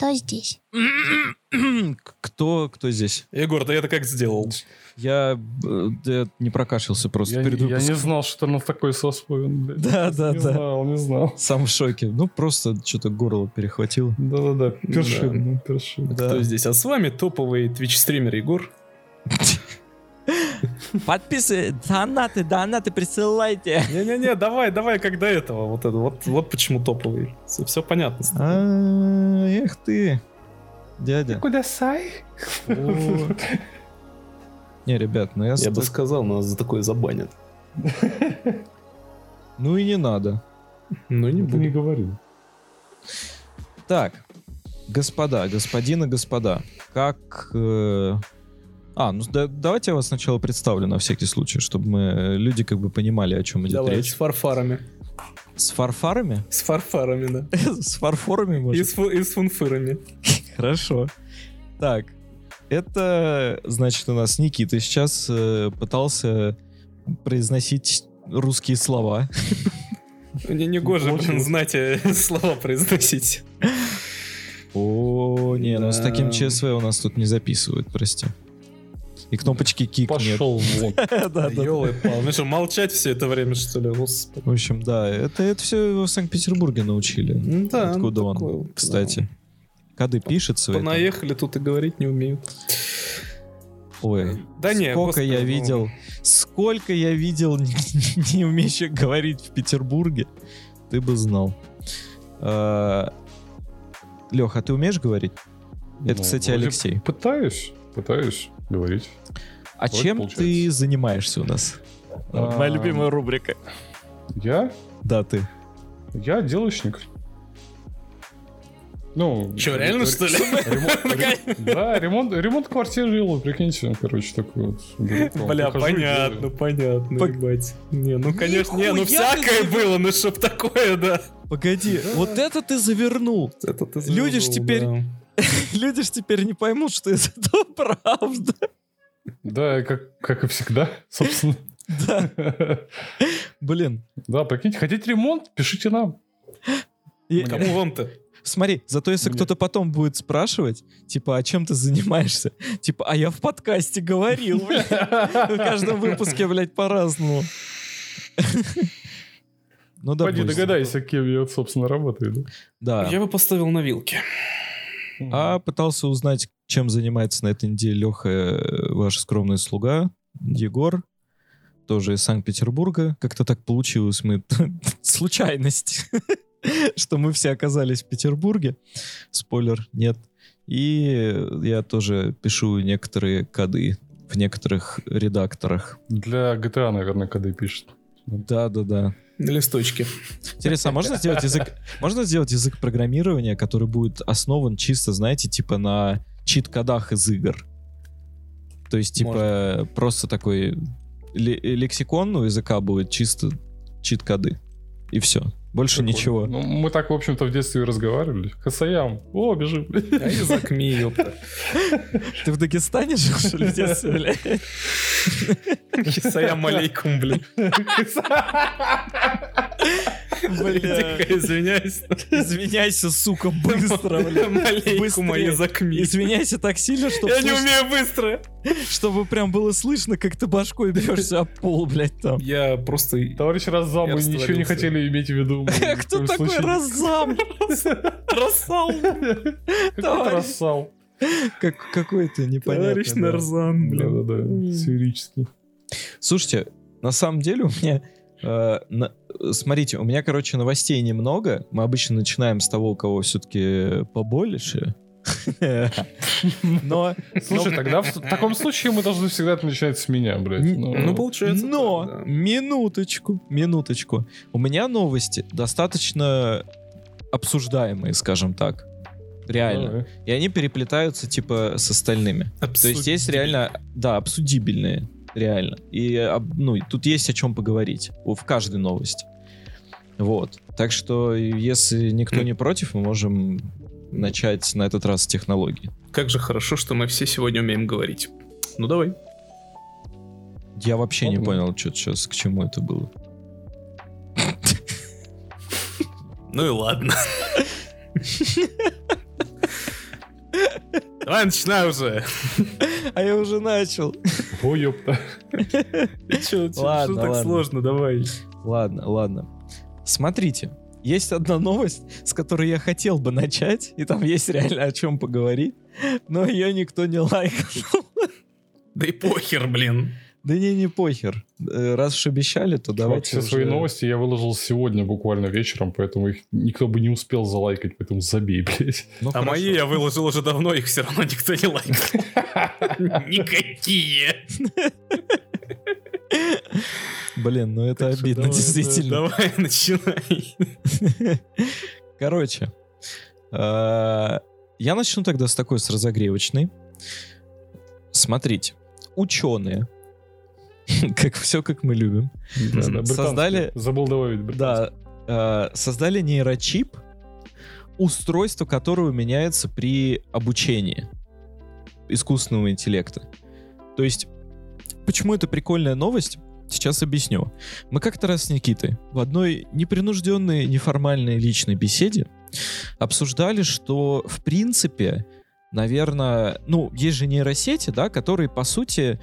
кто здесь? Кто, кто здесь? Егор, ты это как сделал? Я, э, да, не прокашлялся просто Я, перед я не знал, что на такой блядь. Да, да, не да. знал, не знал. Сам в шоке. Ну, просто что-то горло перехватило. Да-да-да, першин, да. першин. Кто здесь? А с вами топовый твич-стример Егор. Подписывай, донаты, донаты присылайте. Не-не-не, давай, давай, как до этого. Вот это, вот, вот почему топовый. Все, понятно. с тобой. А, Эх ты, дядя. Куда сай? Не, ребят, ну я... Я бы сказал, нас за такое забанят. Ну и не надо. Ну не Ты не буду. говорил. Так, господа, господина, господа, как... э, А, ну да- давайте я вас сначала представлю на всякий случай, чтобы мы, э, люди как бы понимали, о чем идет Давай, речь. с фарфарами. С фарфарами? С фарфарами, да. С фарфорами, И может? с, и с фунфырами. Хорошо. Так, это, значит, у нас Никита сейчас э, пытался произносить русские слова. Мне не гоже, блин, знать э, слова произносить. О, не, ну с таким. ЧСВ у нас тут не записывают, прости. И кнопочки кик нет. Пошел вон. Да, да, да. Ёлы-палы. Ну что, молчать все это время, что ли? Господи. В общем, да, это, это все его в Санкт-Петербурге научили. Ну Да, Откуда ну, он, Кстати. Кады пишет свои. там. Понаехали тут и говорить не умеют. Ой, Да не, сколько господи, я ну, видел, сколько я видел не, не умеющих говорить в Петербурге, ты бы знал. Леха, а ты умеешь говорить? Это, Ну, кстати, Алексей. Пытаюсь, пытаюсь говорить. А вроде чем получается. ты занимаешься у нас? А, Моя любимая рубрика. Я? Да, ты. Я делочник. Ну... Чё, реально, что ли? ремонт- ре- Да, ремонт, ремонт квартиры делаю, прикиньте. Короче, такой вот. Бля, понятно, понятно, ебать. Не, ну конечно, не, ну всякое было, ну чтоб такое, да. Погоди, вот это ты завернул. Это ты Люди ж теперь-. Люди ж теперь не поймут, что это правда. Да, как, как и всегда, собственно. Да, блин. Да, прикиньте, хотите ремонт, пишите нам. И- Кому вам-то? Смотри, зато если Мне. кто-то потом будет спрашивать, типа, а чем ты занимаешься? Типа, а я в подкасте говорил, блядь. В каждом выпуске, блядь, по-разному. Ну, Пойди догадайся, кем я, вот, собственно, работаю. да? Да. Я бы поставил на вилке. А пытался узнать, чем занимается на этой неделе Леха, ваш скромный слуга, Егор, тоже из Санкт-Петербурга. Как-то так получилось, мы... Случайность, что мы все оказались в Петербурге. Спойлер, нет. И я тоже пишу некоторые коды в некоторых редакторах. Для GTA, наверное, когда пишет. Да-да-да. На листочке. Интересно, а можно сделать язык, можно сделать язык программирования, который будет основан чисто, знаете, типа на чит-кодах из игр? То есть, типа, просто такой ле- лексикон у языка будет чисто чит-коды. И все. Больше Прикольно. ничего. Ну, мы так, в общем-то, в детстве и разговаривали. Хасаям, о, бежим. А язык ми, ёпта. Ты в Дагестане жил, что ли, в детстве, блядь? Хисаям алейкум, блин. Бля. Извиняюсь. Извиняйся, сука, быстро, блядь. Алейкум, а Быстрее. язык ми. Извиняйся так сильно, чтобы, Я не умею быстро. чтобы прям было слышно, как ты башкой бьешься об пол, блядь, там. Я просто... Товарищ Раззам, мы ничего не хотели иметь в виду. Кто такой. Раззам? Рассал. Какой Товарищ. рассал. Как, какой-то непонятный. Товарищ. Нарзан, блин. Да-да-да, сферический. Слушайте, на самом деле у меня... э, на- смотрите, у меня, короче, новостей немного. Мы обычно начинаем с того, у кого все-таки побольше. Но... Слушай, тогда в таком случае мы должны всегда начинать с меня, блядь. Н- Ну, Ну, получается Но, минуточку, минуточку. У меня новости достаточно обсуждаемые, скажем так. Реально. И они переплетаются, типа, с остальными. То есть есть реально, да, обсудибельные, реально. И, ну, тут есть о чем поговорить о- в каждой новости. Вот. Так что, если никто не против, мы можем начать на этот раз с технологий. Как же хорошо, что мы все сегодня умеем говорить. Ну давай. Я вообще не Ладно. понял, что сейчас, к чему это было. Ну и ладно. Давай начинай уже. А я уже начал. Ой, ёпта. Че Ладно, так ладно. сложно, давай. Ладно, ладно. Смотрите, есть одна новость, с которой я хотел бы начать, и там есть реально о чем поговорить, но ее никто не лайкал. Да и похер, блин. Да не, не похер. Э, Раз уж обещали, то давайте все уже- свои новости я выложил сегодня буквально вечером, поэтому их никто бы не успел залайкать, поэтому забей, блядь. Ну, А хорошо. мои я выложил уже давно, их все равно никто не лайкал. Никакие. Блин, ну это обидно, действительно. да, Давай, начинай. Короче, э, я начну тогда с такой, с разогревочной. Смотрите, ученые, как все, как мы любим, Да, да, британский. Создали- Забыл добавить британский. да, э, создали нейрочип, устройство которого меняется при обучении искусственного интеллекта. То есть, почему это прикольная новость? Сейчас объясню. Мы как-то раз с Никитой в одной непринужденной, неформальной личной беседе обсуждали, что в принципе, наверное, ну, есть же нейросети, да, которые, по сути,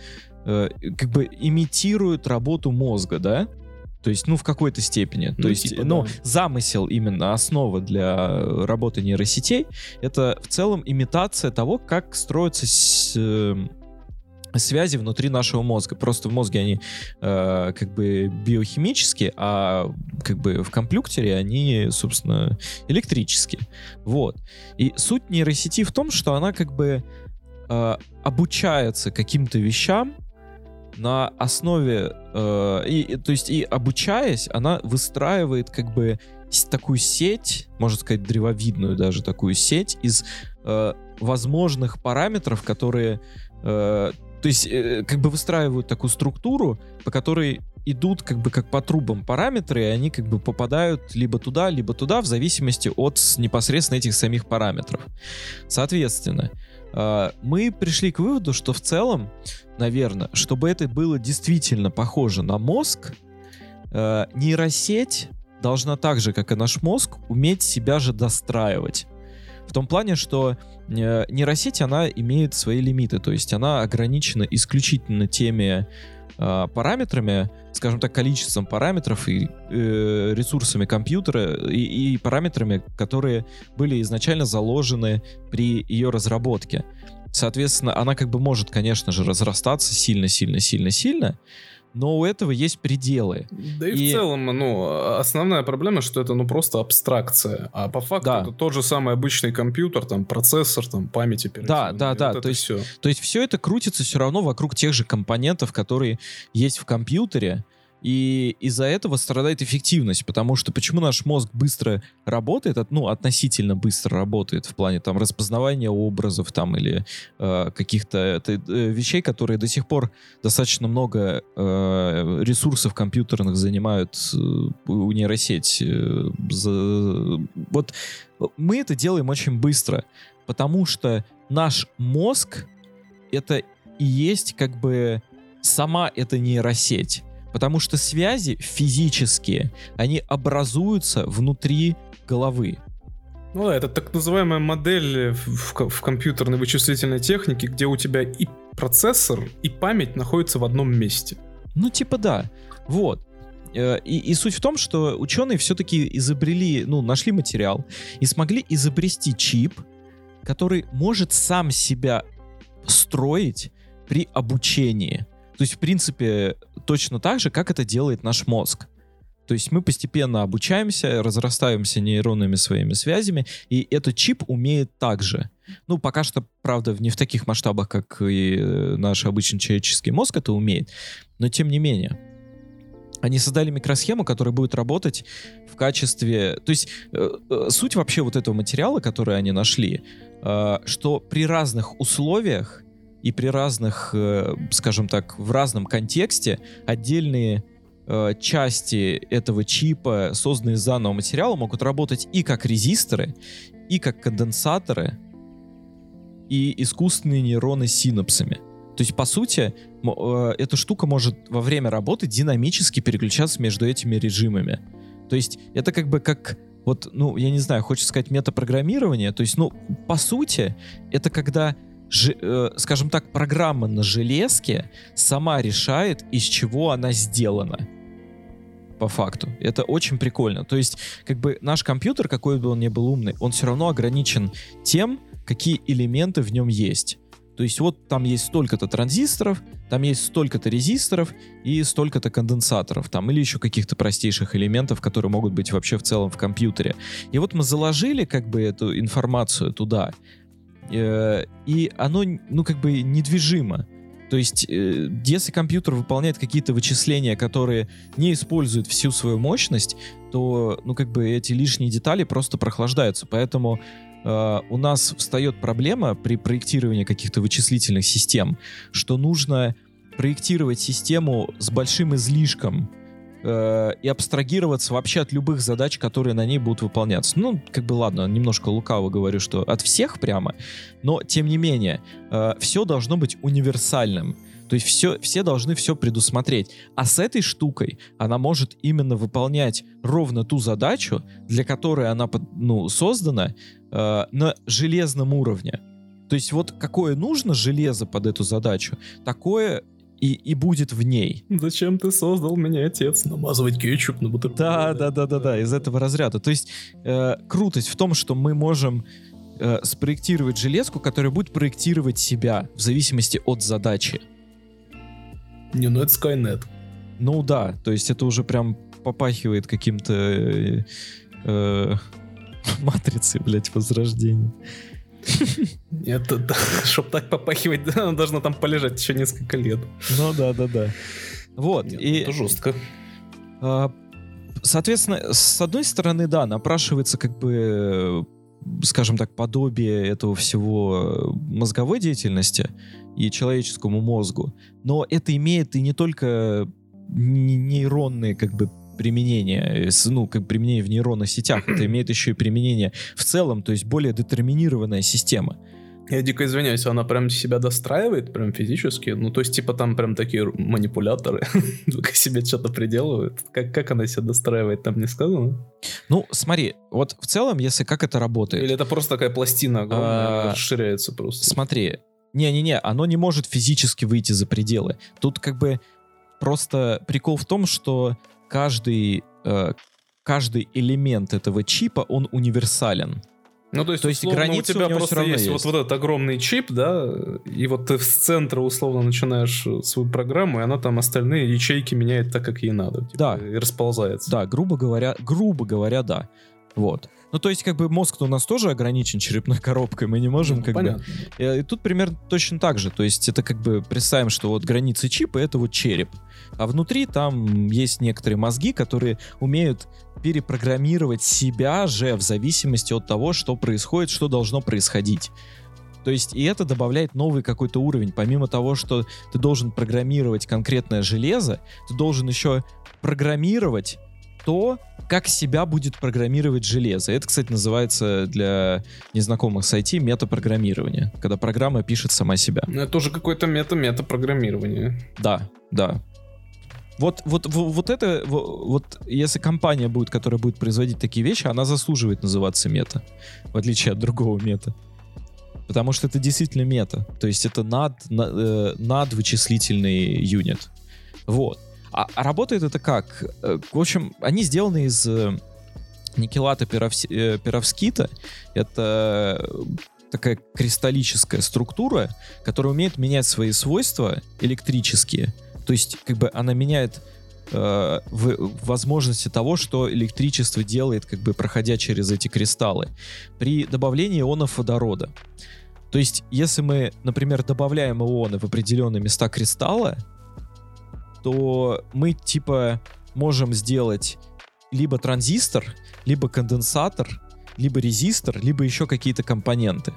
э, как бы имитируют работу мозга, да? То есть, ну, в какой-то степени. То Ну, есть, типа, ну, да. замысел именно, основа для работы нейросетей, это в целом имитация того, как строятся с- э, связи внутри нашего мозга. Просто в мозге они э, как бы биохимические, а как бы в компьютере они, собственно, электрические. Вот. И суть нейросети в том, что она как бы э, обучается каким-то вещам на основе, э, и, то есть и обучаясь, она выстраивает как бы такую сеть, можно сказать, древовидную даже такую сеть из э, возможных параметров, которые, э, то есть э, как бы выстраивают такую структуру, по которой идут как бы как по трубам параметры, и они как бы попадают либо туда, либо туда, в зависимости от непосредственно этих самих параметров. Соответственно, э, мы пришли к выводу, что в целом, наверное, чтобы это было действительно похоже на мозг, э, нейросеть должна так же, как и наш мозг, уметь себя же достраивать. В том плане, что э, нейросеть, она имеет свои лимиты, то есть она ограничена исключительно теми э, параметрами, скажем так, количеством параметров и э, ресурсами компьютера и, и параметрами, которые были изначально заложены при ее разработке. Соответственно, она как бы может, конечно же, разрастаться сильно-сильно-сильно-сильно, но у этого есть пределы. Да и, И- в целом, ну, основная проблема, что это, ну, просто абстракция. А по факту Да. это тот же самый обычный компьютер, там, процессор, там, память оперативная. да, И да, вот то есть всё. То есть все это крутится все равно вокруг тех же компонентов, которые есть в компьютере, и из-за этого страдает эффективность, потому что почему наш мозг быстро работает, от- ну, относительно быстро работает в плане там распознавания образов там или э, каких-то э, вещей, которые до сих пор достаточно много э, ресурсов компьютерных занимают э, у нейросеть. э, за- Вот мы это делаем очень быстро, потому что наш мозг это и есть как бы сама эта нейросеть. Потому что связи физические, они образуются внутри головы. Ну да, это так называемая модель в, в ко- в компьютерной вычислительной технике, где у тебя и процессор, и память находятся в одном месте. Ну, типа да. Вот. Э, И, и суть в том, что ученые все-таки изобрели, ну, нашли материал и смогли изобрести чип, который может сам себя строить при обучении. То есть, в принципе, точно так же, как это делает наш мозг. То есть мы постепенно обучаемся, разрастаемся нейронными своими связями, и этот чип умеет так же. Ну, пока что, правда, не в таких масштабах, как и э, наш обычный человеческий мозг это умеет, но тем не менее. Они создали микросхему, которая будет работать в качестве... То есть э, э, суть вообще вот этого материала, который они нашли, э, что при разных условиях и при разных, э, скажем так, в разном контексте отдельные э, части этого чипа, созданные из данного материала, могут работать и как резисторы, и как конденсаторы, и искусственные нейроны с синапсами. То есть, по сути, э, эта штука может во время работы динамически переключаться между этими режимами. То есть, это как бы как вот, ну, я не знаю, хочется сказать метапрограммирование. То есть, ну, по сути, это когда ж- э, скажем так, программа на железке сама решает, из чего она сделана. По факту. Это очень прикольно. То есть, как бы наш компьютер, какой бы он ни был умный, он все равно ограничен тем, какие элементы в нем есть. То есть вот там есть столько-то транзисторов, там есть столько-то резисторов и столько-то конденсаторов, там или еще каких-то простейших элементов, которые могут быть вообще в целом в компьютере. И вот мы заложили как бы эту информацию туда, э, и оно, ну как бы недвижимо. То есть, э, если компьютер выполняет какие-то вычисления, которые не используют всю свою мощность, то, ну, как бы эти лишние детали просто прохлаждаются. Поэтому э, у нас встает проблема при проектировании каких-то вычислительных систем, что нужно проектировать систему с большим излишком э, и абстрагироваться вообще от любых задач, которые на ней будут выполняться. Ну, как бы ладно, немножко лукаво говорю, что от всех прямо, но тем не менее, э, все должно быть универсальным. То есть все, все должны все предусмотреть. А с этой штукой она может именно выполнять ровно ту задачу, для которой она ну, создана э, на железном уровне. То есть вот какое нужно железо под эту задачу, такое и, и будет в ней. Зачем ты создал меня, отец? Намазывать кетчуп на бутерброды. Да, да, да, да, да, из этого разряда. То есть э, крутость в том, что мы можем э, спроектировать железку, которая будет проектировать себя в зависимости от задачи. Не, ну это Skynet. Ну да, то есть это уже прям попахивает каким-то э, э, матрицей, блядь, возрождения. Это, да, чтоб так попахивать, она должна там полежать еще несколько лет. Ну да, да, да. Вот, Нет, и... Это жестко. А, Соответственно, с одной стороны, да, напрашивается как бы, э, скажем так, подобие этого всего э, мозговой деятельности и человеческому мозгу, но это имеет и не только н- нейронные как бы применения, э, ну, как применение в нейронных сетях, это имеет еще и применение в целом, то есть более детерминированная система. Я дико извиняюсь, она прям себя достраивает, прям физически. Ну, то есть, типа, там прям такие манипуляторы к себе что-то приделывают. Как, как она себя достраивает, там не сказано? Ну, смотри, вот в целом, если как это работает... Или это просто такая пластина огромная, А, расширяется просто? Смотри, не-не-не, оно не может физически выйти за пределы. Тут как бы просто прикол в том, что каждый, э, каждый элемент этого чипа, он универсален. Ну, то есть, То есть у границы у тебя него просто равно есть, есть. Вот, вот этот огромный чип, да, и вот ты с центра условно начинаешь э, свою программу, и она там остальные ячейки меняет так, как ей надо. типа, Да. И расползается. Да, грубо говоря, грубо говоря, да. Вот. Ну, то есть, как бы мозг у нас тоже ограничен черепной коробкой, мы не можем Ну, как бы... понятно. Э, И тут примерно точно так же. То есть это как бы представим, что вот границы чипа — это вот череп. А внутри там есть некоторые мозги, которые умеют перепрограммировать себя же в зависимости от того, что происходит, что должно происходить. То есть и это добавляет новый какой-то уровень. Помимо того, что ты должен программировать конкретное железо, ты должен еще программировать то, как себя будет программировать железо. Это, кстати, называется для незнакомых с IT метапрограммирование, когда программа пишет сама себя. Ну, это тоже какое-то мета-мета-программирование. Да, да. Вот, вот, во- вот это, во- вот если компания будет, которая будет производить такие вещи, она заслуживает называться мета, в отличие от другого мета. Потому что это действительно мета. То есть это над, на- э, надвычислительный юнит. Вот. А, а работает это как? Э, В общем, они сделаны из э, никелата перовси- э, перовскита. Это такая кристаллическая структура, которая умеет менять свои свойства электрические. То есть, как бы она меняет э, в- возможности того, что электричество делает, как бы проходя через эти кристаллы, при добавлении ионов водорода. То есть, если мы, например, добавляем ионы в определенные места кристалла, то мы типа можем сделать либо транзистор, либо конденсатор, либо резистор, либо еще какие-то компоненты.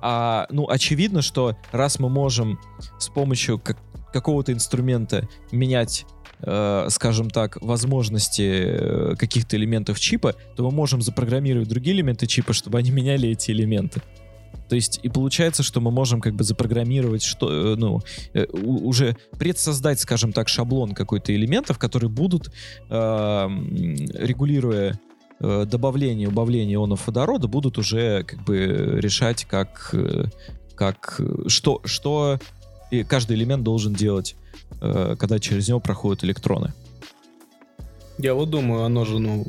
А, ну, очевидно, что раз мы можем с помощью как- какого-то инструмента менять, э, скажем так, возможности э, каких-то элементов чипа, то мы можем запрограммировать другие элементы чипа, чтобы они меняли эти элементы. То есть и получается, что мы можем как бы запрограммировать, что, э, ну, уже предсоздать, скажем так, шаблон какой-то элементов, которые будут, э, регулируя добавление убавление ионов водорода, будут уже как бы решать, как, как что, что и каждый элемент должен делать, э, когда через него проходят электроны. Я вот думаю, оно же, ну,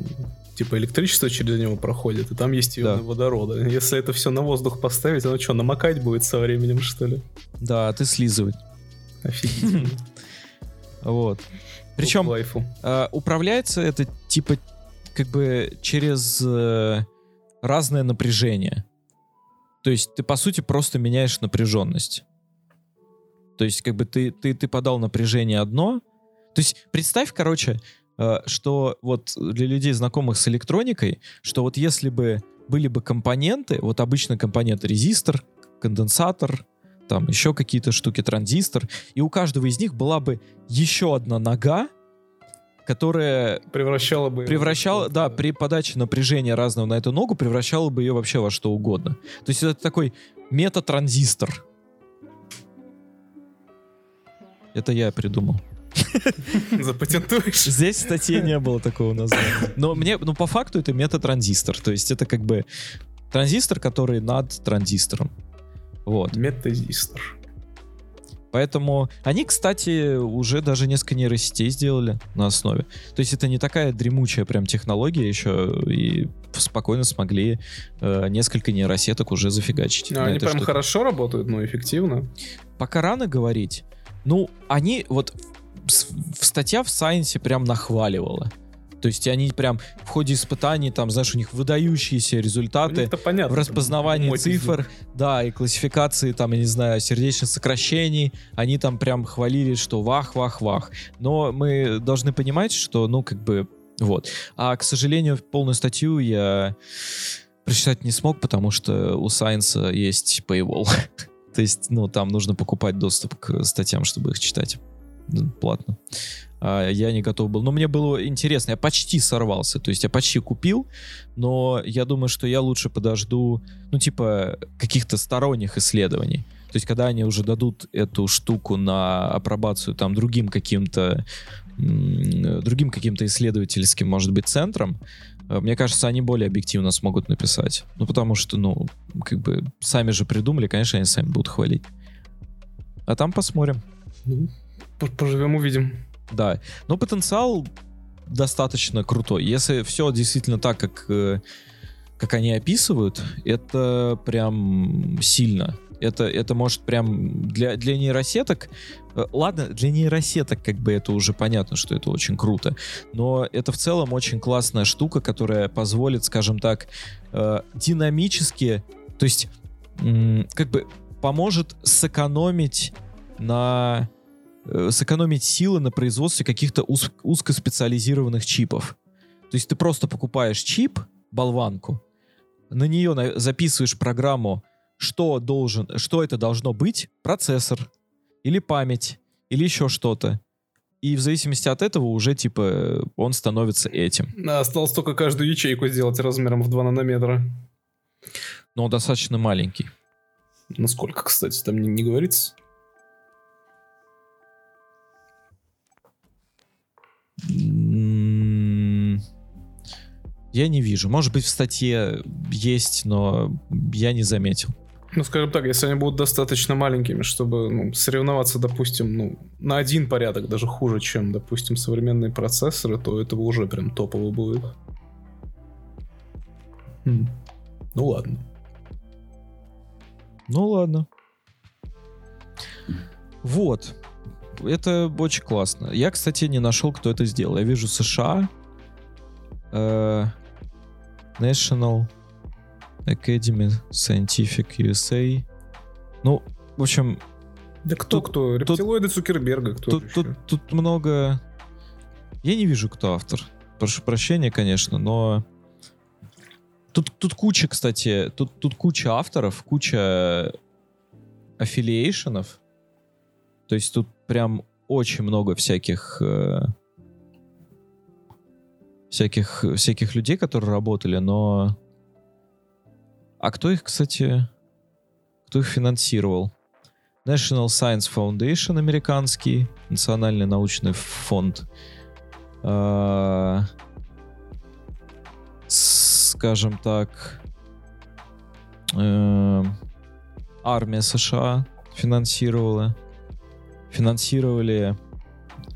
типа электричество через него проходит, и там есть ионы Да. водорода. Если это все на воздух поставить, оно что, намокать будет со временем, что ли? Да, ты слизывать. Офигительно. Вот. Причем э, управляется это типа как бы через э, разное напряжение. То есть ты по сути просто меняешь напряженность. То есть как бы ты ты ты подал напряжение одно. То есть представь, короче, э, что вот для людей знакомых с электроникой, что вот если бы были бы компоненты, вот обычно компонент резистор, конденсатор, там еще какие-то штуки, транзистор, и у каждого из них была бы еще одна нога, которая Превращало бы... превращала, да, при подаче напряжения разного на эту ногу превращала бы ее вообще во что угодно. То есть это такой метатранзистор. Это я придумал. Запатентуешь? Здесь в статье не было такого названия. Но мне, ну по факту это метатранзистор. То есть это как бы транзистор, который над транзистором. Вот. Метазистор. Поэтому они, кстати, уже даже несколько нейросетей сделали на основе. То есть это не такая дремучая прям технология еще, и спокойно смогли э, несколько нейросеток уже зафигачить. На они прям штуке. хорошо работают, но эффективно. Пока рано говорить. Ну, они вот в статья в Science прям нахваливала. То есть они прям в ходе испытаний, там, знаешь, у них выдающиеся результаты. Это понятно. в распознавании Мой цифр, да, и классификации, там, я не знаю, сердечных сокращений, они там прям хвалили, что вах, вах, вах. Но мы должны понимать, что, ну, как бы, вот. А, к сожалению, полную статью я прочитать не смог, потому что у Science есть paywall. То есть, ну, там нужно покупать доступ к статьям, чтобы их читать платно. А я не готов был. Но мне было интересно, я почти сорвался. То есть я почти купил, но я думаю, что я лучше подожду, ну, типа, каких-то сторонних исследований. То есть, когда они уже дадут эту штуку на апробацию там другим каким-то другим каким-то исследовательским, может быть, центром, мне кажется, они более объективно смогут написать. Ну, потому что, ну, как бы, сами же придумали, конечно, они сами будут хвалить. А там посмотрим. Ну, поживем, увидим. Да. Но потенциал достаточно крутой. Если все действительно так, как, э, как они описывают, это прям сильно. Это, это может прям для, для нейросеток... э, Ладно, для нейросеток как бы это уже понятно, что это очень круто. Но это в целом очень классная штука, которая позволит, скажем так, э, динамически... То есть м, как бы поможет сэкономить на э, сэкономить силы на производстве каких-то уз- узкоспециализированных чипов. То есть ты просто покупаешь чип, болванку, на нее на- записываешь программу, что должен, что это должно быть, процессор или память или еще что-то. И в зависимости от этого уже типа он становится этим. Осталось только каждую ячейку сделать размером в 2 нанометра. Но он достаточно маленький. Насколько, кстати, там не, не говорится. М, Я не вижу. Может быть, в статье есть, но я не заметил. Ну, скажем так, если они будут достаточно маленькими, чтобы ну, соревноваться, допустим, ну, на один порядок даже хуже, чем, допустим, современные процессоры, то это уже прям топово будет. Хм. Ну ладно. Ну ладно. Вот. Это очень классно. Я, кстати, не нашел, кто это сделал. Я вижу США, э, National Academy Scientific USA. Ну, в общем, Да кто, Тут- кто? Рептилоиды Цукерберга, кто тут, тут, тут много... Я не вижу, кто автор. Прошу прощения, конечно, но... Тут, тут куча, кстати, тут, тут куча авторов, куча аффилиейшенов. То есть тут прям очень много всяких... э, всяких, всяких людей, которые работали, но... А кто их, кстати... Кто их финансировал? National Science Foundation американский, национальный научный фонд. А, скажем так, эм, армия США финансировала. Финансировали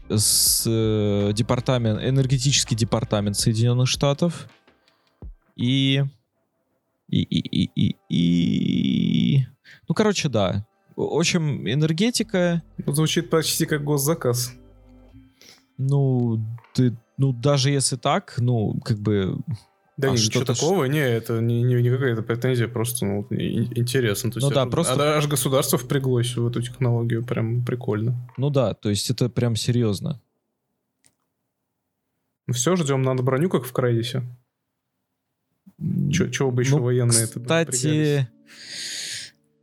с э, департамент, энергетический департамент Соединенных Штатов и и, и, и, и, и... Ну, короче, да. В общем, энергетика... Ну, Звучит почти как госзаказ. Ну, ты, ну, даже если так, ну, как бы... Да А не, ничего такого, не, это не, не, не какая-то претензия, просто ну, интересно. То есть Ну да, аж- просто- Аж государство впряглось в эту технологию, прям прикольно. Ну да, то есть это прям серьезно. Ну все, ждем, надо броню, как в Крайдисе. Че- Чего бы еще Ну, военные это Кстати,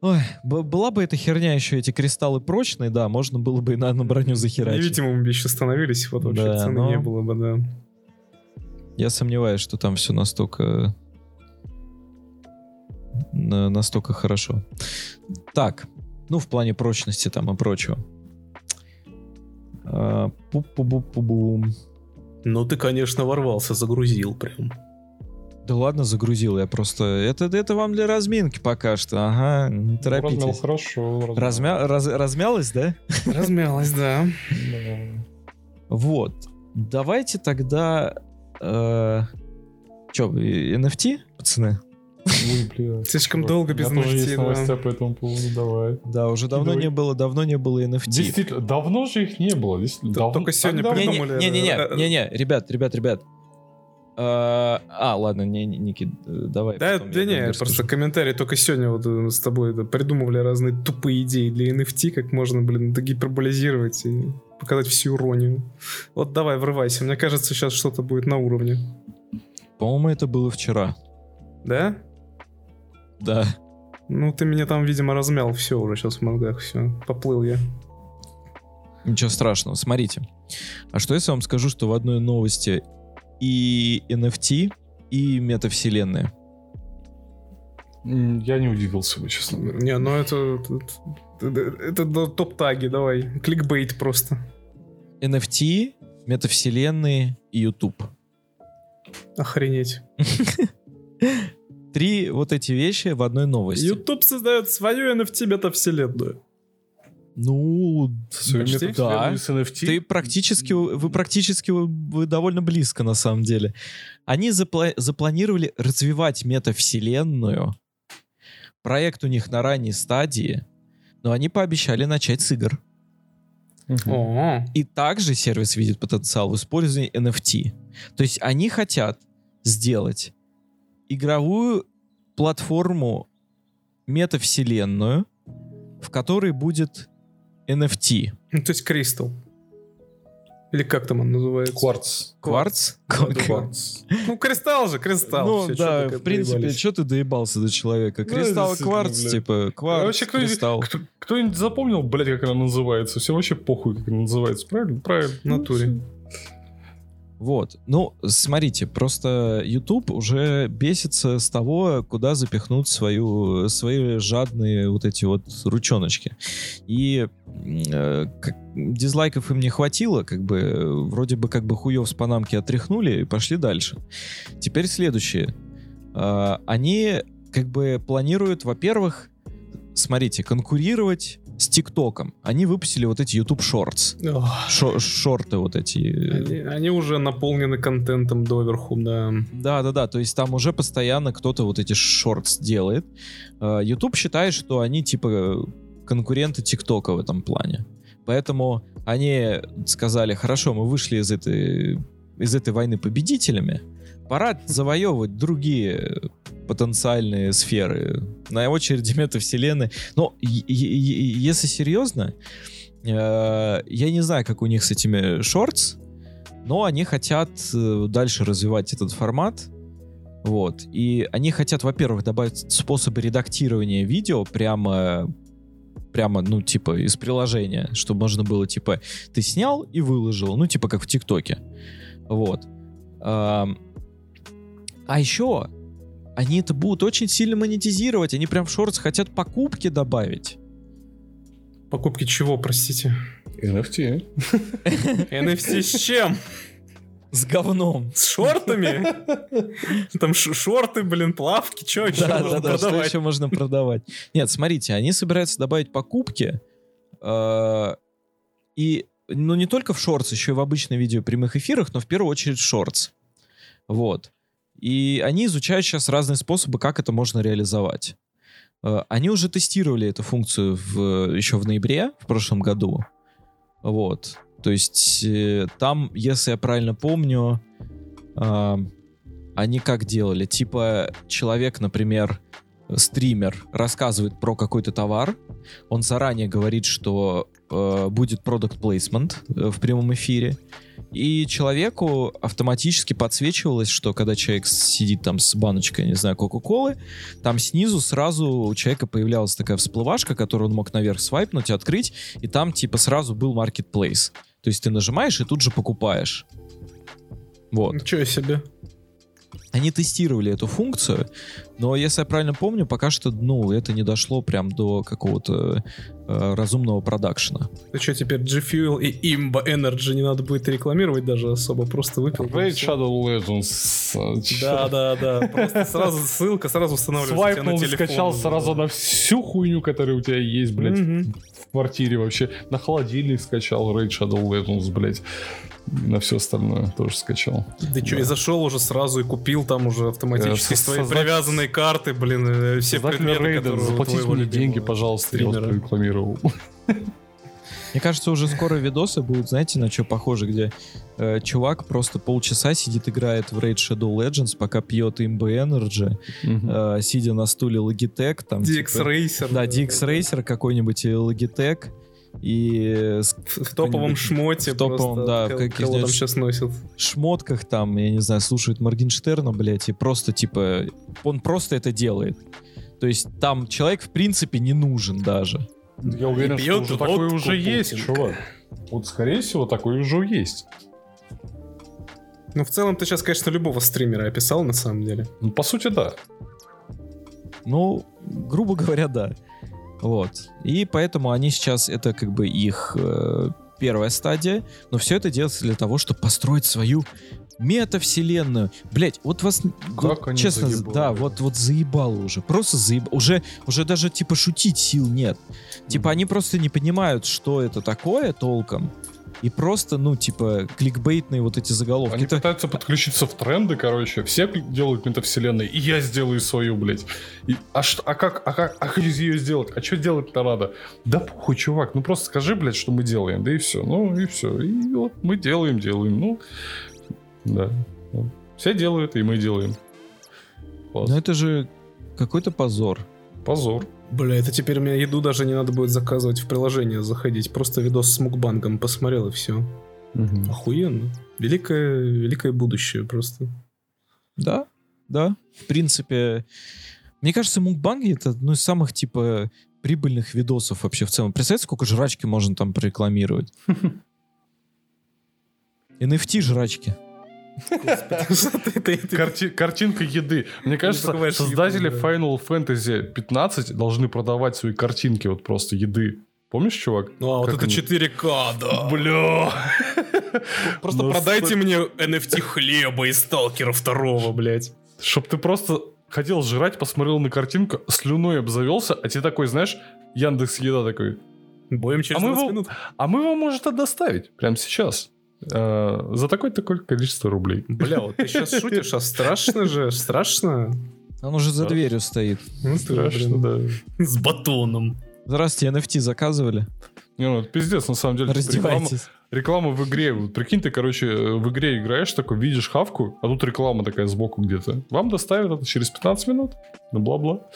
ой, б- была бы эта херня еще, эти кристаллы прочные, да, можно было бы и на, на броню захерачить. Невидимым бы еще становились, вот вообще Да, цены но- не было бы, да. Я сомневаюсь, что там все настолько на- настолько хорошо. Так, ну в плане прочности там и прочего. А, пу-пу-бу-пу-бум. Ну ты, конечно, ворвался, загрузил прям. Да ладно, загрузил я просто. Это, это вам для разминки пока что. Ага, не Размял торопитесь. хорошо. размял. Размя... раз- размялась, да? Размялась, да. Вот. Давайте тогда... Э... Че, NFT, пацаны? Ой, бля. Слишком долго без тоже есть новости по этому поводу, давай. Да, уже давно не было, давно не было NFT. Действительно, давно же их не было. Только сегодня придумали. Не-не-не, Э, не-не, ребят, ребят, ребят. А, ладно, не, не, Ники, э, давай. Да, да не, просто скажу. комментарий только сегодня вот э, с тобой это, придумывали разные тупые идеи для NFT, как можно, блин, догиперболизировать и показать всю иронию. Вот давай, врывайся. Мне кажется, сейчас что-то будет на уровне. По-моему, это было вчера. Да? Да. Ну, ты меня там, видимо, размял. Все уже сейчас в мозгах, все. Поплыл я. Ничего страшного. Смотрите. А что если я вам скажу, что в одной новости и NFT, и метавселенная? М, Я не удивился бы, честно говоря. Не, ну это... Это, это- топ-таги, давай. Кликбейт просто. NFT, метавселенные и YouTube. Охренеть. Три вот эти вещи в одной новости. YouTube создает свою NFT метавселенную. Ну, Почти. да. С NFT. Ты практически, вы практически вы довольно близко на самом деле. Они запла- запланировали развивать метавселенную. Проект у них на ранней стадии, но они пообещали начать с игр. О, И также сервис видит потенциал в использовании NFT. То есть они хотят сделать игровую платформу метавселенную, в которой будет NFT. ну, то есть Crystal. Или как там он называется? Кварц. Кварц? Кварц. Ну, кристалл же, кристалл. Ну да, в принципе, что ты доебался до человека? Ну, Кристалл, кварц, типа, кварц, Вообще, кто-нибудь, кристалл. кто- кто-нибудь запомнил, блядь, как она называется? Все вообще похуй, как она называется. Правильно? Правильно. В натуре. Вот. Ну, смотрите, просто YouTube уже бесится с того, куда запихнуть свою, свои жадные вот эти вот ручоночки. И э, как- дизлайков им не хватило, как бы э, вроде бы как бы хуев с панамки отряхнули и пошли дальше. Теперь следующее. А, они как бы планируют, во-первых, смотрите, конкурировать с ТикТоком. Они выпустили вот эти YouTube Shorts. Шо- шорты вот эти. Они, они уже наполнены контентом доверху, да. Да, да, да. То есть там уже постоянно кто-то вот эти шортс делает. Э, YouTube считает, что они типа конкуренты ТикТока в этом плане. Поэтому они сказали, хорошо, мы вышли из этой, из этой войны победителями, пора завоевывать другие потенциальные сферы. На очереди метавселенной. Но если серьезно, э, я не знаю, как у них с этими шортс, но они хотят э, дальше развивать этот формат. Вот. И они хотят, во-первых, добавить способы редактирования видео прямо прямо, ну, типа, из приложения, чтобы можно было, типа, ты снял и выложил, ну, типа, как в ТикТоке. Вот. А еще они это будут очень сильно монетизировать, они прям в шортс хотят покупки добавить. Покупки чего, простите? NFT. NFT с чем? С говном. С шортами? Там шорты, блин, плавки, чё еще Да, можно да, да, что продавать? еще можно продавать? Нет, смотрите, они собираются добавить покупки, э, и, ну, не только в шортс, еще и в обычные видео прямых эфирах, но в первую очередь в шортс. Вот. И они изучают сейчас разные способы, как это можно реализовать. Э, Они уже тестировали эту функцию в, еще в ноябре в прошлом году. Вот. То есть э, там, если я правильно помню, а, они как делали? Типа человек, например, стример рассказывает про какой-то товар, он заранее говорит, что э, будет product placement э, в прямом эфире, и человеку автоматически подсвечивалось, что когда человек сидит там с баночкой, не знаю, Кока-Колы, там снизу сразу у человека появлялась такая всплывашка, которую он мог наверх свайпнуть, открыть, и там типа сразу был marketplace. То есть ты нажимаешь и тут же покупаешь. Вот. Ничего себе. Они тестировали эту функцию, но, если я правильно помню, пока что, ну, это не дошло прям до какого-то э, разумного продакшена. Ты что, теперь G Fuel и Imba Energy не надо будет рекламировать даже особо, просто выпил. Raid Shadow Legends. э? Да, да, да. Просто сразу ссылка сразу устанавливается Свайпнул, на телефон. скачал сразу на всю хуйню, которая у тебя есть, блядь, квартире вообще. На холодильник скачал Raid Shadow Legends, блядь. И на все остальное тоже скачал. Да что, и зашел уже сразу и купил там уже автоматически Э, с твоей создать- привязанной карты, блин, э, все предметы, Рейда, которые заплатите мне деньги, пожалуйста, я вас стримера. прорекламировал. Мне кажется, уже скоро видосы будут, знаете, на что похожи, где э, чувак просто полчаса сидит, играет в Raid Shadow Legends, пока пьет имбы Energy, э, сидя на стуле Logitech, там, DX типа, Racer. да, DX Racer какой-нибудь и Logitech, и э, с В, топовом шмоте в топовом, просто. да, в Кого- Кого там сейчас носят. шмотках там, я не знаю, слушает Моргенштерна, блядь, и просто, типа, он просто это делает. То есть там человек, в принципе, не нужен даже. Я уверен, что уже такое уже есть, чувак. Вот, скорее всего, такое уже есть. Ну, в целом, ты сейчас, конечно, любого стримера описал, на самом деле. Ну, по сути, да. Ну, грубо говоря, да. Вот. И поэтому они сейчас, это как бы их э, первая стадия, но все это делается для того, чтобы построить свою метавселенную. Блять, вот вас, вот они честно, заебали. да, вот, вот заебало уже, просто заебало. Уже, уже даже, типа, шутить сил нет. Типа, они просто не понимают, что это такое толком, и просто, ну, типа, кликбейтные вот эти заголовки. Они Это- пытаются подключиться в тренды, короче. Все делают метавселенные, и я сделаю свою, блядь. И- а, что, а как, а как, а как ее сделать? А что делать-то надо? Да похуй, чувак, ну просто скажи, блядь, что мы делаем, да и все. Ну и все. И вот мы делаем, делаем. Ну, да. Ну, Все делают, и мы делаем. Класс. Ну, это же какой-то позор. Позор. Бля, это теперь мне еду даже не надо будет заказывать в приложение заходить. Просто видос с мукбангом посмотрел и все. Мгм. Охуенно. Великое, великое будущее просто. Да, да. В принципе, мне кажется, мукбанги это одно из самых, типа, прибыльных видосов вообще в целом. Представляете, сколько жрачки можно там прорекламировать? NFT жрачки. Картинка еды. Мне кажется, создатели. Final Fantasy 15 должны продавать свои картинки вот просто еды. Помнишь, чувак? Ну, а вот это они- 4К, да. Бля! Просто Ну, продайте мне NFT хлеба из Сталкера второго, блядь. Чтоб ты просто хотел жрать, посмотрел на картинку, слюной обзавелся, а тебе такой, знаешь, Яндекс Еда такой, Боем через А мы 20 его- минут. а мы вам, может, доставить прямо сейчас. Э, за такое-такое количество рублей. Бля, вот ты сейчас шутишь, а страшно же, страшно. Он уже за дверью стоит. Ну, Страшно, да. С батоном. Здравствуйте, NFT заказывали? Не, ну, это пиздец, на самом деле. реклама, Раздевайтесь. реклама в игре. Вот прикинь, ты, короче, в игре играешь, такой, видишь хавку, а тут реклама такая сбоку где-то. Вам доставят это через 15 минут, ну бла-бла.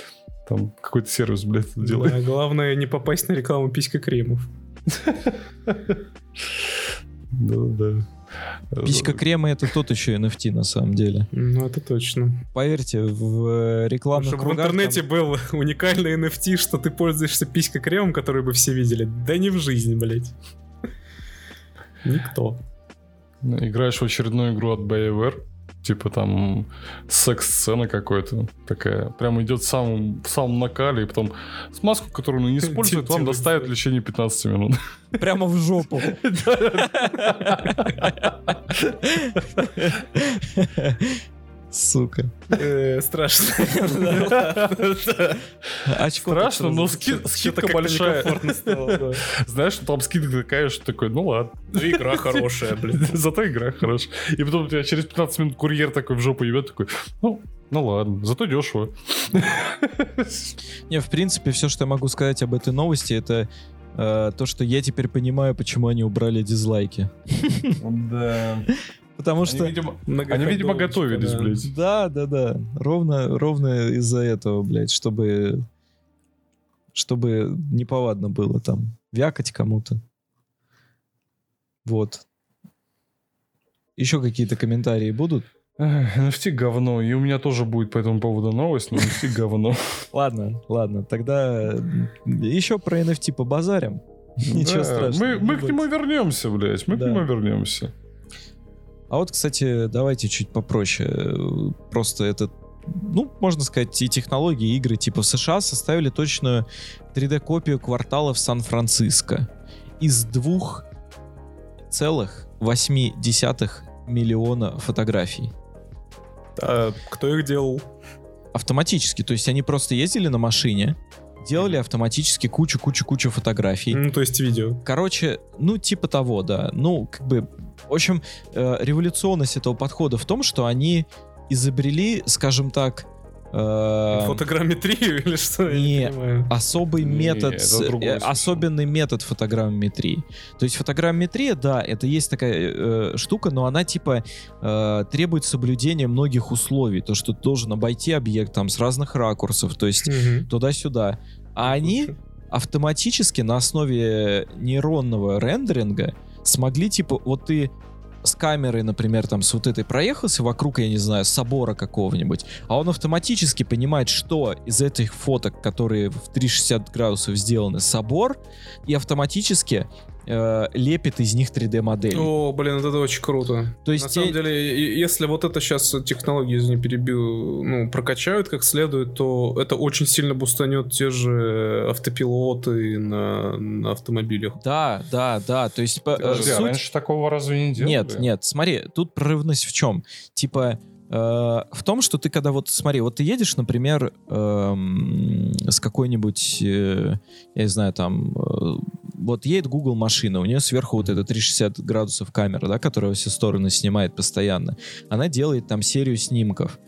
Там какой-то сервис, блядь, это делает. Да, главное не попасть на рекламу писька кремов. Да-да. Писька крема это тот еще NFT на самом деле. Ну, это точно. Поверьте, в э, рекламных Чтобы в кругах интернете там- был уникальный NFT, что ты пользуешься писька кремом, который бы все видели. Да не в жизни, блядь. Никто. Играешь в очередную игру от BioWare, типа там секс-сцена какой-то такая. Прям идет в самом, в самом накале, и потом смазку, которую он не использует, вам доставят в течение 15 минут. прямо в жопу. Сука. Э, Страшно. Очко Страшно, но скидка большая. Знаешь, там скидка такая, что такой, ну ладно. Ну, игра хорошая, блин. Зато игра хорошая. И потом у тебя через 15 минут курьер такой в жопу ебет, такой, ну, ну ладно, зато дешево. Не, в принципе, все, что я могу сказать об этой новости, это э, то, что я теперь понимаю, почему они убрали дизлайки. Да. Потому Они, что... видимо, они, видимо, готовились, да. блядь. Да, да, да. Ровно, ровно из-за этого, блядь, чтобы... Чтобы неповадно было там вякать кому-то. Вот. Еще какие-то комментарии будут? NFT говно. И у меня тоже будет по этому поводу новость, но NFT говно. Ладно, ладно. Тогда еще про NFT побазарим. Ничего страшного. Мы, мы к нему вернемся, блядь. Мы к нему вернемся. А вот, кстати, давайте чуть попроще. Просто это, ну, можно сказать, и технологии, и игры типа в США составили точную 3D-копию кварталов Сан-Франциско из двух целых восьми десятых миллиона фотографий. А кто их делал? Автоматически. То есть они просто ездили на машине, делали автоматически кучу-кучу-кучу фотографий. Ну, то есть видео. Короче, ну, типа того, да. Ну, как бы, в общем, э, революционность этого подхода в том, что они изобрели, скажем так, э, Фотограмметрию или что? Я не, не особый Не, метод, э, особенный метод фотограмметрии. То есть фотограмметрия, да, это есть такая э, штука, но она типа э, требует соблюдения многих условий. То, что ты должен обойти объект там с разных ракурсов, то есть Мгм. туда-сюда. А они автоматически на основе нейронного рендеринга смогли, типа, вот ты с камерой, например, там с вот этой проехался вокруг, я не знаю, собора какого-нибудь, а он автоматически понимает, что из этих фоток, которые в 360 градусов сделаны, собор, и автоматически э, лепит из них 3D-модели. О, блин, вот это очень круто. То есть На самом те- деле, и- если вот это сейчас технологии, извини, перебью, ну, прокачают как следует, то это очень сильно бустанет те же автопилоты на, на автомобилях. Да, да, да. То есть по- э, Подожди, а суть- раньше такого разве не делали? Нет, нет, смотри, тут прорывность в чем? Типа, э, в том, что ты когда вот, смотри, вот ты едешь, например, эм, с какой-нибудь, э, я не знаю, там, э, вот едет Google машина, у нее сверху вот эта 360 градусов камера, да, которая все стороны снимает постоянно. Она делает там серию снимков.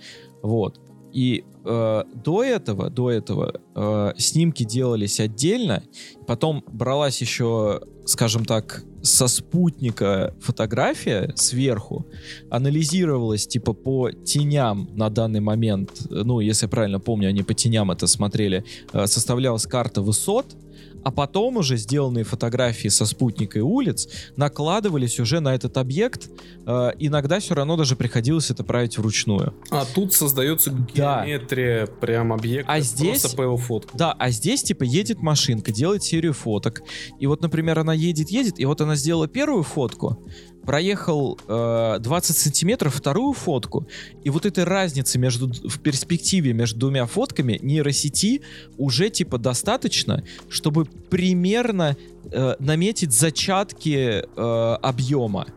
Вот. И э, до этого, до этого э, снимки делались отдельно, потом бралась еще, скажем так, со спутника фотография сверху, анализировалась типа по теням на данный момент, ну, если я правильно помню, они по теням это смотрели, э, составлялась карта высот, а потом уже сделанные фотографии со спутника и улиц накладывались уже на этот объект. э, иногда все равно даже приходилось это править вручную. А тут создается Да. геометрия прям объекта. А здесь- по его фотку. Да, а здесь типа едет машинка, делает серию фоток. И вот, например, она едет, едет, и вот она сделала первую фотку, проехал э, 20 сантиметров вторую фотку, и вот этой разницы между в перспективе между двумя фотками нейросети уже типа достаточно, чтобы примерно э, наметить зачатки э, объема.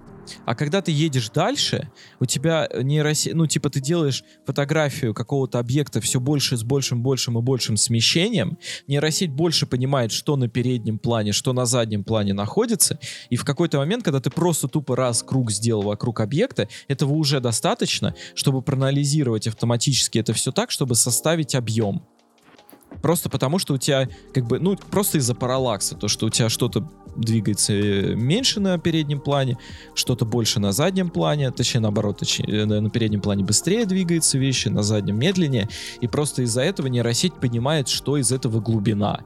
А когда ты едешь дальше, у тебя нейросеть, ну, типа, ты делаешь фотографию какого-то объекта все больше с большим, большим и большим смещением, нейросеть больше понимает, что на переднем плане, что на заднем плане находится, и в какой-то момент, когда ты просто тупо раз круг сделал вокруг объекта, этого уже достаточно, чтобы проанализировать автоматически это все так, чтобы составить объем. Просто потому, что у тебя, как бы, ну, просто из-за параллакса, то, что у тебя что-то двигается э, меньше на переднем плане, что-то больше на заднем плане, точнее, наоборот, точнее, э, на переднем плане быстрее двигаются вещи, на заднем медленнее, и просто из-за этого нейросеть понимает, что из этого глубина.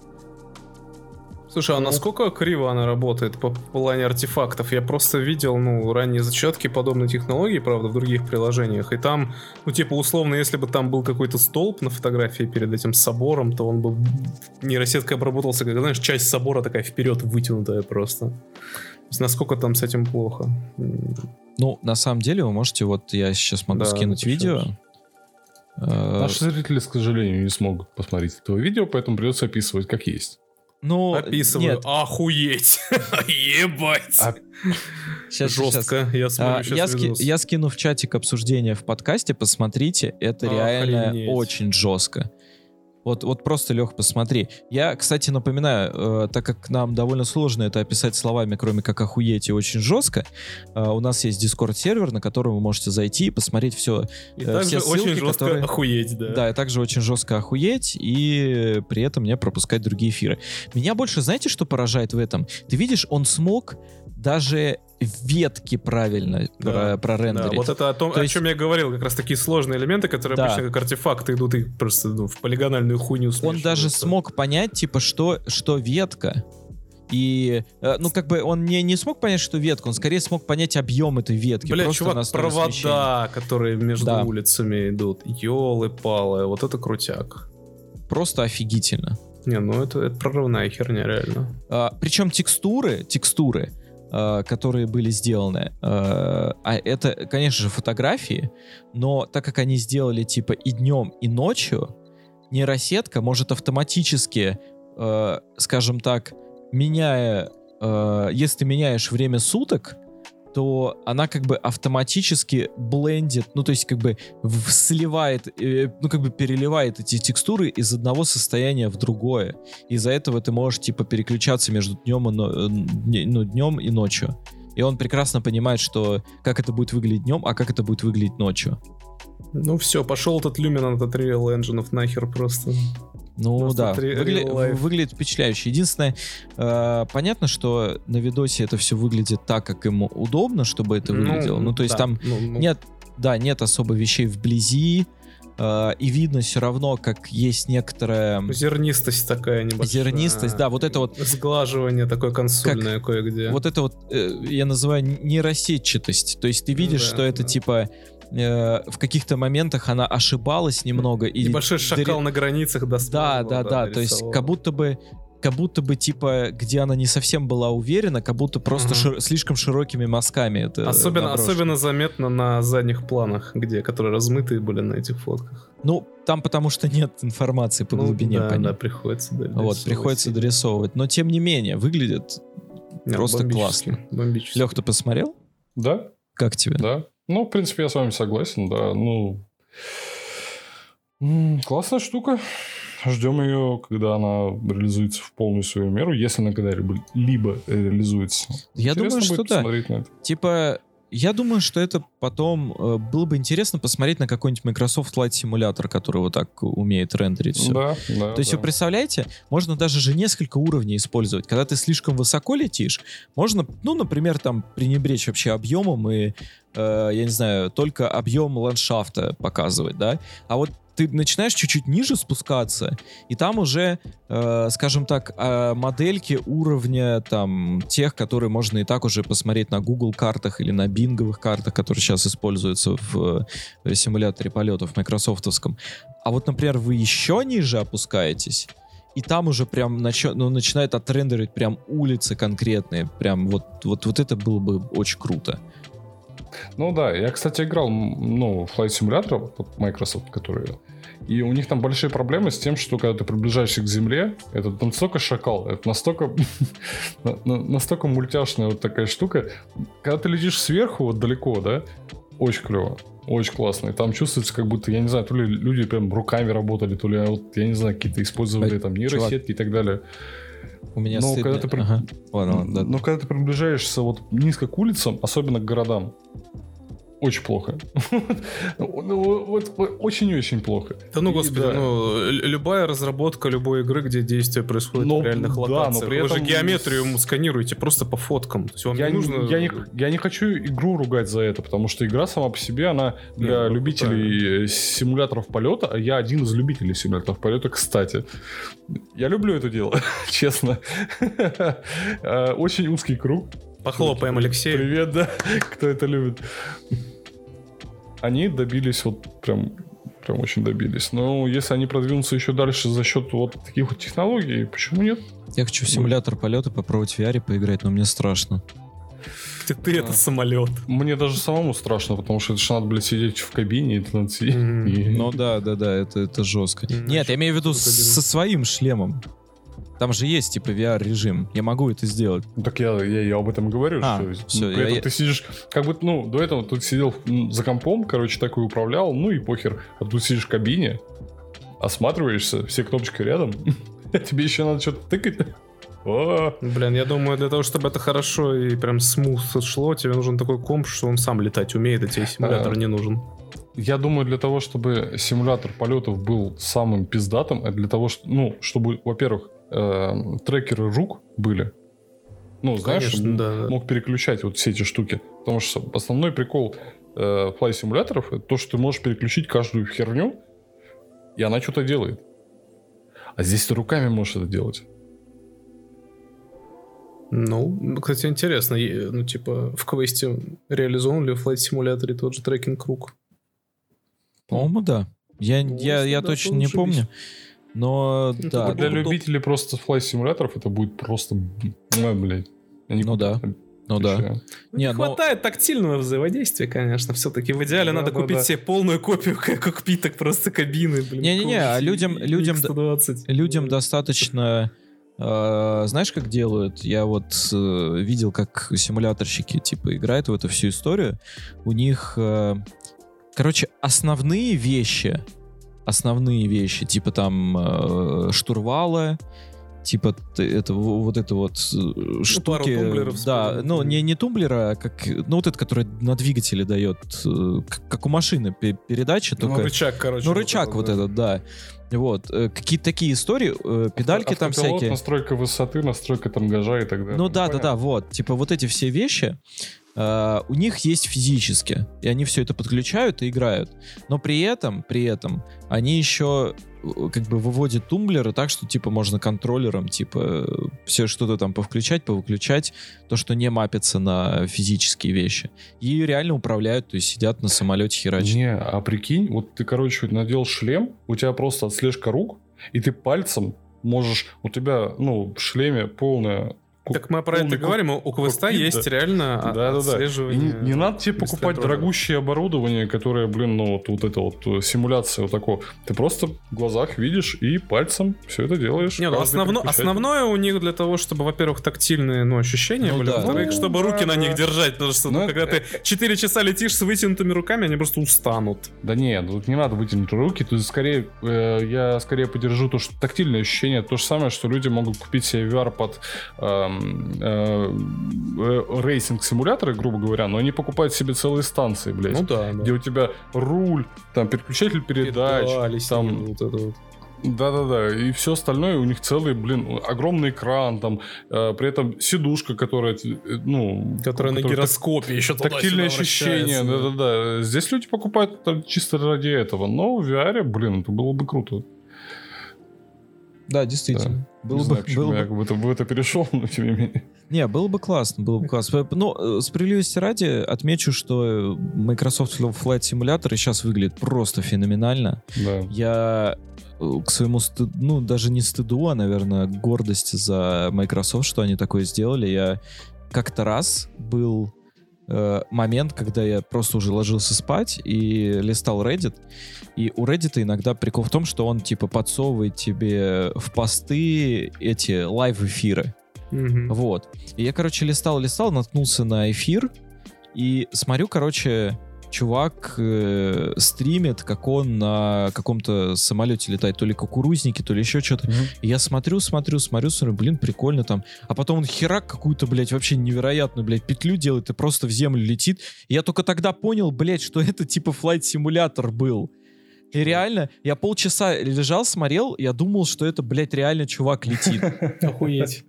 Слушай, а насколько криво она работает по плане артефактов? Я просто видел, ну, ранние зачатки подобной технологии, правда, в других приложениях. И там, ну, типа, условно, если бы там был какой-то столб на фотографии перед этим собором, то он бы нейросеткой обработался, как, знаешь, часть собора такая вперед вытянутая просто. То есть насколько там с этим плохо? Ну, на самом деле, вы можете, вот я сейчас могу Да, скинуть видео. Э, Наши зрители, к сожалению, не смогут посмотреть этого видео, поэтому придется описывать как есть. Ну, Описываю. нет, Охуеть! Ебать! А- щас. Жестко. Я смотрю А, сейчас я, ски- я скину в чатик обсуждения в подкасте, посмотрите, это реально Охренеть. очень жестко. Вот, вот просто, Лех, посмотри. Я, кстати, напоминаю, э, так как нам довольно сложно это описать словами, кроме как охуеть и очень жестко, э, у нас есть Discord-сервер, на который вы можете зайти и посмотреть все. И э, также все ссылки, очень жестко которые- охуеть, да. Да, и также очень жестко охуеть, и при этом не пропускать другие эфиры. Меня больше, знаете, что поражает в этом? Ты видишь, он смог даже ветки правильно Да, про- Да, прорендерить. вот это о том, То о есть- чем я говорил, как раз такие сложные элементы, которые Да. обычно как артефакты идут и просто ну, в полигональную хуйню он даже смог понять, типа, что, что ветка. И, э, ну, как бы он не, не смог понять, что ветка, он скорее смог понять объем этой ветки. Бля, чувак, провода, которые между Да. улицами идут. Ёлы-палы, вот это крутяк. Просто офигительно. Не, ну это, это прорывная херня, реально. А, причем текстуры, текстуры, которые были сделаны, а, а это, конечно же, фотографии, но так как они сделали типа и днем, и ночью, нейросетка может автоматически, а, скажем так, меняя, если ты меняешь время суток, то она как бы автоматически блендит, ну то есть как бы сливает, э, ну как бы переливает эти текстуры из одного состояния в другое. Из-за этого ты можешь типа переключаться между днем и, э, ну, днем и ночью. И он прекрасно понимает, что как это будет выглядеть днем, а как это будет выглядеть ночью. Ну все, пошел этот Luminant от Real Engine нахер просто. Ну Просто да, три- выгля- выглядит впечатляюще. Единственное, э, понятно, что на видосе это все выглядит так, как ему удобно, чтобы это выглядело. Ну, то есть да, там ну, ну, нет, да, нет особо вещей вблизи, э, и видно все равно, как есть некоторая... Зернистость такая небольшая. Зернистость, да, вот это вот- Сглаживание такое консольное кое-где. Вот это вот э, я называю нейросетчатость. То есть ты видишь, Да, что это да. типа э, в каких-то моментах она ошибалась немного. И Небольшой шакал на границах Да, достал. да, да. То есть как будто бы как будто бы типа, где она не совсем была уверена, как будто просто Мгм. шир- слишком широкими мазками это Особенно, наброшено. особенно заметно на задних планах, где, которые размытые были на этих фотках. Ну, там потому что нет информации по Ну, глубине да, по ним. да, приходится. да, Вот, дорисовывать. приходится дорисовывать. Но тем не менее, выглядит... Не, просто бомбически, классно. Бомбически. Лех, ты посмотрел? Да, Как тебе? да. Ну, в принципе, я с вами согласен, да. Ну, классная штука. Ждем ее, когда она реализуется в полную свою меру, если она когда-либо реализуется. Я думаю, Интересно что будет да. на это. Типа, я думаю, что это потом э, было бы интересно посмотреть на какой-нибудь Microsoft Flight Simulator, который вот так умеет рендерить все. Да, да. То есть да. вы представляете, можно даже же несколько уровней использовать. Когда ты слишком высоко летишь, можно, ну, например, там пренебречь вообще объемом и, э, я не знаю, только объем ландшафта показывать, да? А вот ты начинаешь чуть-чуть ниже спускаться, и там уже, э, скажем так, э, модельки уровня там тех, которые можно и так уже посмотреть на Google картах или на бинговых картах, которые сейчас используются в, э, симуляторе полетов майкрософтовском. А вот, например, вы еще ниже опускаетесь, и там уже прям начи- ну, начинает отрендерить прям улицы конкретные. Прям вот, вот, вот это было бы очень круто. Ну да, я, кстати, играл, ну, Flight Simulator, вот Microsoft, который... И у них там большие проблемы с тем, что когда ты приближаешься к Земле, это настолько шакал, это настолько, на- на- настолько мультяшная вот такая штука. Когда ты летишь сверху, вот далеко, да, очень клево. Очень классно. И там чувствуется, как будто, я не знаю, то ли люди прям руками работали, то ли, вот, я не знаю, какие-то использовали там нейросетки и так далее. У меня Ну, стыдно- когда ты при- Ага. Ладно, ладно, да. Но когда ты приближаешься вот низко к улицам, особенно к городам, очень плохо. Ну, вот очень-очень плохо. Да ну, господи, да. ну, любая разработка любой игры, где действие происходит Ну, в реальных да, но локациях. при Вы же этом- геометрию ему сканируете просто по фоткам. То есть вам Я не нужно... я, не, я не хочу игру ругать за это, потому что игра сама по себе, она для Не, ну, любителей э, симуляторов полета, а я один из любителей симуляторов полета, кстати. Я люблю это дело, честно. Э, Очень узкий круг. Похлопаем Алексею. Привет, да, кто это любит. Они добились вот прям, прям очень добились. Но если они продвинутся еще дальше за счет вот таких вот технологий, почему нет? Я хочу в симулятор полета попробовать в VR поиграть, но мне страшно. Ты, ты это самолет. Мне даже самому страшно, потому что это же надо, блядь, сидеть в кабине и сидеть. Мгм. И- Ну да, да, да, это, это жестко. М, Нет, я имею в виду со своим шлемом. Там же есть, типа, VR-режим. Я могу это сделать. Ну, так я, я, я об этом говорю. А, что при я- этом я- ты сидишь, как бы, ну, до этого ты сидел за компом, короче, так и управлял, ну и похер. А тут сидишь в кабине, осматриваешься, все кнопочки рядом, а тебе еще надо что-то тыкать. О, Блин, я думаю, для того, чтобы это хорошо и прям смуth шло, тебе нужен такой комп, что он сам летать умеет, и тебе симулятор А. не нужен. Я думаю, для того, чтобы симулятор полетов был самым пиздатым, это для того, что, ну, чтобы, во-первых, э, трекеры рук были. Ну, знаешь, Конечно, да, да. мог переключать вот все эти штуки. Потому что основной прикол э, флай-симуляторов это то, что ты можешь переключить каждую херню, и она что-то делает. А здесь ты руками можешь это делать. Ну, кстати, интересно, ну, типа, в квесте реализован ли в Flight симуляторе тот же трекинг рук? По-моему, да. Я, Ну, я, я да, точно то не помню. Но Ну, да, тогда Для любителей просто флай-симуляторов это будет просто... Ой, блядь. Ну да. ну да. Ну, Не, не ну- хватает тактильного взаимодействия, конечно. Все-таки в идеале Да, надо да, купить да. себе полную копию кокпита, просто кабины. Не-не-не, а людям- людям- X120. Людям достаточно... э, знаешь, как делают? Я вот э, видел, как симуляторщики, типа, играют в эту всю историю. У них, э, короче, основные вещи, основные вещи, типа там э, штурвалы, типа это, вот это вот э, штуки. тумблеров да, вспомнил. ну не, не тумблера, а как, ну вот это, который на двигателе дает, э, как, как у машины пе- передача, Ну, только... рычаг, короче. Ну, рычаг вот да. этот, да. Вот. э, Какие-то такие истории, педальки там Автопилот, всякие. настройка высоты, настройка тангажа и так далее. Ну да, да, да, понятно. вот. Типа вот эти все вещи, э, у них есть физически. И они все это подключают и играют. Но при этом, при этом, они еще э, как бы выводят тумблеры так, что типа можно контроллером типа все что-то там повключать, повыключать, то, что не мапится на физические вещи. И реально управляют, то есть сидят на самолете херачат. Не, а прикинь, вот ты, короче, надел шлем, у тебя просто отслежка рук, и ты пальцем можешь, у тебя, ну, в шлеме полная... Так мы про это говорим, у квеста есть да. реально о- Да-да-да. И отслеживание. не, не надо тебе покупать дорогущее оборудование, которое, блин, ну вот, вот это вот э, симуляция вот такого. Ты просто в глазах видишь и пальцем все это делаешь. Не, ну основно, основное у них для того, чтобы, во-первых, тактильные ну, ощущения Ну были, да. во-вторых, Ну, чтобы руки да, на них да. держать, потому что ну, Ну, когда это- ты 4 часа летишь с вытянутыми руками, они просто устанут. Да нет, тут не надо вытянуть руки, тут скорее, э, я скорее поддержу то, что тактильное ощущение, то же самое, что люди могут купить себе VR под эм, э, э, рейсинг-симуляторы, грубо говоря, но они покупают себе целые станции, блядь. Ну да, да. Где у тебя руль, там переключатель передач, Педали там вот это вот. Да-да-да, и все остальное у них целый, блин, огромный экран, там, э, при этом сидушка, которая, э, ну... Которая на гироскопе еще так- Тактильное ощущение, да-да-да. Здесь люди покупают чисто ради этого, но в VR, блин, это было бы круто. Да, действительно. Было Не бы, знаю, было бы я в это, в это перешел, но тем не менее. Не, было бы классно, было бы классно. Ну, э, справедливости ради, отмечу, что Microsoft Flight Simulator сейчас выглядит просто феноменально. Да. Я э, к своему стыду, ну, даже не стыду, а, наверное, гордости за Microsoft, что они такое сделали. Я как-то раз был э, момент, когда я просто уже ложился спать и листал Reddit. И у Reddit иногда прикол в том, что он типа подсовывает тебе в посты эти лайв-эфиры. Мгм. Вот. И я, короче, листал, листал, наткнулся на эфир и смотрю, короче, чувак э, стримит, как он на каком-то самолете летает, то ли кукурузники, то ли еще что-то. И я смотрю, смотрю, смотрю, смотрю, блин, прикольно там. А потом он херак какую-то, блядь, вообще невероятную, блядь, петлю делает и просто в землю летит. И я только тогда понял, блядь, что это типа флайт-симулятор был. И реально, я полчаса лежал, смотрел, я думал, что это, блядь, реально чувак летит. Охуеть.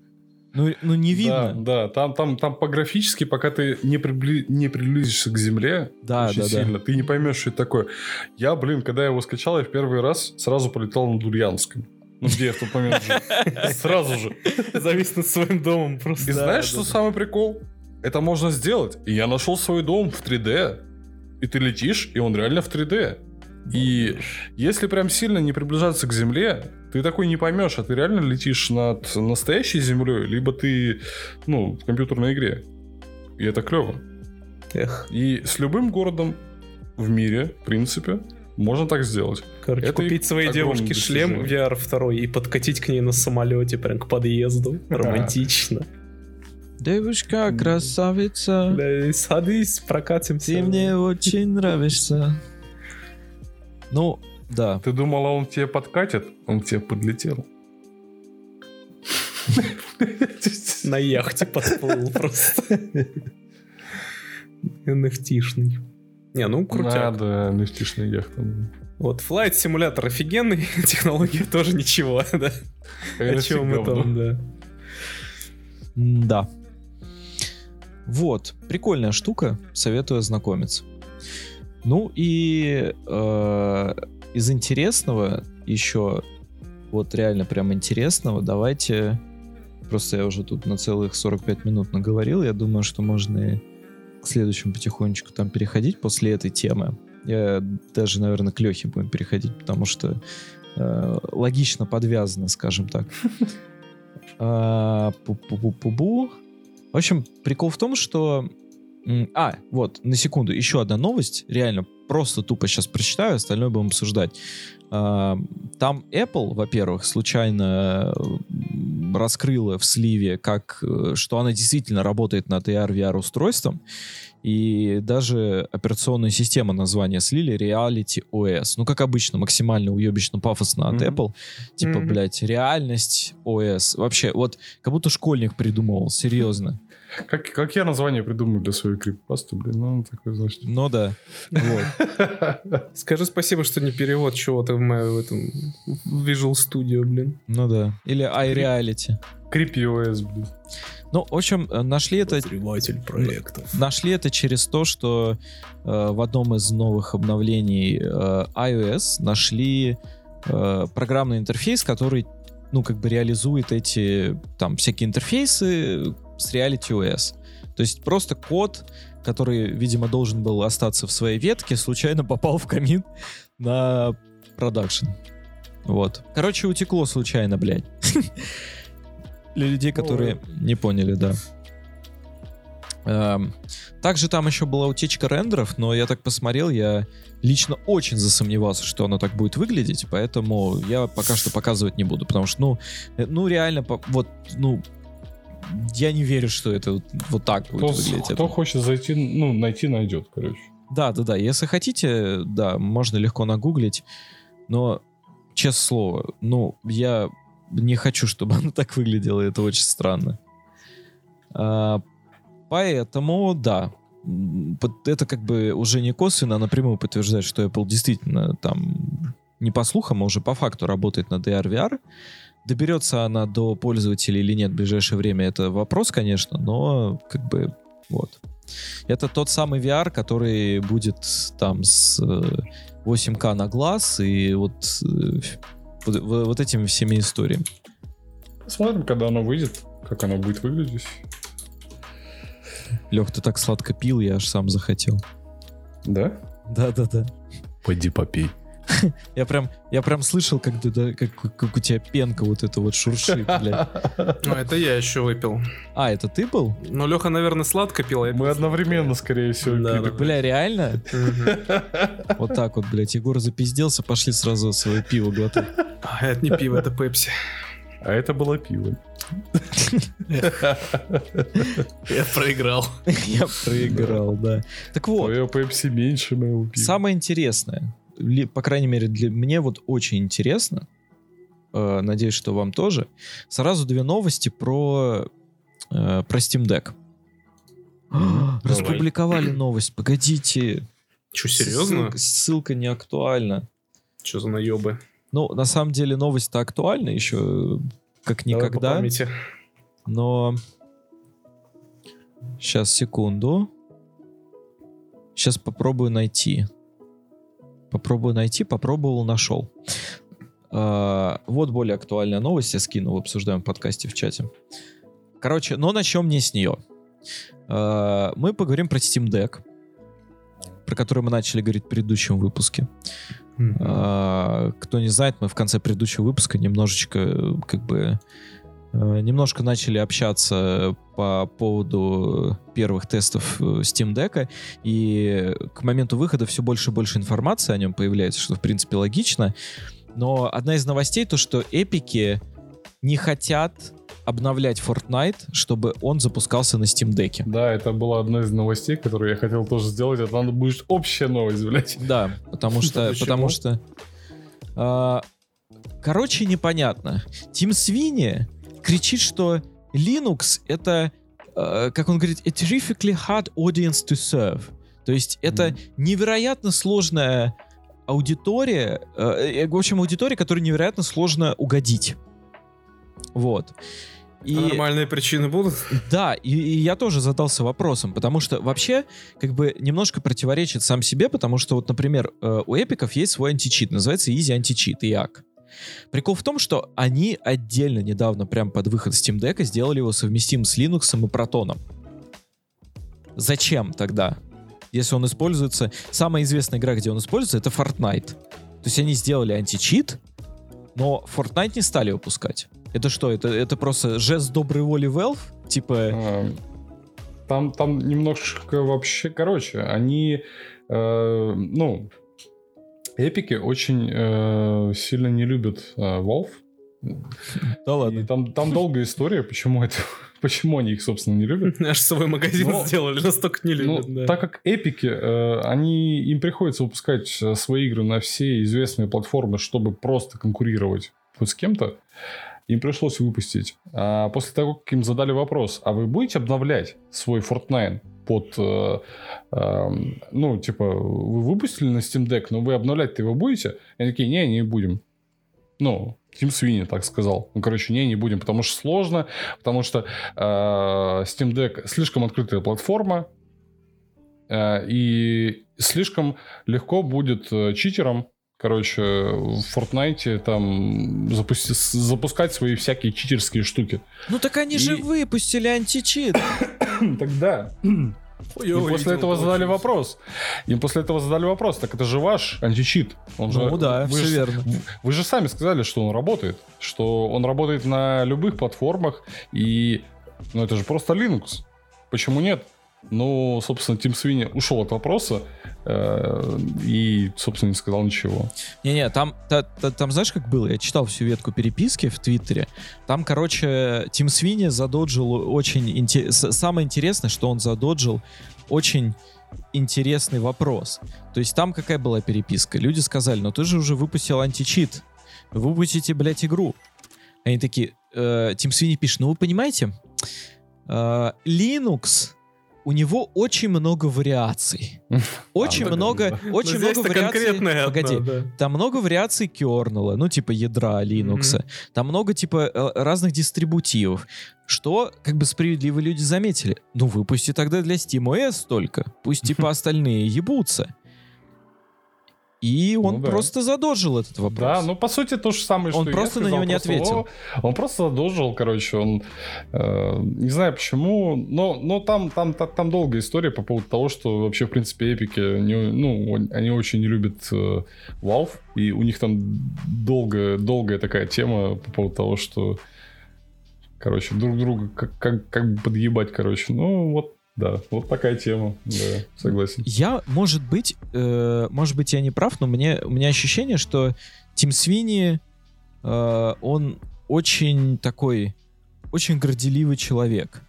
Ну, ну не видно. Да, да, там, там, там по графически, пока ты не, прибли- не приблизишься к земле Да, очень да, да. сильно, ты не поймешь, что это такое. Я, блин, когда я его скачал, я в первый раз сразу полетал на Дульянском. Ну, где я в тот момент жил. Сразу же. Завис над своим домом просто. И Да, знаешь, да, что да. самый прикол? Это можно сделать. И я нашел свой дом в 3D. И ты летишь, и он реально в 3D. И если прям сильно не приближаться к Земле, ты такой не поймешь, а ты реально летишь над настоящей Землей, либо ты, ну, в компьютерной игре. И это клево. Эх. И с любым городом в мире, в принципе, Можно так сделать. Короче, Это купить своей девушке шлем. VR 2 и подкатить к ней на самолете прям к подъезду. Романтично. Девушка, красавица, Да, садись, прокатимся. ты мне очень нравишься. Ну, да. Ты думала, он тебе подкатит? Он к тебе подлетел. На яхте подплыл просто. NFT-шный. Не, ну крутяк. Надо, нефтишная яхта. Вот, Flight симулятор офигенный, технология тоже ничего, да. О чем мы там, да. Да. Вот, прикольная штука, советую ознакомиться. Ну и э, из интересного еще, вот реально прям интересного, давайте, просто я уже тут на целых 45 минут наговорил, я думаю, что можно и к следующему потихонечку там переходить после этой темы. Я даже, наверное, к Лехе будем переходить, потому что э, логично подвязано, скажем так. А, Пу-пу-пу-пу-бу. В общем, прикол в том, что... А, вот, на секунду, еще одна новость. Реально, просто тупо сейчас прочитаю, остальное будем обсуждать. А, Там Apple, во-первых, случайно раскрыла в сливе, как, э, что она действительно работает над AR-VR устройством, и даже операционную систему название слили Reality OS. Ну, как обычно, максимально уебищно пафосно от Мгм. Apple. Типа, Мгм. блядь, реальность OS. Вообще, вот, как будто школьник придумывал, серьезно. Как, как я название придумаю для своей криппасты, блин, ну, такой, значит. Ну да. Вот. Скажи спасибо, что не перевод чего-то в мою в этом Visual Studio, блин. Ну да. Или iReality. OS, блин. Ну, в общем, э, нашли это проектов. Нашли это через то, что э, в одном из новых обновлений э, iOS нашли э, программный интерфейс, который, ну, как бы реализует эти, там, всякие интерфейсы с Reality OS. То есть просто код, который, видимо, должен был остаться в своей ветке, случайно попал в камин на продакшн. Вот. Короче, утекло случайно, блядь. Для людей, которые не поняли, да. Эм, Также там еще была утечка рендеров, но я так посмотрел, я лично очень засомневался, что оно так будет выглядеть, поэтому я пока что показывать не буду, потому что, ну, э, ну реально, вот, ну, я не верю, что это вот, вот так будет Кто, выглядеть. кто Это- хочет зайти, ну, найти, найдет, короче. Да, да, да. Если хотите, да, можно легко нагуглить. Но, честное слово, ну, я не хочу, чтобы оно так выглядело. Это очень странно. А, поэтому, да. Это как бы уже не косвенно, а напрямую подтверждает, что Apple действительно там не по слухам, а уже по факту работает над AR VR. Доберется она до пользователей или нет в ближайшее время, это вопрос, конечно, но как бы вот. Это тот самый VR, который будет там с э, 8К на глаз и вот, э, вот, вот- этими всеми историями. Посмотрим, когда оно выйдет, как оно будет выглядеть. Лех, ты так сладко пил, я аж сам захотел. Да? Да-да-да. Пойди попей. Я прям, я прям слышал, как, ты, да, как, как у тебя пенка вот это вот шуршит, блядь. Ну, это я еще выпил. А, это ты был? Но Леха, наверное, сладко пил. а Мы пил одновременно, скорее всего, Да, пили. да. Бля, реально? Вот так вот, блядь. Егор запизделся, пошли сразу свое пиво глотать. А, Это не пиво, это пепси. А это было пиво. Я проиграл. Я проиграл, да. Так вот, Твое пепси меньше моего пива. Самое интересное, ли- по крайней мере для мне вот очень интересно, э, надеюсь, что вам тоже, сразу две новости про, э, про Steam Deck. Распубликовали новость, погодите. Че, серьезно? Ссылка, ссылка не актуальна. Че за наебы? Ну, на самом деле новость-то актуальна еще э, как Давай по никогда. Но... Сейчас, секунду. Сейчас попробую найти. Попробую найти, попробовал, нашел. А, вот более актуальная новость, я скину в обсуждаем подкасте в чате. Короче, но начнем не с нее. А, мы поговорим про Steam Deck, про который мы начали говорить в предыдущем выпуске. А, Кто не знает, мы в конце предыдущего выпуска немножечко э, как бы немножко начали общаться по поводу первых тестов э, Steam Deck, и к моменту выхода все больше и больше информации о нем появляется, что, в принципе, логично. Но одна из новостей то, что эпики не хотят обновлять Fortnite, чтобы он запускался на Steam Deck. Да, это была одна из новостей, которую я хотел тоже сделать. Это надо будет общая новость, блядь. Да, потому что... Потому что а, короче, непонятно. Тим Свини кричит, что Linux это, а, как он говорит, a terrifically hard audience to serve. То есть это Мгм. невероятно сложная аудитория, э, в общем, аудитория, которой невероятно сложно угодить. Вот. И... А Нормальные причины будут? Да, и, и я тоже задался вопросом, потому что вообще как бы немножко противоречит сам себе, потому что вот, например, э, у эпиков есть свой античит, называется Easy античит, EAC. Прикол в том, что они отдельно недавно, прям под выход Steam Deck, сделали его совместимым с Linux и Proton. Зачем тогда? Если он используется... Самая известная игра, где он используется, это Fortnite. То есть они сделали античит, но Fortnite не стали выпускать. Это что? Это, это просто жест доброй воли Valve? Типа... А, Там, там немножко вообще, короче, они, э, ну, эпики очень э, сильно не любят э, Valve. Да И там, там долгая история, почему это, почему они их, собственно, не любят. Аж свой магазин Но- сделали, настолько не Ну, любят, да. так как эпики, э, они, им приходится выпускать э, свои игры на все известные платформы, чтобы просто конкурировать хоть с кем-то, им пришлось выпустить. А после того, как им задали вопрос, а вы будете обновлять свой Fortnite под, э, э, ну, типа, вы выпустили на Steam Deck, но вы обновлять-то его будете? И они такие, не, не будем. Ну, Тим Свини так сказал. Ну, короче, не, не будем, потому что сложно, потому что э, Steam Deck слишком открытая платформа, э, и слишком легко будет э, читерам, короче, в Fortnite там запусти- запускать свои всякие читерские штуки. Ну так они И- же выпустили античит. Тогда Ой, им после этого задали получилось. вопрос. Им после этого задали вопрос, так это же ваш античит. Он же, Ну да, вы все же- верно. Вы же сами сказали, что он работает, что он работает на любых платформах, и ну, это же просто Linux. Почему нет? Ну, собственно, Тим Свини ушел от вопроса и, собственно, не сказал ничего. Не-не, там, та- та- там знаешь, как было? Я читал всю ветку переписки в Твиттере. Там, короче, Тим Свини задоджил очень... инте- Самое интересное, что он задоджил очень интересный вопрос. То есть там какая была переписка? Люди сказали, ну ты же уже выпустил античит. Вы выпустите, блядь, игру. Они такие, э, Тим Свини пишет, ну вы понимаете, э, Linux, у него очень много вариаций. Очень много, да. Ну, очень здесь-то много вариаций. Погоди, да. там много вариаций кернела, ну, типа ядра Linux. Там много, типа, э, разных дистрибутивов. Что, как бы, справедливо люди заметили. Ну, выпусти тогда для SteamOS только. Пусть, типа, остальные ебутся. И он Ну да. просто задожил этот вопрос. Да, ну по сути то же самое, Он что и просто я на сказал, него не ответил. Он просто задолжил, короче, он э, не знаю почему, но, но там, там, та- там, долгая история по поводу того, что вообще, в принципе, эпики, не, ну, он- они очень не любят э, Valve, и у них там долгая, долгая такая тема по поводу того, что, короче, друг друга как, как, как бы подъебать, короче. Ну, вот, да, вот такая тема, да, согласен. Я, может быть, э, может быть, я не прав, но мне, у меня ощущение, что Тим Свини, э, он очень такой, очень горделивый человек.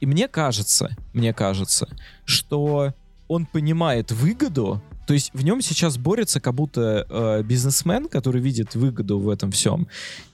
И мне кажется, мне кажется, что он понимает выгоду, то есть в нем сейчас борется как будто э, бизнесмен, который видит выгоду в этом всем,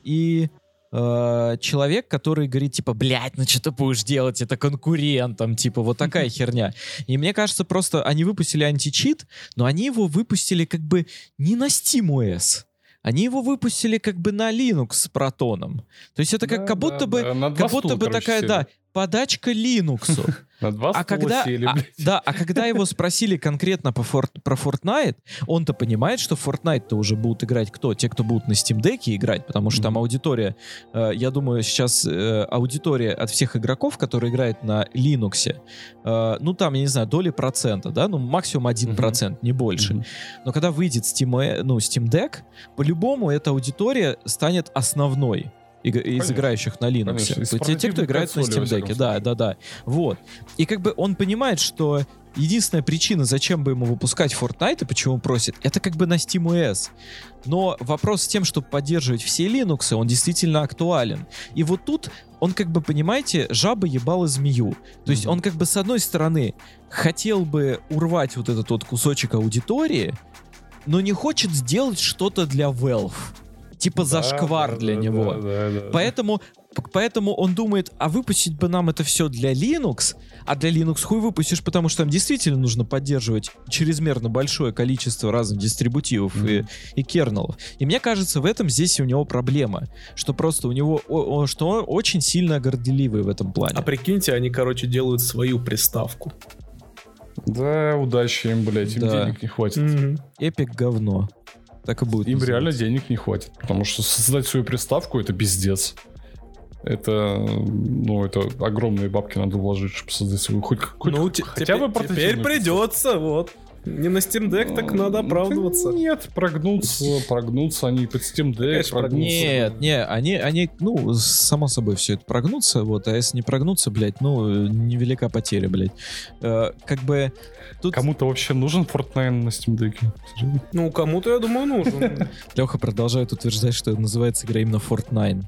и э, человек, который говорит, типа, блядь, ну что ты будешь делать это конкурентом, типа, вот такая херня. И мне кажется, просто они выпустили античит, но они его выпустили как бы не на SteamOS. Они его выпустили как бы на Linux с протоном. То есть это как, Да, как будто да, бы, да, как будто стула, бы короче, такая, сели. да, подачка Linux. А когда, а, да, а когда его спросили конкретно по про Fortnite, он-то понимает, что в Fortnite-то уже будут играть кто? Те, кто будут на Steam Deck играть, потому что там аудитория, э, я думаю, сейчас э, аудитория от всех игроков, которые играют на Linux, э, ну там, я не знаю, доли процента, да, ну максимум 1%, не больше. Но когда выйдет Steam, ну, Steam Deck, по-любому эта аудитория станет основной. Иг- из играющих на Linux. Конечно, те, те, кто играет на Steam Deck. Да, да, да. Вот. И как бы он понимает, что единственная причина, зачем бы ему выпускать Fortnite и почему он просит, это как бы на SteamOS. Но вопрос с тем, чтобы поддерживать все Linux, он действительно актуален. И вот тут он как бы, понимаете, жаба ебала змею. То есть Мгм. он как бы с одной стороны хотел бы урвать вот этот вот кусочек аудитории, но не хочет сделать что-то для Valve. Типа зашквар Да, для да, него. да, да, да. Поэтому, поэтому он думает, а выпустить бы нам это все для Linux, а для Linux хуй выпустишь, потому что там действительно нужно поддерживать чрезмерно большое количество разных дистрибутивов и, Мгм. и кернелов. И мне кажется, в этом здесь у него проблема, что просто у него, о- что он очень сильно горделивый в этом плане. А прикиньте, они, короче, делают свою приставку. Да, удачи им, блядь, им Да. денег не хватит. Эпик говно. Так и будет. Им называться. реально денег не хватит, потому что создать свою приставку это пиздец. Это, ну, это огромные бабки надо вложить, чтобы создать свою хоть, хоть ну, хотя теперь, бы теперь приставку. придется, вот. Не на Steam Deck, так надо Ну, оправдываться. Нет, прогнуться, прогнуться они под Steam Deck, Конечно, прогнуться. Нет, не, они, они, ну, само собой все это прогнутся, вот, а если не прогнуться, блядь, ну, невелика потеря, блядь. Э, как бы тут Кому-то вообще нужен Fortnite на Steam Deck? Ну, кому-то, я думаю, нужен. Леха продолжает утверждать, что называется игра именно Fortnite.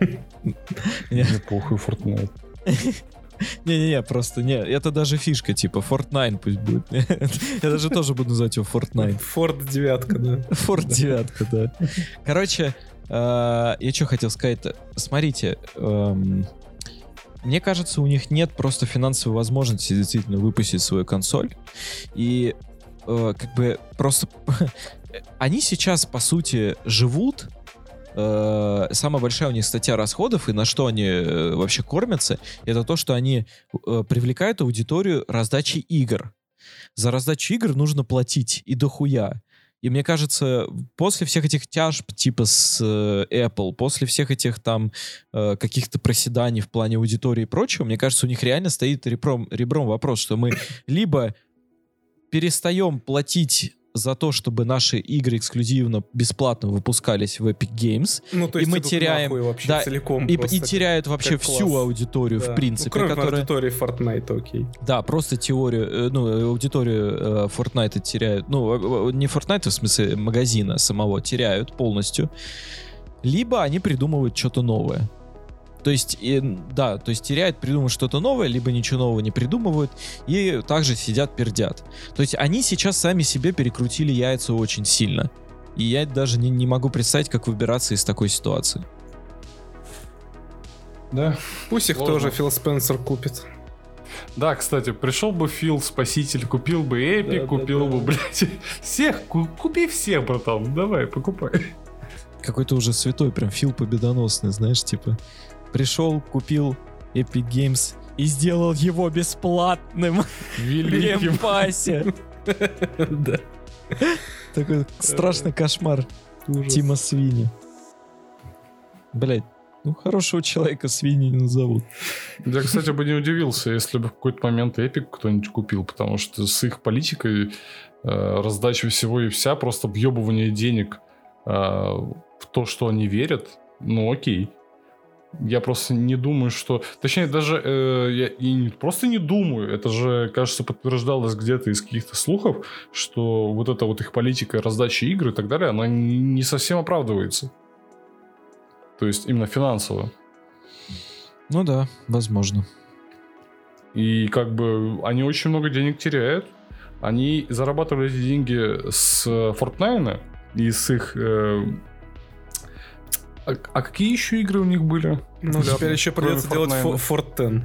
Мне похуй Fortnite. Не-не-не, просто не, это даже фишка, типа, Fortnite пусть будет. Я даже тоже буду называть его Fortnite. Форд девятка, да. Форт девятка, да. Короче, э, я что хотел сказать-то. Смотрите, эм, мне кажется, у них нет просто финансовой возможности действительно выпустить свою консоль. И э, как бы просто... Они сейчас, по сути, живут э, самая большая у них статья расходов и на что они э, вообще кормятся, это то, что они э, привлекают аудиторию раздачи игр. За раздачу игр нужно платить и дохуя. И мне кажется, после всех этих тяжб типа с э, Apple, после всех этих там э, каких-то проседаний в плане аудитории и прочего, мне кажется, у них реально стоит ребром, ребром вопрос, что мы либо перестаем платить за то, чтобы наши игры эксклюзивно бесплатно выпускались в Epic Games, Ну, то И есть мы идут теряем- вообще да, целиком. и, просто и теряют вообще всю класс. аудиторию, Да. в принципе, Ну, кроме которая... аудитории Fortnite, окей. Да, просто теорию, э, ну, э, аудиторию э, Fortnite теряют. Ну, э, не Fortnite, в смысле магазина самого теряют полностью. Либо они придумывают что-то новое. То есть, и, да, то есть теряют, придумывают что-то новое, либо ничего нового не придумывают, и также сидят, пердят. То есть они сейчас сами себе перекрутили яйца очень сильно. И я даже не, не могу представить, как выбираться из такой ситуации. Да. Пусть их Сложно. тоже Фил Спенсер купит. Да, кстати, пришел бы Фил Спаситель, купил бы Epic, Да, да, купил да. бы, блядь, всех, ку- купи всех, братан, давай, покупай. какой-то уже святой, прям Фил победоносный, знаешь, типа пришел, купил Epic Games и сделал его бесплатным в Великим. геймпассе. Да. Такой страшный кошмар. Тима Свини. Блять, ну хорошего человека свиньи не назовут. Я, кстати, бы не удивился, если бы в какой-то момент Эпик кто-нибудь купил, потому что с их политикой э, раздачи всего и вся, просто въебывание денег э, в то, что они верят, ну окей. Я просто не думаю, что... Точнее, даже э, я и не, просто не думаю. Это же, кажется, подтверждалось где-то из каких-то слухов, что вот эта вот их политика раздачи игр и так далее, она не не совсем оправдывается. То есть именно финансово. Ну да, возможно. И как бы они очень много денег теряют. Они зарабатывали эти деньги с Fortnite и с их... э, А, а какие еще игры у них были? Ну, Для- теперь еще придется делать Fortnite. Fort 10.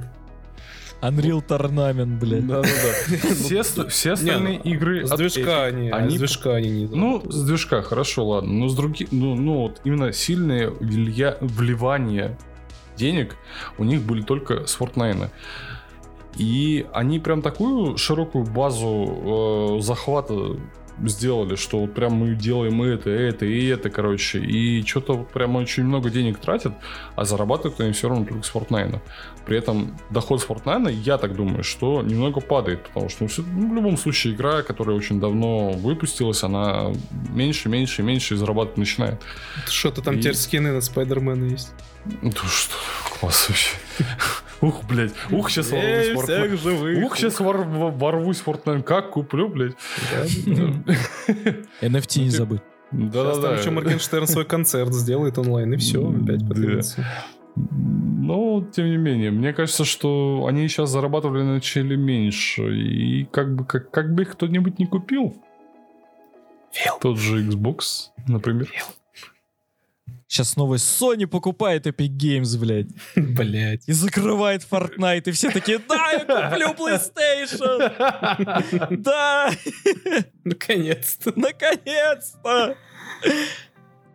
Unreal Tournament, блядь. Да-да-да. Все, все остальные Не, ну, игры... С от движка Epic, они, они с движка они не Ну, с движка, хорошо, ладно. Но с других... Ну, ну, вот именно сильное влия- вливание денег у них были только с Fortnite. И они прям такую широкую базу э, захвата сделали, что вот прям мы делаем это, это и это, короче, и что-то прям очень много денег тратят, а зарабатывают они все равно только с Fortnite. При этом доход с Fortnite, я так думаю, что немного падает, потому что ну, все- ну, в любом случае игра, которая очень давно выпустилась, она меньше, меньше, меньше зарабатывать начинает. Что-то там И- теперь скины на Спайдермена есть. Ну что, класс вообще. Ух, блядь, ух, сейчас ворвусь Fortnite. Ух, сейчас ворвусь в Fortnite. Как куплю, блядь? NFT не забыть. Сейчас Да-да-да. там еще Моргенштерн свой концерт сделает онлайн, и все, опять да. Но, тем не менее, мне кажется, что они сейчас зарабатывали начали меньше. И как бы, как, как бы их кто-нибудь не купил. Тот же Xbox, например. Сейчас снова Sony покупает Epic Games, блядь. Блять. И закрывает Fortnite. И все такие, да, я куплю PlayStation. Да, Наконец-то. наконец-то.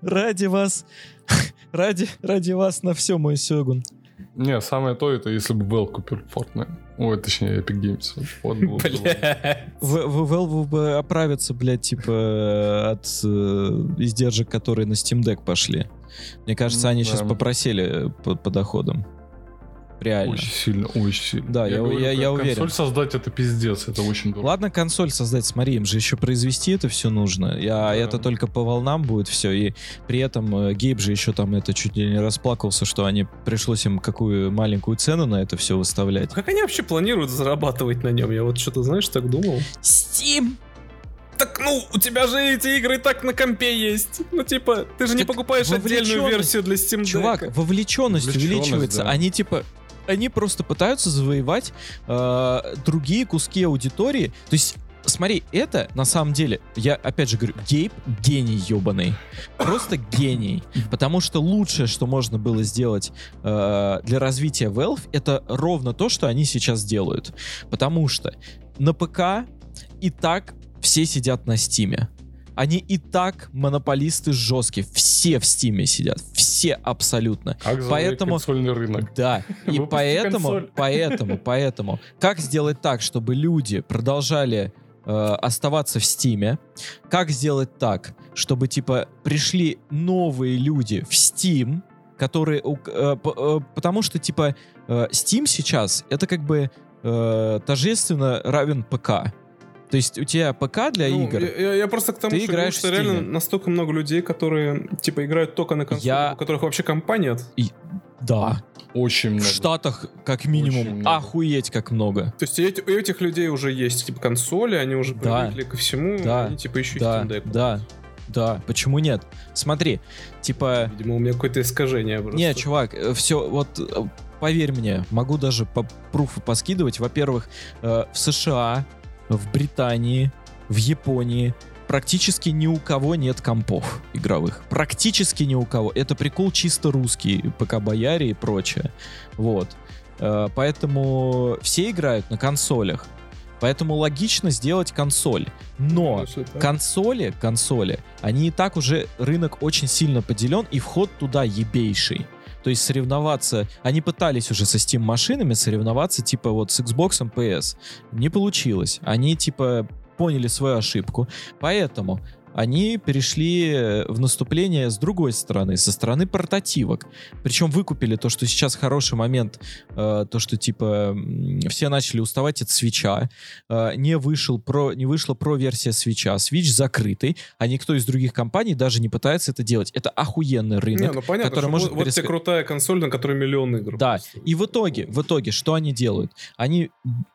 Ради вас. Ради, ради вас на все, мой Сёгун. Не, самое то, это если бы Valve купил Fortnite. Ой, точнее, Epic Games. Вот было Valve бы оправиться, блядь, типа от э, издержек, которые на Steam Deck пошли. Мне кажется, они сейчас попросили по, по доходам. Реально. Очень сильно, очень сильно. Да, я- говорю, я- я консоль уверен. создать это пиздец, это очень дорого. Ладно, консоль создать, смотри, им же еще произвести это все нужно. Я, Да. Это только по волнам будет все. И при этом э, Гейб же еще там это чуть ли не расплакался, что они пришлось им какую маленькую цену на это все выставлять. Как они вообще планируют зарабатывать на нем? Я вот что-то, знаешь, так думал. Steam! Так, ну, у тебя же эти игры так на компе есть. Ну, типа, ты же не Так покупаешь отдельную версию для Steam Deck. Чувак, вовлеченность, Вовлеченность, увеличивается. да. Они типа они просто пытаются завоевать э, другие куски аудитории. То есть, смотри, это на самом деле, я опять же говорю, Гейб гений ебаный. Просто гений. Потому что лучшее, что можно было сделать э, для развития Valve, это ровно то, что они сейчас делают. Потому что на ПК и так все сидят на Стиме. Они и так монополисты жесткие. Все в Стиме сидят. Все абсолютно. Как поэтому- консольный рынок? Да, и поэтому, консоль. поэтому, поэтому, как сделать так, чтобы люди продолжали э, оставаться в Стиме? Как сделать так, чтобы типа пришли новые люди в Steam, которые, э, э, потому что типа э, Steam сейчас это как бы э, тождественно равен ПК. То есть у тебя ПК для Ну, игр. Я, я- просто к тому, Ты что, играешь что в реально настолько много людей, которые, типа, играют только на консоли, Я- у которых вообще компа нет. Да. Очень В много. Штатах как минимум охуеть как много. То есть и у этих людей уже есть, типа, консоли, они уже Да. привыкли ко всему, Да. они, типа, еще Да, и Steam Deck. да, да. Почему нет? Смотри, типа... Видимо, у меня какое-то искажение просто. Не, чувак, все, вот э, поверь мне, могу даже по пруфу поскидывать. Во-первых, э, в США, в Британии, в Японии практически ни у кого нет компов игровых. Практически ни у кого. Это прикол чисто русский, ПК-бояре и прочее. Вот. Э, Поэтому все играют на консолях. Поэтому логично сделать консоль. Но так. консоли, консоли, они и так уже рынок очень сильно поделен, и вход туда ебейший. То есть соревноваться, они пытались уже со Steam машинами соревноваться типа вот с Xbox PS. Не получилось. Они типа поняли свою ошибку. Поэтому они перешли э, в наступление с другой стороны, со стороны портативок. Причем выкупили то, что сейчас хороший момент, э, то, что типа все начали уставать от свеча, э, не, вышел про, не вышла про-версия свеча, свич закрытый, а никто из других компаний даже не пытается это делать. Это охуенный Не, рынок. ну понятно, который может вот, вот тебе крутая консоль, на которой миллион игр. Да, и в итоге, в итоге, что они делают? Они,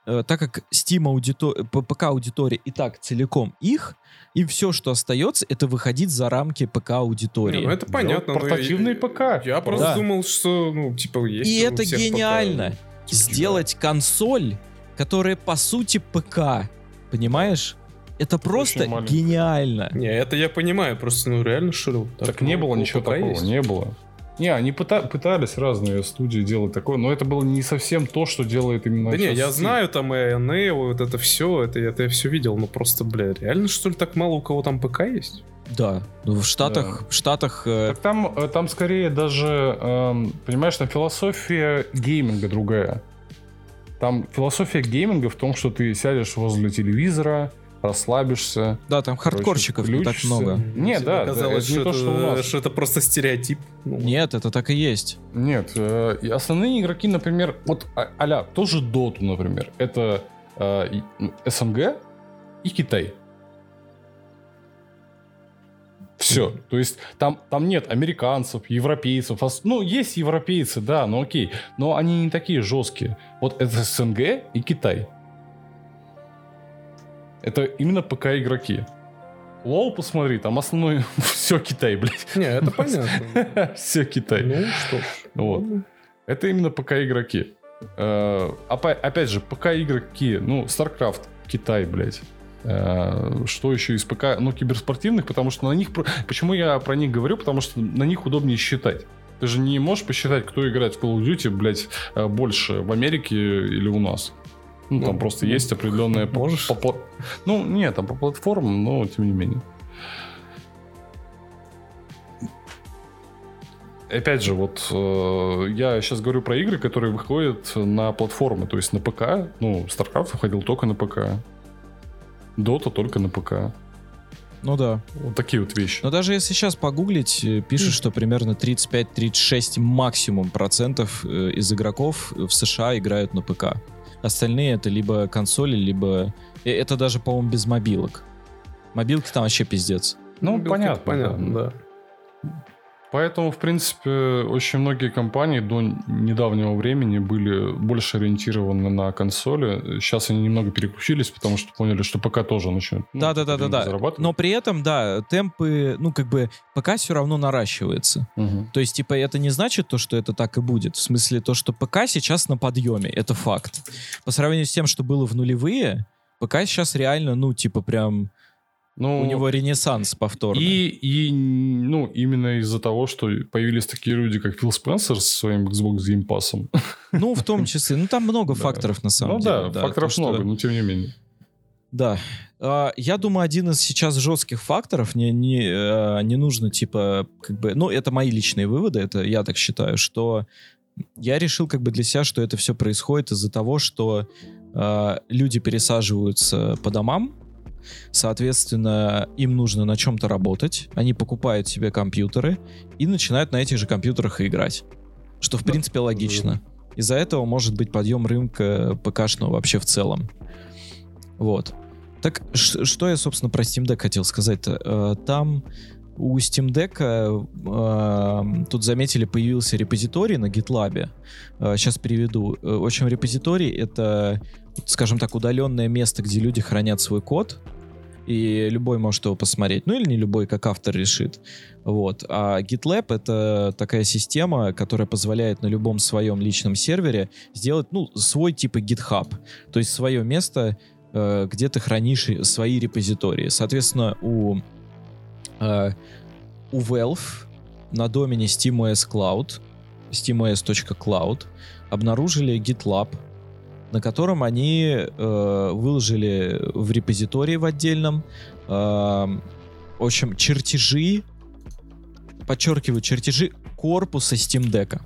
э, так как Steam аудитория, ПК аудитория и так целиком их, им все, что остается, это выходить за рамки ПК Не, аудитории. ну это понятно. но Портативный я- ПК. Я просто Да. думал, что, ну, типа, есть И это гениально. ПК. Сделать консоль, которая по сути ПК, понимаешь? Это просто гениально. Не, это я понимаю, просто, ну, реально, вот Так, ну, не было у ничего такого, есть? не было. Не, они пыта- пытались разные студии делать такое, но это было не совсем то, что делает именно Да не, я знаю там и Neo, вот это все, это, это я все видел, но просто, бля, реально, что ли, так мало у кого там ПК есть? Да. Ну, в Штатах, в Штатах э, Так там, э, там скорее даже, эм, понимаешь, там философия гейминга другая. Там философия гейминга в том, что ты сядешь возле телевизора, расслабишься. Да, там хардкорщиков не так много. Не, Тебе да, казалось, это не то, что у нас. что это просто стереотип. Ну, Нет, это так и есть. Нет, э, и основные игроки, например, вот а- аля, тоже Доту, например, это э, ну, СНГ и Китай. Все. То есть там, там нет американцев, европейцев. Ну, есть европейцы, да, ну окей. Но они не такие жесткие. Вот это СНГ и Китай. Это именно ПК игроки. Лол, посмотри, там основной все Китай, блядь. Не, это понятно. Все Китай. Ну что ж. Вот. ладно. Это именно ПК игроки. Э, опа- опять же, ПК игроки, ну, StarCraft, Китай, блядь. Э, Что еще из ПК? Ну, киберспортивных, потому что на них... Почему я про них говорю? Потому что на них удобнее считать. Ты же не можешь посчитать, кто играет в Call of Duty, блядь, э, больше в Америке или у нас. Ну, там Ну, просто ну, есть определенная... можешь. по- по- Ну, нет, там по платформам, но тем не менее. Опять же, вот э, я сейчас говорю про игры, которые выходят на платформы, то есть на ПК. Ну, StarCraft выходил только на ПК. Dota только на ПК. Ну да. Вот такие вот вещи. Но даже если сейчас погуглить, э, пишут, что примерно 35-36 максимум процентов э, из игроков в США играют на ПК. Остальные это либо консоли, либо... э, Это даже, по-моему, без мобилок. Мобилки там вообще пиздец. Ну, Билки-то понятно. Понятно, да. да. Поэтому, в принципе, очень многие компании до недавнего времени были больше ориентированы на консоли. Сейчас они немного переключились, потому что поняли, что ПК тоже начнет ну, Да, да, да, да, да. зарабатывать. Но при этом, да, темпы, ну, как бы, ПК все равно наращивается. Мгм. То есть, типа, это не значит то, что это так и будет. В смысле, то, что ПК сейчас на подъеме, это факт. По сравнению с тем, что было в нулевые, ПК сейчас реально, ну, типа, прям Ну, у него ренессанс повторный. И, и, ну, именно из-за того, что появились такие люди, как Фил Спенсер со своим Xbox Game Pass. Ну, в том числе. Ну, там много Да. факторов, на самом Ну деле. да, факторов то, что- много, но тем не менее. Да. А, Я думаю, один из сейчас жестких факторов, не, не, э, не нужно, типа, как бы, ну, это мои личные выводы, это я так считаю, что я решил как бы для себя, что это все происходит из-за того, что э, люди пересаживаются по домам, соответственно, им нужно на чем-то работать, они покупают себе компьютеры и начинают на этих же компьютерах играть, что, в Да. принципе, логично. Из-за этого может быть подъем рынка ПКшного вообще в целом. Вот. Так, что я, собственно, про Steam Deck хотел сказать-то? Э, Там у Steam Deck э, тут заметили, появился репозиторий на GitLab. Сейчас переведу. Э, В общем, репозиторий — это, скажем так, удаленное место, где люди хранят свой код, и любой может его посмотреть. Ну или не любой, как автор решит. Вот. А GitLab — это такая система, которая позволяет на любом своем личном сервере сделать, ну, свой типа GitHub. То есть свое место, э, где ты хранишь свои репозитории. Соответственно, у, э, у Valve на домене SteamOS Cloud, steamos.cloud, обнаружили GitLab, на котором они э, выложили в репозитории в отдельном, э, в общем, чертежи, подчеркиваю, чертежи корпуса Steam Deck.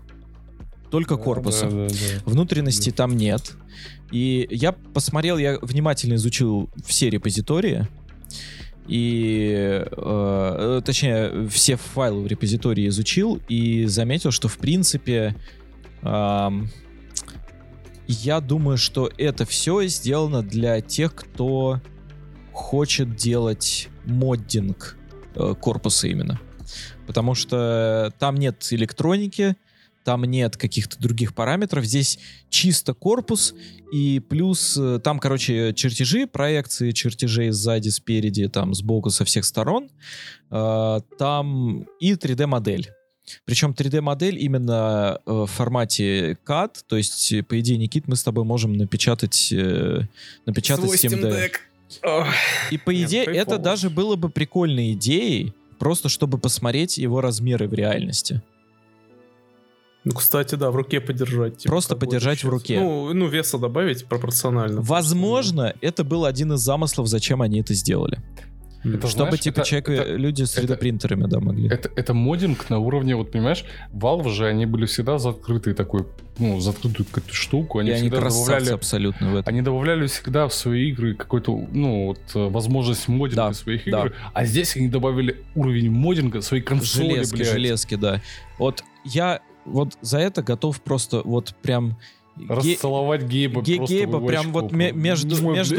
Только корпуса. Да, да, да. Внутренности там нет. И я посмотрел, я внимательно изучил все репозитории. И, э, э, точнее, все файлы в репозитории изучил и заметил, что, в принципе, ам, я думаю, что это все сделано для тех, кто хочет делать моддинг э, корпуса именно. Потому что там нет электроники, там нет каких-то других параметров. Здесь чисто корпус и плюс э, там, короче, чертежи, проекции чертежей сзади, спереди, там, сбоку, со всех сторон. Э, Там и 3D-модель. Причем 3D-модель именно э, в формате CAD, то есть, э, по идее, Никит, мы с тобой можем напечатать, э, напечатать Свой Steam Deck. И по Нет, идее, прикол. это даже было бы прикольной идеей, просто чтобы посмотреть его размеры в реальности. Ну, кстати, да, в руке подержать. типа, Просто подержать в сейчас. руке. Ну, ну, веса добавить пропорционально. Возможно, это был один из замыслов, зачем они это сделали. Это, Чтобы, знаешь, типа, это- человек, это- люди с это- 3D-принтерами, да, могли. Это, это моддинг на уровне, вот понимаешь, Valve же, они были всегда за открытый такой, ну, за открытую какую-то штуку. Они И они всегда добавляли, абсолютно в этом. они добавляли всегда в свои игры какой-то, ну, вот, э, возможность моддинга Да, своих да. игр. А здесь они добавили уровень моддинга своей консоли, железки, блядь. железки, да. Вот я вот за это готов просто вот прям... Расцеловать Гейба Ге- просто Гейба прям вот между, между,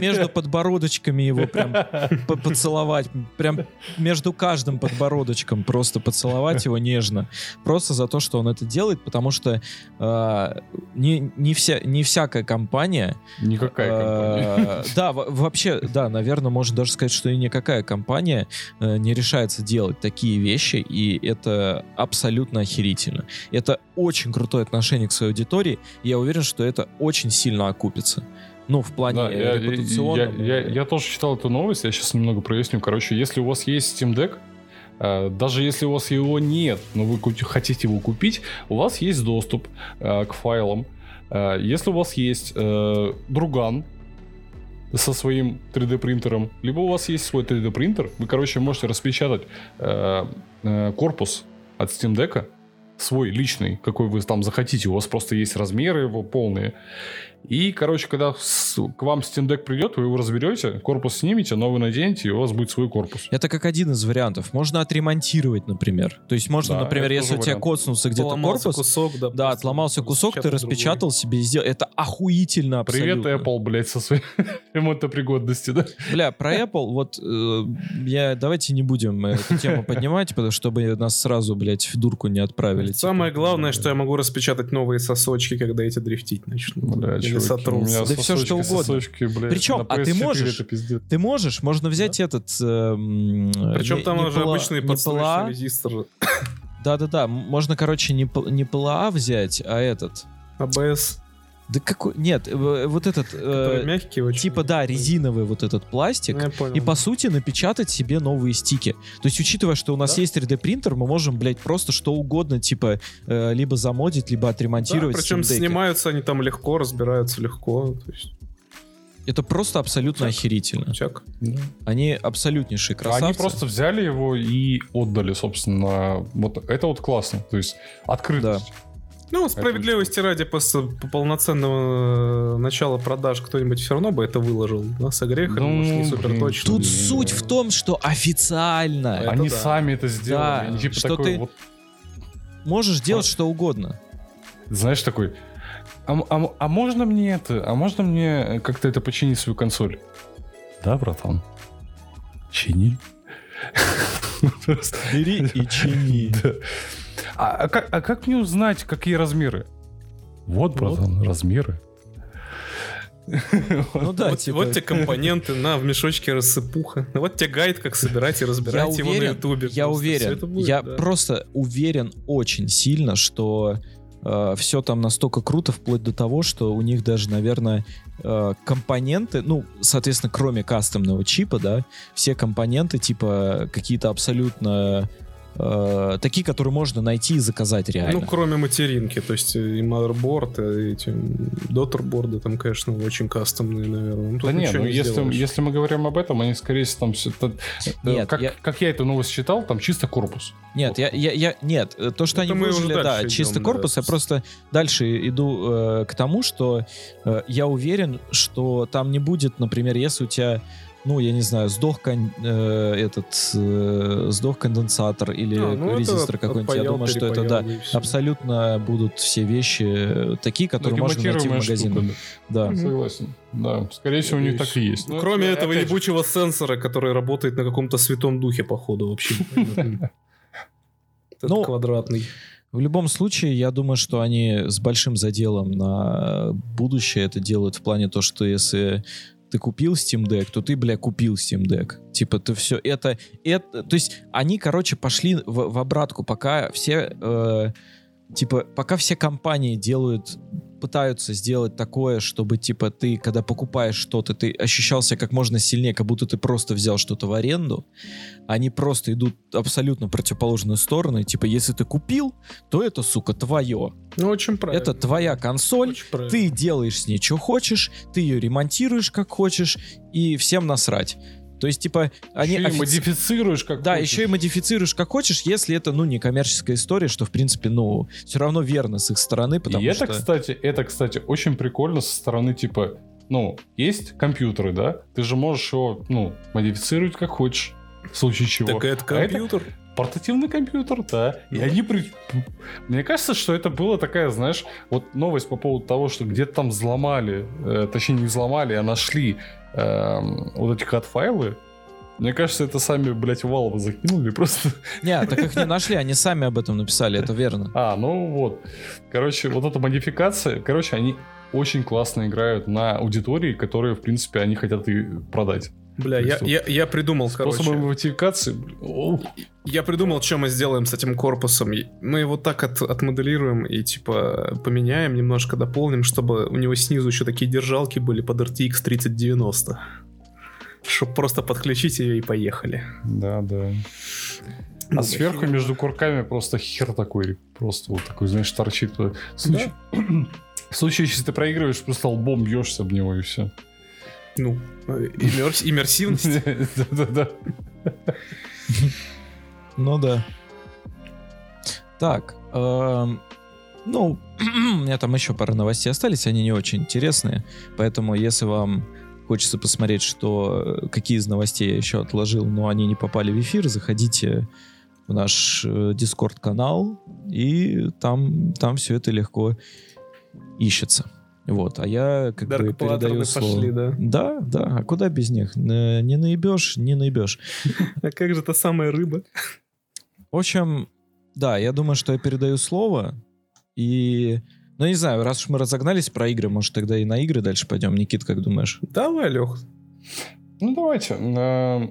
между подбородочками его прям по- поцеловать. Прям между каждым подбородочком просто поцеловать его нежно. Просто за то, что он это делает, потому что э, не, не, вся, не всякая компания... Никакая компания. э, Да, во- вообще, да, наверное, можно даже сказать, что и никакая компания э, не решается делать такие вещи, и это абсолютно охерительно. Это очень крутое отношение к своей аудитории, и я уверен, что это очень сильно окупится. Ну, в плане Да, я, я- репутационном. я- я- я тоже читал эту новость, я сейчас немного проясню. Короче, если у вас есть Steam Deck, э, даже если у вас его нет, но вы хотите его купить, у вас есть доступ э, к файлам. Э, Если у вас есть друган со своим 3D принтером, либо у вас есть свой 3D принтер, вы, короче, можете распечатать э, э, корпус от Steam Deck, свой личный, какой вы там захотите, у вас просто есть размеры его полные. И, короче, когда с- к вам Steam Deck придет, вы его разберете, корпус снимете, новый наденете, и у вас будет свой корпус. Это как один из вариантов. Можно отремонтировать, например. То есть можно, Да, например, если у тебя вариант. коцнулся где-то корпус, кусок, да. да, отломался кусок, ты распечатал себе и сделал. Это охуительно Привет, абсолютно. Apple, блядь, со своей ремонтопригодности, да? Бля, про Apple, вот э, я давайте не будем э, эту тему поднимать, потому чтобы нас сразу, блядь, в дурку не отправили. другой. Самое Типа, главное, что я могу распечатать новые сосочки, когда эти дрифтить начнут. Бля, Или сотрутся. Да всё, что угодно. сосочки, блядь, Причем, а ты PS4 можешь? Ты можешь, можно взять этот... Причем там уже обычный подстрочный ПЛА, резистор. Да-да-да, можно, короче, не, не ПЛА взять, а этот... АБС. Да какой... Нет, э, вот этот... э, мягкий очень. типа, да, резиновый вот этот пластик. Ну, я понял. И по сути напечатать себе новые стики. То есть, учитывая, что у нас Да. есть 3D принтер, мы можем, блядь, просто что угодно, типа, э, либо замодить, либо Да, отремонтировать. причем Steam Deck'и. снимаются они там легко, разбираются легко. То есть, Это просто абсолютно Так. охерительно. чак. Они абсолютнейшие красавцы. Они просто взяли его и отдали, собственно. Вот это вот классно. То есть открытость. Ну, справедливости ради, после полноценного э, начала продаж кто-нибудь все равно бы это выложил. Да, с огрехами, Ну, может, не супер точно. Тут Не, суть в том, что официально Это Они да. сами это сделали. Да, Они типа что такой ты- вот, можешь делать что угодно. знаешь, такой. А, а а можно мне это? А можно мне как-то это починить свою консоль? Да, братан. Чини. Просто- Бери и чини. А, а как, а как мне узнать, какие размеры? Вот, братан, размеры. Ну да, вот, типа... вот тебе компоненты, на, в мешочке рассыпуха. Вот тебе гайд, как собирать и разбирать я его уверен, на ютубе. Я Просто уверен, будет, я да. просто уверен очень сильно, что все там настолько круто, вплоть до того, что у них даже, наверное, э, компоненты, ну, соответственно, кроме кастомного чипа, да, все компоненты, типа, какие-то абсолютно э, такие, которые можно найти и заказать реально. Ну, кроме материнки, то есть и motherboard, и эти дотерборды там, конечно, очень кастомные, наверное. Ну, тут Да не, ничего ну если, сделаешь. если мы говорим об этом, они скорее всего там все... это- Нет, как, я- как я эту новость читал, там чисто корпус. Нет, я, я, я, нет, э, то, что Это они выложили, да, дальше чисто идем, да. корпус, я просто дальше иду э, к тому, что э, я уверен, что там не будет, например, если у тебя, ну, я не знаю, сдох кон- э, этот, э, сдох конденсатор или А, ну, резистор какой-нибудь, я думаю, что это, да, абсолютно будут все вещи э, такие, которые можно найти в магазинах. штука, Да. Согласен. Да, скорее всего, у них так и есть. Ну, кроме это, этого опять же, ебучего сенсора, который работает на каком-то святом духе, походу, вообще. Этот Ну, квадратный. В любом случае, я думаю, что они с большим заделом на будущее это делают в плане то, что если ты купил Steam Deck, то ты, бля, купил Steam Deck. Типа, ты все это... это то есть, они, короче, пошли в, в обратку, пока все... э, типа, пока все компании делают пытаются сделать такое, чтобы, типа, ты, когда покупаешь что-то, ты ощущался как можно сильнее, как будто ты просто взял что-то в аренду. Они просто идут абсолютно противоположную сторону. И, типа, если ты купил, то это, сука, твое. Ну, очень правильно. Это твоя консоль, Очень правильно. ты делаешь с ней что хочешь, ты ее ремонтируешь как хочешь, и всем насрать. То есть, типа, они Еще и офици- модифицируешь как Да, хочешь. еще и модифицируешь как хочешь, если это, ну, не коммерческая история, что, в принципе, ну, все равно верно с их стороны, потому и это, что... кстати, это, кстати, очень прикольно со стороны, типа, ну, есть компьютеры, да? Ты же можешь его, ну, модифицировать как хочешь. В случае чего. Так это А это компьютер. портативный компьютер, да. И Ну. они... при- Мне кажется, что это была такая, знаешь, вот новость по поводу того, что где-то там взломали, э, точнее не взломали, а нашли эм, вот эти хат-файлы. Мне кажется, это сами, блядь, Valve закинули просто. Не, так их не нашли, они сами об этом написали, это верно. А, ну вот. Короче, вот эта модификация, короче, они очень классно играют на аудитории, которые, в принципе, они хотят и продать. Бля, я, я, я придумал, Способом короче. модификации... Я придумал, что мы сделаем с этим корпусом. Мы его так от, отмоделируем и типа поменяем, немножко дополним, чтобы у него снизу еще такие держалки были под RTX 3090. Чтоб просто подключить ее и поехали. Да, да. Ну, А сверху между курками просто хер такой, просто вот такой, знаешь, торчит. В случае, в случае, если ты проигрываешь, просто лбом бьешься об него и все. Ну, э, иммерс- иммерсивность. Да-да-да. Ну да. Так, эм, ну, у меня там еще пара новостей остались, они не очень интересные, поэтому если вам хочется посмотреть, что э, какие из новостей я еще отложил, но они не попали в эфир, заходите в наш Дискорд канал и там там все это легко ищется. Вот, а я как бы передаю слово. пошли, да. Да, да, а куда без них? Не наебешь, не наебешь. А как же та самая рыба? В общем, да, я думаю, что я передаю слово. И, ну, не знаю, раз уж мы разогнались про игры, может, тогда и на игры дальше пойдем. Никит, как думаешь? Давай, Лех. Ну, давайте. Э,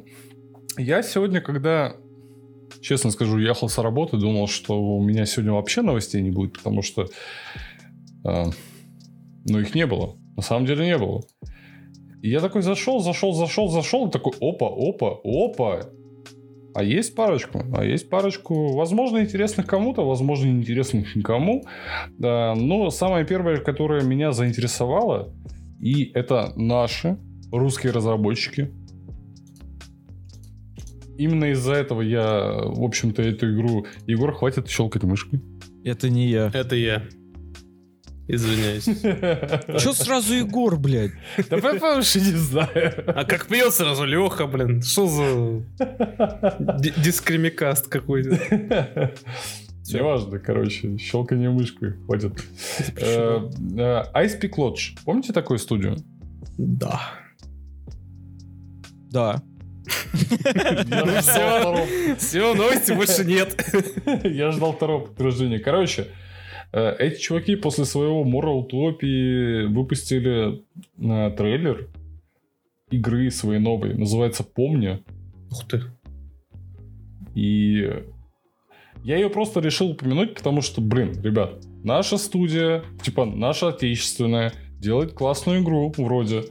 Я сегодня, когда, честно скажу, ехал с работы, думал, что у меня сегодня вообще новостей не будет, потому что, э, ну, их не было. На самом деле не было. И я такой зашел, зашел, зашел, зашел, и такой, опа, опа, опа. А есть парочку, а есть парочку, возможно, интересных кому-то, возможно, неинтересных никому. Да, но самое первое, которое меня заинтересовало, и это наши русские разработчики. Именно из-за этого я, в общем-то, эту игру... Егор, хватит щелкать мышкой. Это не я. Это я. Извиняюсь. Че сразу Егор, блядь? Да потому что не знаю. А как пел сразу Леха, блин. Что за ди- дискримикаст какой-то? Неважно, короче, щелкание мышкой хватит. Э, э, Ice Peak Lodge. Помните такую студию? Да. Да. Все, новости больше нет. Я ждал второго подтверждения. Короче, эти чуваки после своего Мора Утопии выпустили э, трейлер игры своей новой. Называется «Помни». Ух ты. И я ее просто решил упомянуть, потому что, блин, ребят, наша студия, типа наша отечественная, делает классную игру вроде.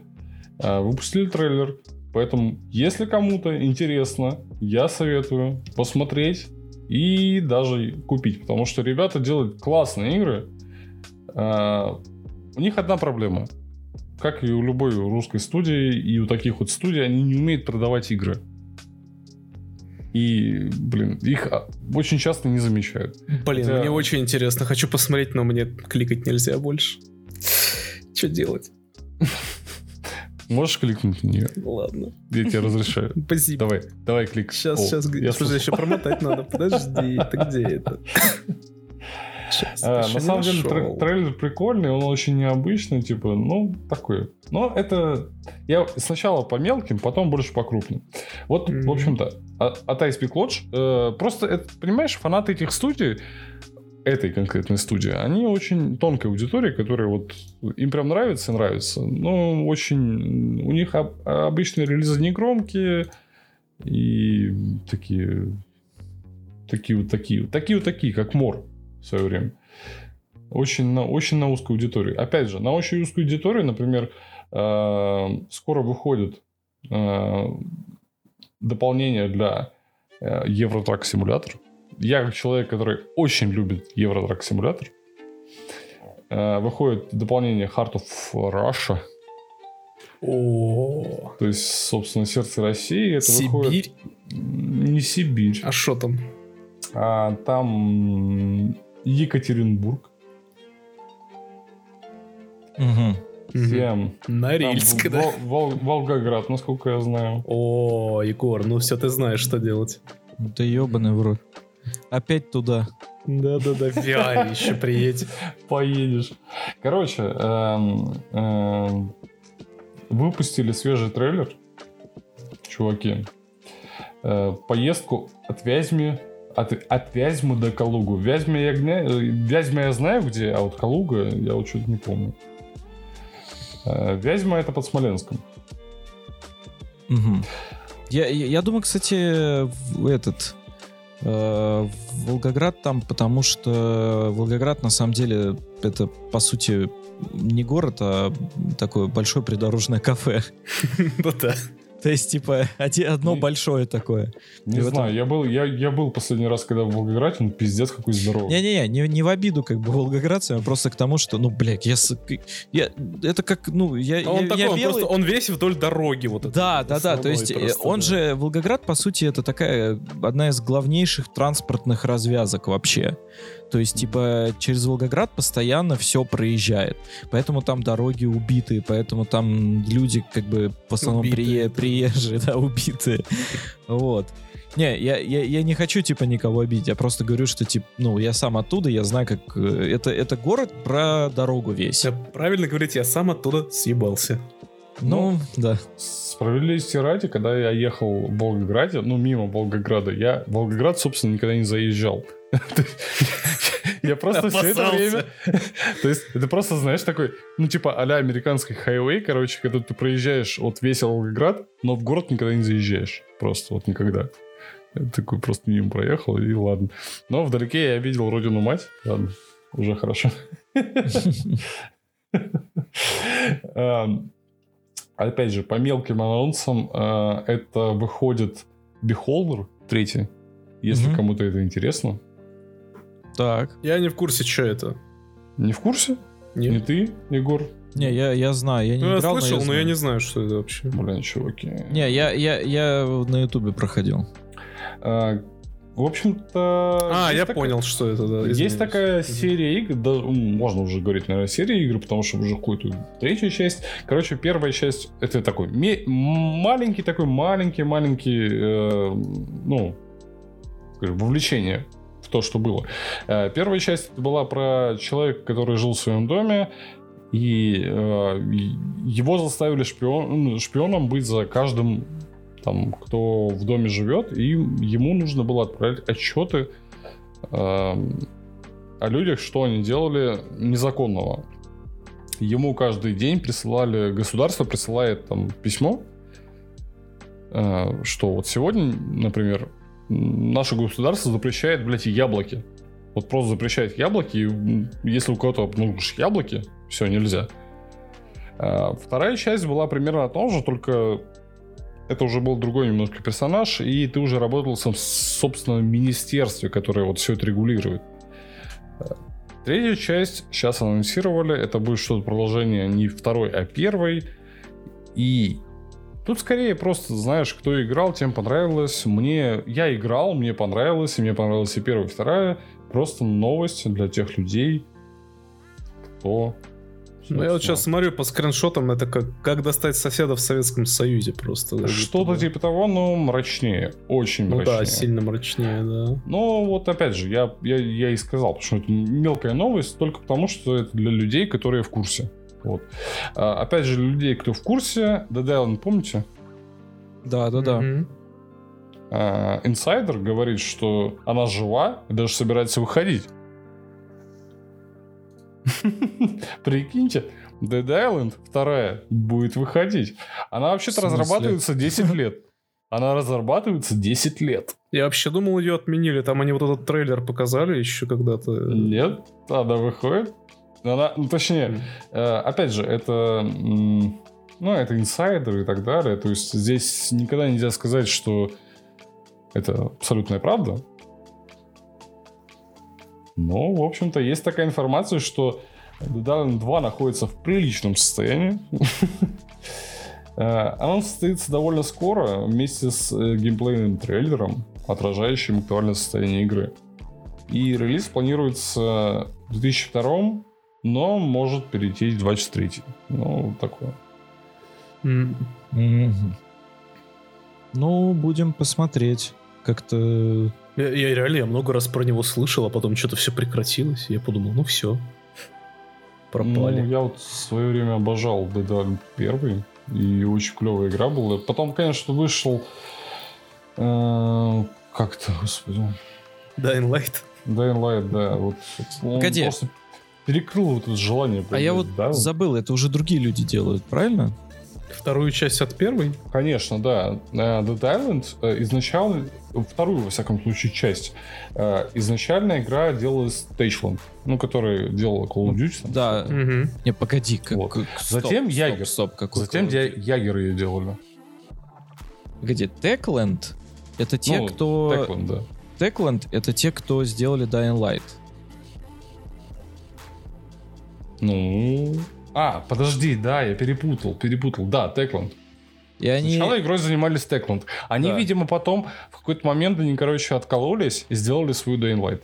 А, Выпустили трейлер. Поэтому, если кому-то интересно, я советую посмотреть и даже купить. Потому что ребята делают классные игры. А, У них одна проблема. Как и у любой русской студии, и у таких вот студий, они не умеют продавать игры. И, блин, их а, очень часто не замечают. Блин, Хотя- мне очень интересно. Хочу посмотреть, но мне кликать нельзя больше. Что делать? Можешь кликнуть на нее? Ладно. Я тебе разрешаю. Спасибо. Давай, давай клик. Сейчас, О, сейчас, я подожди, еще промотать надо. Подожди, ты где это? Щас, А, на самом деле тре- трейлер прикольный, он очень необычный, типа, ну, такой. Но это... Я сначала по мелким, потом больше по крупным. Вот, Мгм. в общем-то, от Ice Peak Lodge, э, просто, это, понимаешь, фанаты этих студий, этой конкретной студии, они очень тонкая аудитория, которая вот им прям нравится нравится. Но очень... У них об- обычные релизы не громкие и такие... Такие вот такие. Такие вот такие, как Мор в свое время. Очень на, очень на узкую аудиторию. Опять же, на очень узкую аудиторию, например, э, скоро выходит э, дополнение для э, Евротрак симулятор. Я как человек, который очень любит Евротрак симулятор, э, выходит дополнение Heart of Russia. О, То есть, собственно, сердце России это выходит... Сибирь? Не Сибирь. А что там? А там Екатеринбург. Мгм. Тем. Норильск, Там да? Вол- Вол- Волгоград, насколько я знаю. О, Егор, ну все, ты знаешь, что делать. Да ебаный в рот. Опять туда. Да-да-да, Виаре еще приедь. Поедешь. Короче, эм, эм, выпустили свежий трейлер, чуваки. Э, поездку от Вязьмы от, от Вязьмы до Калугу. Вязьма я, гня- э, Вязьма я знаю где, а вот Калуга я вот что-то не помню. Э, Вязьма это под Смоленском. Мгм. Я, я, я думаю, кстати, в этот э, Волгоград там, потому что Волгоград на самом деле это по сути не город, а такое большое придорожное кафе. Ну да. То есть, типа, одно Не- большое такое. Не И в этом- знаю, я был, я, я был последний раз, когда в Волгограде, он пиздец какой здоровый. Не-не-не, не, не в обиду как бы волгоградцам, а просто к тому, что, ну, блядь, я, я это как, ну, я, А Он я, такой, я он белый- просто, он весь вдоль дороги вот это. Да, да, да. То есть э, просто, он да. же Волгоград, по сути, это такая одна из главнейших транспортных развязок вообще. То есть, типа, через Волгоград постоянно все проезжает. Поэтому там дороги убитые, поэтому там люди, как бы, в основном Убитые, да. приезжие, да, убитые. Вот. Не, я, я, я не хочу, типа, никого обидеть. Я просто говорю, что, типа, ну, я сам оттуда, я знаю, как... э, Это, это город про дорогу весь. Да, правильно говорить, я сам оттуда съебался. Ну, да. Справедливости ради, когда я ехал в Волгограде, ну, мимо Волгограда, я в Волгоград, собственно, никогда не заезжал. Я просто все это время... То есть, это просто, знаешь, такой, ну, типа, а-ля американский хайвей, короче, когда ты проезжаешь вот весь Волгоград, но в город никогда не заезжаешь. Просто вот никогда. Я такой просто мимо проехал, и ладно. Но вдалеке я видел родину мать. Ладно, уже хорошо. Опять же, по мелким анонсам, э, это выходит Beholder третий, если Мгм. кому-то это интересно. Так. Я не в курсе, что это. Не в курсе? Не Нет. ты, Егор? Не, я, я знаю, я не Ну, я играл, слышал, но я знаю. не знаю, что это вообще. Блин, чуваки. Не, я, я, я на ютубе проходил. А, в общем-то... А, есть я такая- понял, что это, да. Есть извиняюсь. такая серия игр, да, можно уже говорить, наверное, серия игр, потому что уже какую-то третью часть. Короче, первая часть это такой маленький такой маленький-маленький, э, ну, скажем, вовлечение в то, что было. Э, первая часть была про человека, который жил в своем доме, и э, его заставили шпион, шпионом быть за каждым там, кто в доме живет, и ему нужно было отправлять отчеты эм, о людях, что они делали незаконного. Ему каждый день присылали, государство присылает там письмо, э, что вот сегодня, например, наше государство запрещает, блядь, яблоки. Вот просто запрещает яблоки, и если у кого-то обнаружишь яблоки, все, нельзя. А, Вторая часть была примерно о том же, только это уже был другой немножко персонаж, и ты уже работал в собственном министерстве, которое вот все это регулирует. Э, Третью часть сейчас анонсировали, это будет что-то продолжение не второй, а первой. И тут скорее просто, знаешь, кто играл, тем понравилось. Мне, я играл, мне понравилось, и мне понравилась и первая, и вторая. Просто новость для тех людей, кто... Ну, я вот сейчас смотрю по скриншотам, это как, как достать соседа в Советском Союзе просто. Что-то типа того, но мрачнее. Очень Ну мрачнее. да, сильно мрачнее, да. Ну, вот опять же, я, я, я и сказал, потому что это мелкая новость, только потому что это для людей, которые в курсе. Вот. А, опять же, для людей, кто в курсе, Dead Island, помните? Да, да, да. А, инсайдер говорит, что она жива и даже собирается выходить. Прикиньте, Dead Island вторая будет выходить. Она вообще-то разрабатывается 10 лет. Она разрабатывается 10 лет. Я вообще думал, ее отменили. Там они вот этот трейлер показали еще когда-то. Нет, она выходит. Она, ну, точнее, э, опять же, это, ну, это инсайдеры и так далее. То есть здесь никогда нельзя сказать, что это абсолютная правда. Но, в общем-то, есть такая информация, что Dead Island 2 находится в приличном состоянии. Анонс состоится довольно скоро вместе с э, геймплейным трейлером, отражающим актуальное состояние игры. И релиз планируется в 2002, но может перейти в 2023. Ну, такое. Мгм. Ну, будем посмотреть. Как-то... Я, я реально, я много раз про него слышал, а потом что-то все прекратилось. и Я подумал, ну все. Пропали. Ну, я вот в свое время обожал Dead Island 1, и очень клевая игра была. Потом, конечно, вышел... э, как-то, господи... Dying Light. Dying Light, да. Вот, он Погоди. просто перекрыл вот это желание. А я вот да? забыл, это уже другие люди делают, правильно? Вторую часть от первой. Конечно, да. Э, Dead Island э, изначально, вторую, во всяком случае, часть, э, изначально игра делалась Stageland, ну, который делала Call of Duty. там. Да. Мгм. Не, погоди. Как, Вот. как- стоп, Затем стоп, Ягер. Стоп, какой Затем Call of я- Ягеры ее делали. Погоди, Techland это те, Ну, кто... Techland, да. Techland это те, кто сделали Dying Light. Ну... А, подожди, да, я перепутал, перепутал. Да, Techland. И они... Сначала игрой занимались Techland. Они, Да. видимо, потом в какой-то момент они, короче, откололись и сделали свою Light.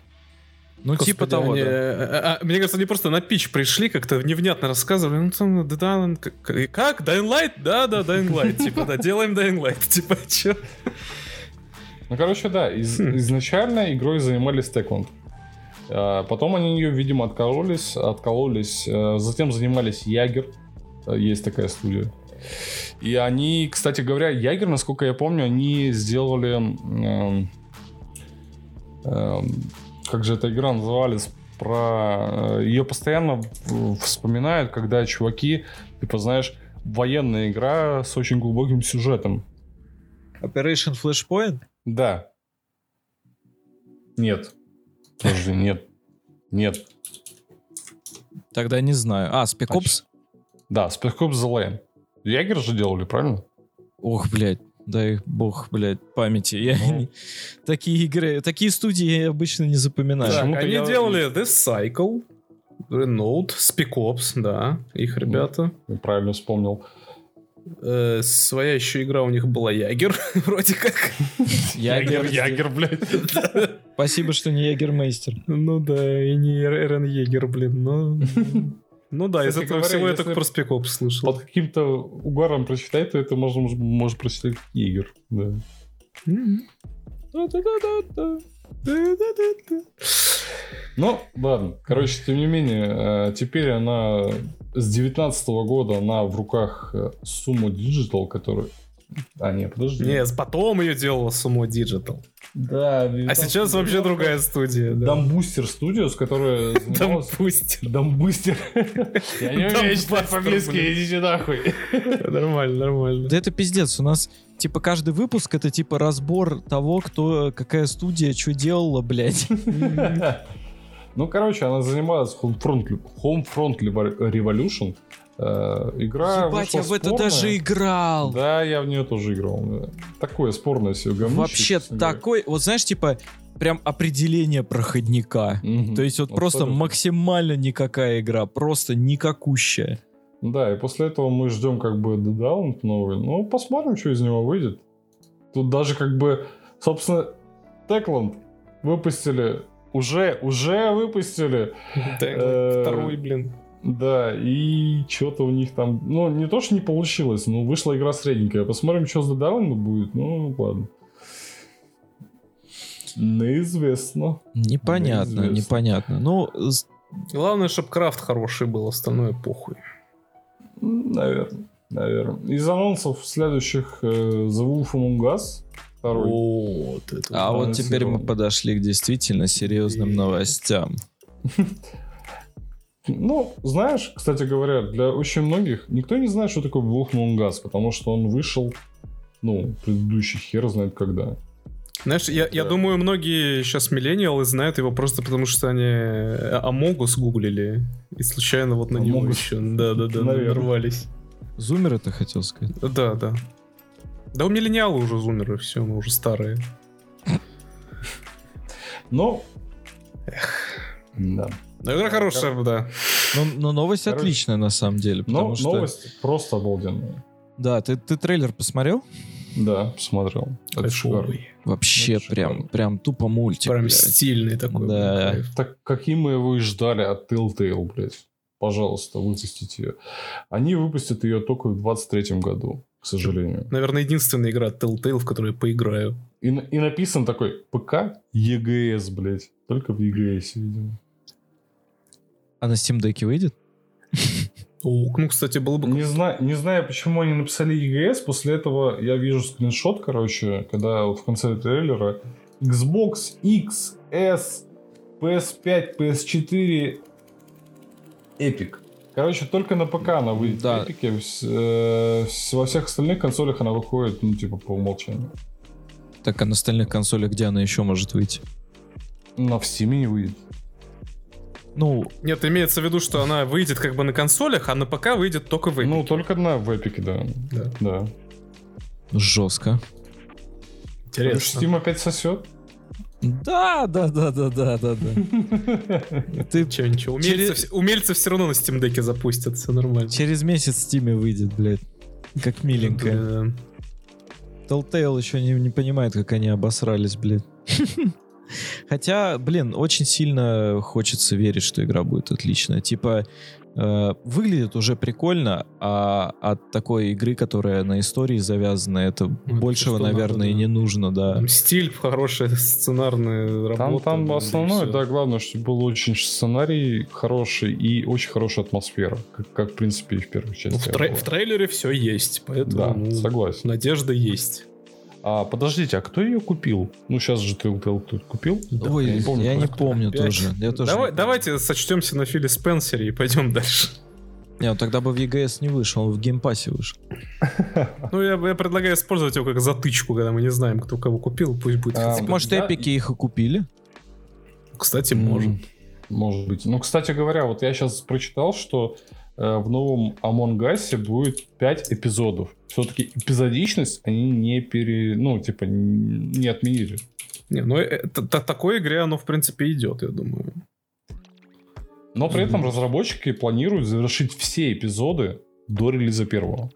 Ну, Господи, типа того, они, да. э, а, мне кажется, они просто на пич пришли, как-то невнятно рассказывали. Ну, там, Dead Island, как, как? Dying Light? Да, да, Dying Light. Типа, да, делаем Dying Light. Типа, чё? Ну, короче, да, из- Хм. изначально игрой занимались Techland. А, Потом они ее, видимо, откололись, откололись. э, Затем занимались Ягер. Э, Есть такая студия. И они, кстати говоря, Ягер, насколько я помню, они сделали... эм, эм, как же эта игра называлась? Про... Ее постоянно вспоминают, когда чуваки, типа, знаешь, военная игра с очень глубоким сюжетом. Operation Flashpoint? Да. Нет. Подожди, нет. Нет. Тогда не знаю. А, Spec А Ops? Да, Spec Ops The Line. Ягер же делали, правильно? Ох, блядь. Дай бог, блядь, памяти. Я Ну. не- Такие игры, такие студии я обычно не запоминаю. Так, они я- делали The Cycle, Renault, Spec Ops, да, их ребята. Я правильно вспомнил. Э, своя еще игра у них была Ягер, вроде как. Ягер, Ягер, блядь. Спасибо, что не Ягермейстер. Ну да, и не Эрен Егер, блин, но... Ну да, из этого всего я только про Ops слышал. Под каким-то угаром прочитай, то это можно, можешь прочитать Ягер. Да. Ну, ладно. Короче, тем не менее, э, теперь она с 19 года она в руках э, Sumo Digital, который... А, нет, подожди. Не, потом ее делала Sumo Digital. Да, А сейчас вообще другая студия. да. Дамбустер Studios, которая занималась... пусть. Дамбустер. Я не умею читать по-английски, идите нахуй. Нормально, нормально. Да это пиздец. У нас, типа, каждый выпуск это, типа, разбор того, кто, какая студия что делала, блядь. Ну, короче, она занималась Homefront, Homefront Revolution. Э, Игра Ебать, я в это спорная. даже играл. Да, я в нее тоже играл. да. Такое спорное все говнище. Вообще такой, вот знаешь, типа, прям определение проходника. То есть вот просто максимально никакая игра, просто никакущая. Да, и после этого мы ждем как бы Island новый. Ну, посмотрим, что из него выйдет. Тут даже как бы, собственно, Techland выпустили, уже, уже выпустили. Э, Второй, блин. Да, и что-то у них там, ну, не то, что не получилось, но вышла игра средненькая. Посмотрим, что с Dead будет. Ну, ладно. Неизвестно. Непонятно, Неизвестно. непонятно. Ну, Главное, чтобы крафт хороший был, остальное похуй. Наверное. Наверное. Из анонсов следующих э, The Wolf Among Us. Второй. Вот это. а вот теперь мы подошли к действительно серьезным новостям. Ну, знаешь, кстати говоря, для очень многих никто не знает, что такое Us, потому что он вышел, ну, предыдущий хер знает когда. Знаешь, я, я думаю, многие сейчас миллениалы знают его просто потому, что они э, Амогус гуглили и случайно вот на него Among Us. еще, да-да-да, нарвались. Зумер это хотел сказать. Да, да. Да у миллениалы уже зумеры, все, мы уже старые. Но... Да. Но игра хорошая, да. Но, но новость Короче, отличная на самом деле. Но Потому что новость просто обалденная. Да, ты, ты трейлер посмотрел? Да, посмотрел. Это шикарно. Кайфовый. Вообще Это прям, шикарно. прям тупо мультик. Прям блядь. стильный такой. Да. кайф. Так каким мы его и ждали от Telltale, блядь. Пожалуйста, выпустите ее. Они выпустят ее только в 23 году, к сожалению. Наверное, единственная игра Telltale, в которую я поиграю. И, и написан такой ПК EGS, блядь. Только в EGS, видимо. А на Steam Deck выйдет? О, ну, кстати, было бы... Не знаю, не знаю, почему они написали EGS. После этого я вижу скриншот, короче, когда вот в конце трейлера Xbox X, S, PS5, PS4, Epic. Короче, только на ПК она выйдет Да. в вс- э, с- Во всех остальных консолях она выходит, ну, типа, по умолчанию. Так, а на остальных консолях где она еще может выйти? На Steam не выйдет. Ну, Нет, имеется в виду, что она выйдет как бы на консолях, а на ПК выйдет только в Epic. Ну, только на в Epic, да. Да. Да. жестко. Потому Интересно. что Steam опять сосет. Да, да, да, да, да, да, да. Ты Че, ничего, умельцы, Через- умельцы все равно на Steam Deck запустят, все нормально. через месяц в Steam выйдет, блядь. Как миленькая. Telltale еще не, не понимает, как они обосрались, блядь. Хотя, блин, очень сильно хочется верить, что игра будет отличная. Типа, э, выглядит уже прикольно, а от такой игры, которая на истории завязана, это это большего, что надо, наверное, и да. не нужно, да. Там стиль, хорошая сценарная Там, работа. там и основное, да, главное, чтобы был очень сценарий хороший и очень хорошая атмосфера. Как, как в принципе, и в первой Ну, части. в, трей- была. в трейлере все есть, поэтому Да, ну, согласен. надежда есть. А подождите, а кто ее купил? Ну, сейчас же Telltale кто купил. Ой, я не помню, я не помню тоже. Я тоже Давай- не помню. давайте сочтемся на Филе Спенсере и пойдем дальше. Не, ну тогда бы в EGS не вышел, он в геймпассе вышел. Ну, я, я предлагаю использовать его как затычку, когда мы не знаем, кто кого купил, пусть будет. А. Может, да, эпики их и купили? Кстати, может. Может быть. Ну, кстати говоря, вот я сейчас прочитал, что в новом Among Us будет 5 эпизодов. Все-таки эпизодичность они не пере... Ну, типа, не отменили. Не, ну, э, т- такой игре оно, в принципе, идет, я думаю. Но при этом разработчики планируют завершить все эпизоды до релиза первого.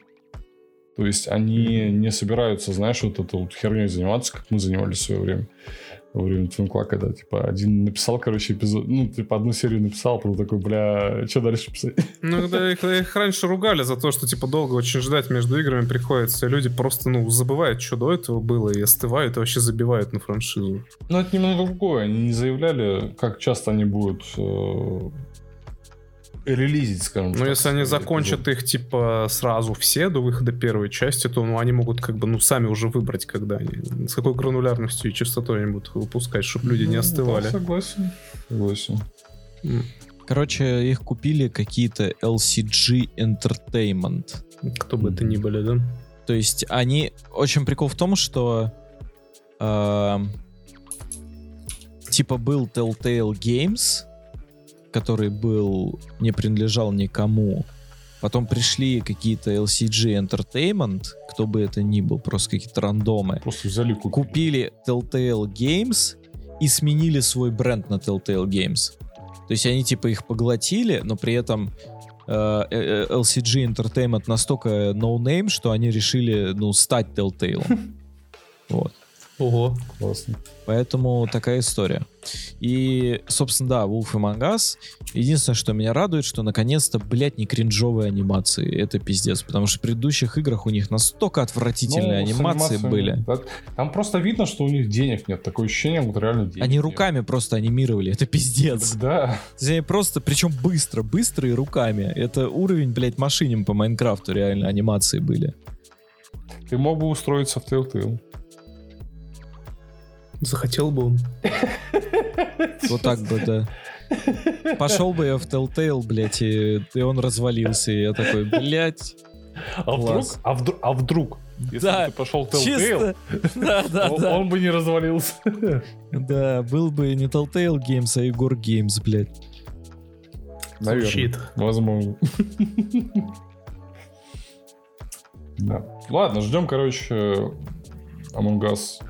То есть они не собираются, знаешь, вот этой вот херней заниматься, как мы занимались в свое время. Во время Твинкла, когда, типа, один написал, короче, эпизод, ну, типа, одну серию написал, потом такой, бля, что дальше писать? Ну, когда их, их раньше ругали за то, что, типа, долго очень ждать между играми приходится. Люди просто, ну, забывают, что до этого было, и остывают, и вообще забивают на франшизу. Ну, это немного другое. Они не заявляли, как часто они будут э, релизить, скажем Но так, Ну, если они закончат эпизоды. их, типа, сразу все до выхода первой части, то, ну, они могут, как бы, ну, сами уже выбрать, когда они, с какой гранулярностью и частотой они будут выпускать, чтобы люди не Ну, остывали. да, согласен. Согласен. Короче, их купили какие-то LCG Entertainment. Кто бы это ни были, да? То есть они... Очень прикол в том, что... эм, типа был Telltale Games, который был... Не принадлежал никому. Потом пришли какие-то LCG Entertainment, кто бы это ни был, просто какие-то рандомы. Просто взяли купили. Купили Telltale Games и сменили свой бренд на Telltale Games. То есть они типа их поглотили, но при этом э, э, LCG Entertainment настолько no-name, что они решили, ну, стать Telltale. Вот. Ого. Классно. Поэтому такая история. И, собственно, да, Wolf Among Us. Единственное, что меня радует, что наконец-то, блядь, не кринжовые анимации. Это пиздец. Потому что в предыдущих играх у них настолько отвратительные Ну, анимации были. да. Там просто видно, что у них денег нет. Такое ощущение, вот реально денег Они нет. руками просто анимировали. Это пиздец. Да. Они просто, причем быстро, быстро и руками. Это уровень, блядь, машиним по Майнкрафту реально анимации были. Ты мог бы устроиться в Telltale. Захотел бы он. Вот так бы, да. Пошел бы я в Telltale, блядь, и, и он развалился. И я такой, блядь. А вдруг, а вдруг, а вдруг, если Да, бы ты пошел в Telltale, Чисто. Да, да, он, да. он бы не развалился. Да, был бы не Telltale Games, а Егор Games, блядь. Звучит. Возможно. Да. Ладно, ждем, короче, Among Us.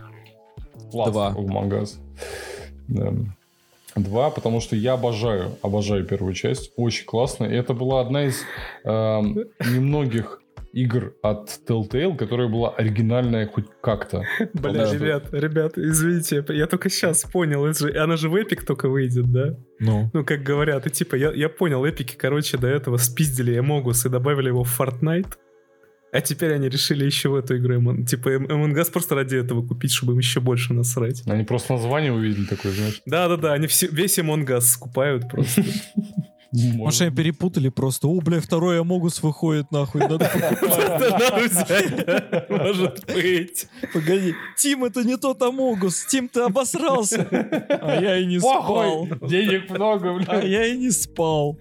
Last Два. Among Us. Да. Два, потому что я обожаю, обожаю первую часть. Очень классно. И это была одна из эм, немногих игр от Telltale, которая была оригинальная хоть как-то. Бля, ребят, ребят, извините, я только сейчас понял, это же- она же в Эпик только выйдет, да? Ну, Ну, как говорят, и типа, я, я понял, эпики, короче, до этого спиздили Эмогус и добавили его в Fortnite. А теперь они решили еще в эту игру, типа, Among Us просто ради этого купить, чтобы им еще больше насрать. Они просто название увидели такое, знаешь. Да-да-да, они все, весь Among Us скупают просто. может, они перепутали просто. О, бля, второй Амогус выходит, нахуй. Надо покупать. Может быть. Погоди. Тим, это не тот Амогус. Тим, ты обосрался. А я и не спал. Денег много, А бля. я и не спал.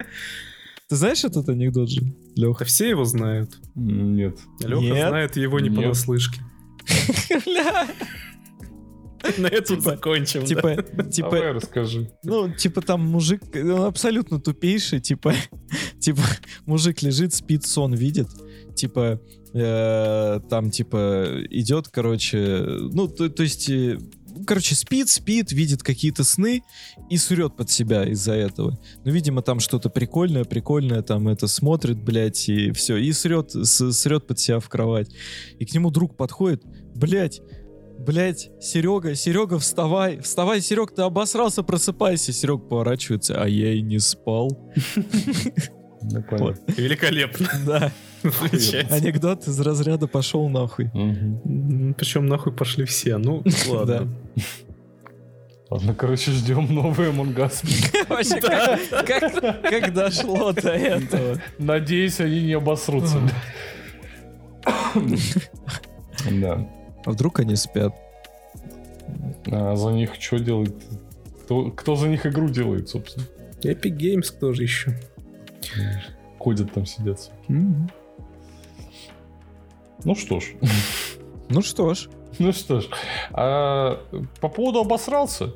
Ты знаешь этот анекдот же, Леха? Да все его знают. Нет. Леха Нет. знает его не Нет. понаслышке. На этом закончим. да. Типа, Давай типа, расскажи. ну, типа там мужик, он абсолютно тупейший, типа, типа, мужик лежит, спит, сон видит, типа, э, там, типа, идет, короче, ну, то, то есть, э, короче, спит, спит, видит какие-то сны и срет под себя из-за этого. Ну, видимо, там что-то прикольное, прикольное, там это смотрит, блядь, и все, и срет, срет под себя в кровать. И к нему друг подходит, блядь, Блять, Серега, Серега, вставай, вставай, Серег, ты обосрался, просыпайся. Серег поворачивается, а я и не спал. Ну. Великолепно. Да, анекдот из разряда пошел нахуй. Причем нахуй пошли все. Ну, ладно. Ладно, короче, ждем новый Among Us. Вообще, как, как- как дошло до этого? Надеюсь, они не обосрутся. Да. А вдруг они спят? А за них что делает? Кто, кто за них игру делает, собственно? Epic Games кто же еще? Ходят там, сидят. Ну что ж. Ну что ж, Ну что ж. А, по поводу обосрался,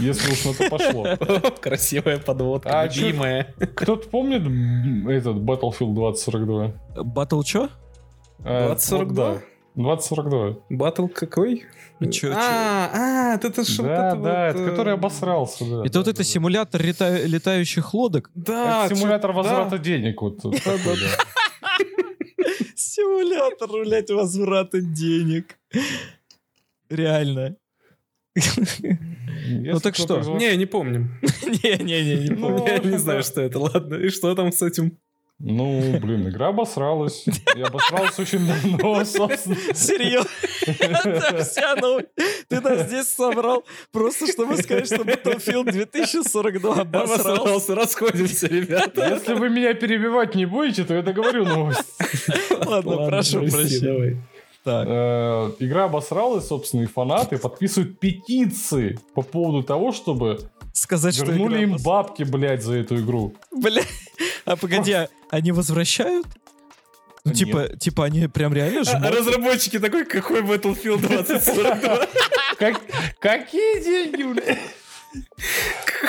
если уж на то пошло. Красивая подводка, А любимая. Кто-то помнит этот Battlefield 2042? батл чё? А, 2042? вот да. 2042. Батл какой? А чё- А, а, это это ж вот Да, это да, вот, это э, который обосрался, да. Это вот это симулятор лета- летающих лодок? Да, Это симулятор чё- возврата да. денег. Вот, вот такой, да. Симулятор, блядь, возврата денег. Реально. Ну так что? Не, не помню. Не-не-не, не помню. Я не знаю, что это. Ладно, и что там с этим? Ну, блин, игра обосралась. И обосралась очень давно, собственно. Серьезно? Ты нас здесь собрал просто, чтобы сказать, что Battlefield 2042 обосрался. Расходимся, ребята. Если вы меня перебивать не будете, то я договорю новость. Ладно, прошу прощения. Так, Э, Игра обосралась, собственно, и фанаты подписывают петиции по поводу того, чтобы сказать, что вернули игра им обос- бабки, блядь, за эту игру. Бля, а погоди, а они возвращают? Ну, Нет. типа, типа они прям реально А жмут? разработчики такой, какой Battlefield 2042? Как- Какие деньги, блядь?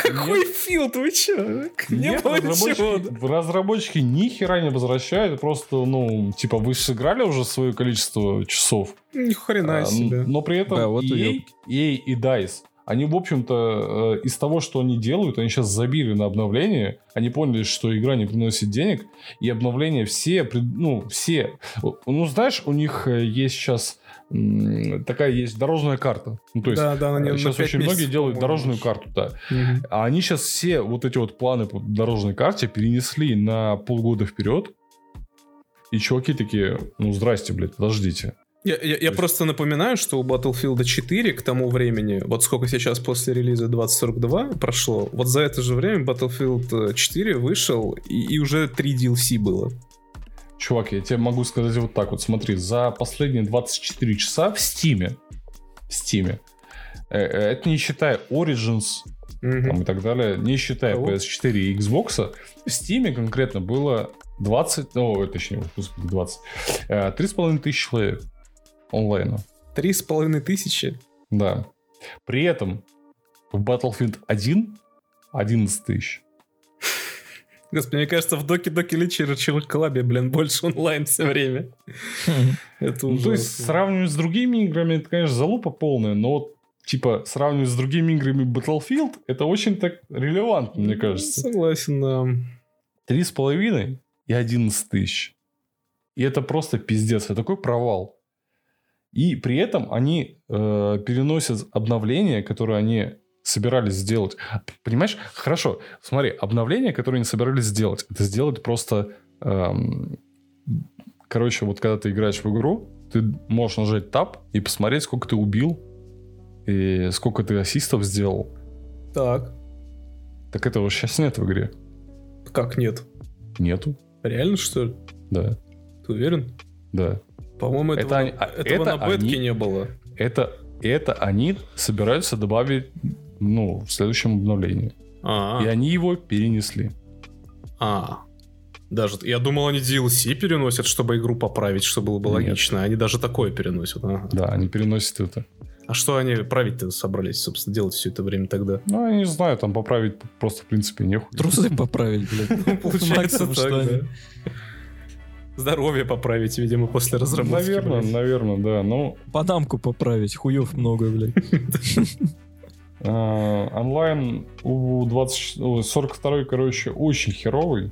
Какой филд, вы чё? Не Нет, было ничего. разработчики, разработчики ни хера не возвращают, просто, ну, типа, вы сыграли уже свое количество часов. Ни хрена А, себе. Но при этом Да, вот EA. EA и DICE, они, в общем-то, э, из того, что они делают, они сейчас забили на обновление, они поняли, что игра не приносит денег, и обновления все, ну, все. Ну, знаешь, у них э, есть сейчас такая есть дорожная карта. Ну, то есть, Да, да, они на сейчас пять очень многие месяцев, делают по-моему. дорожную карту, да. Мгм. А они сейчас все вот эти вот планы по дорожной карте перенесли на полгода вперед. И чуваки такие, ну здрасте, блядь, подождите. Я, я- я есть- просто напоминаю, что у Battlefield 4 к тому времени, вот сколько сейчас после релиза 2042 прошло, вот за это же время Battlefield 4 вышел, и, и уже 3 DLC было. Чувак, я тебе могу сказать вот так вот, смотри, за последние 24 часа в Стиме, в Стиме, э, э, это не считая Origins Мгм. там, и так далее, не считая Кого? PS4 и Xbox, в Стиме конкретно было 20, о, точнее, господи, 20, э, 3,5 тысяч человек онлайна. Три с половиной тысячи. Да. При этом в Battlefield 1 11 тысяч. Господи, мне кажется, в Доки Доки Личи Коллабе, блин, больше онлайн все время. Это Ну, то есть, ужасно. сравнивать с другими играми, это, конечно, залупа полная, но вот, типа, сравнивать с другими играми Battlefield, это очень так релевантно, мне кажется. Согласен, да. Три с половиной и 11 тысяч. И это просто пиздец. Это такой провал. И при этом они э, переносят обновления, которые они собирались сделать. Понимаешь? Хорошо, смотри, обновление, которое они собирались сделать, это сделать просто... эм, короче, вот когда ты играешь в игру, ты можешь нажать Tab и посмотреть, сколько ты убил и сколько ты ассистов сделал. Так, Так этого сейчас нет в игре. как нет? Нету. Реально, что ли? Да, Ты уверен? да. По-моему, Это этого, они- а этого это на бетке они- не было. Это, это они собираются добавить ну, в следующем обновлении. А, И они его перенесли. а. Даже, я думал, они DLC переносят, чтобы игру поправить, чтобы было бы Нет. логично. Они даже такое переносят. ага. Да, они переносят это. А что они править-то собрались, собственно, делать все это время тогда? Ну, я не знаю, там поправить просто, в принципе, нехуй. Трусы поправить, блядь. Получается Максимум, так, что они- да. Здоровье поправить, видимо, после разработки. Наверное, наверное, да. Ну, Панамку поправить, хуев много, блядь. э, онлайн у 20, ой, 42 короче, очень херовый.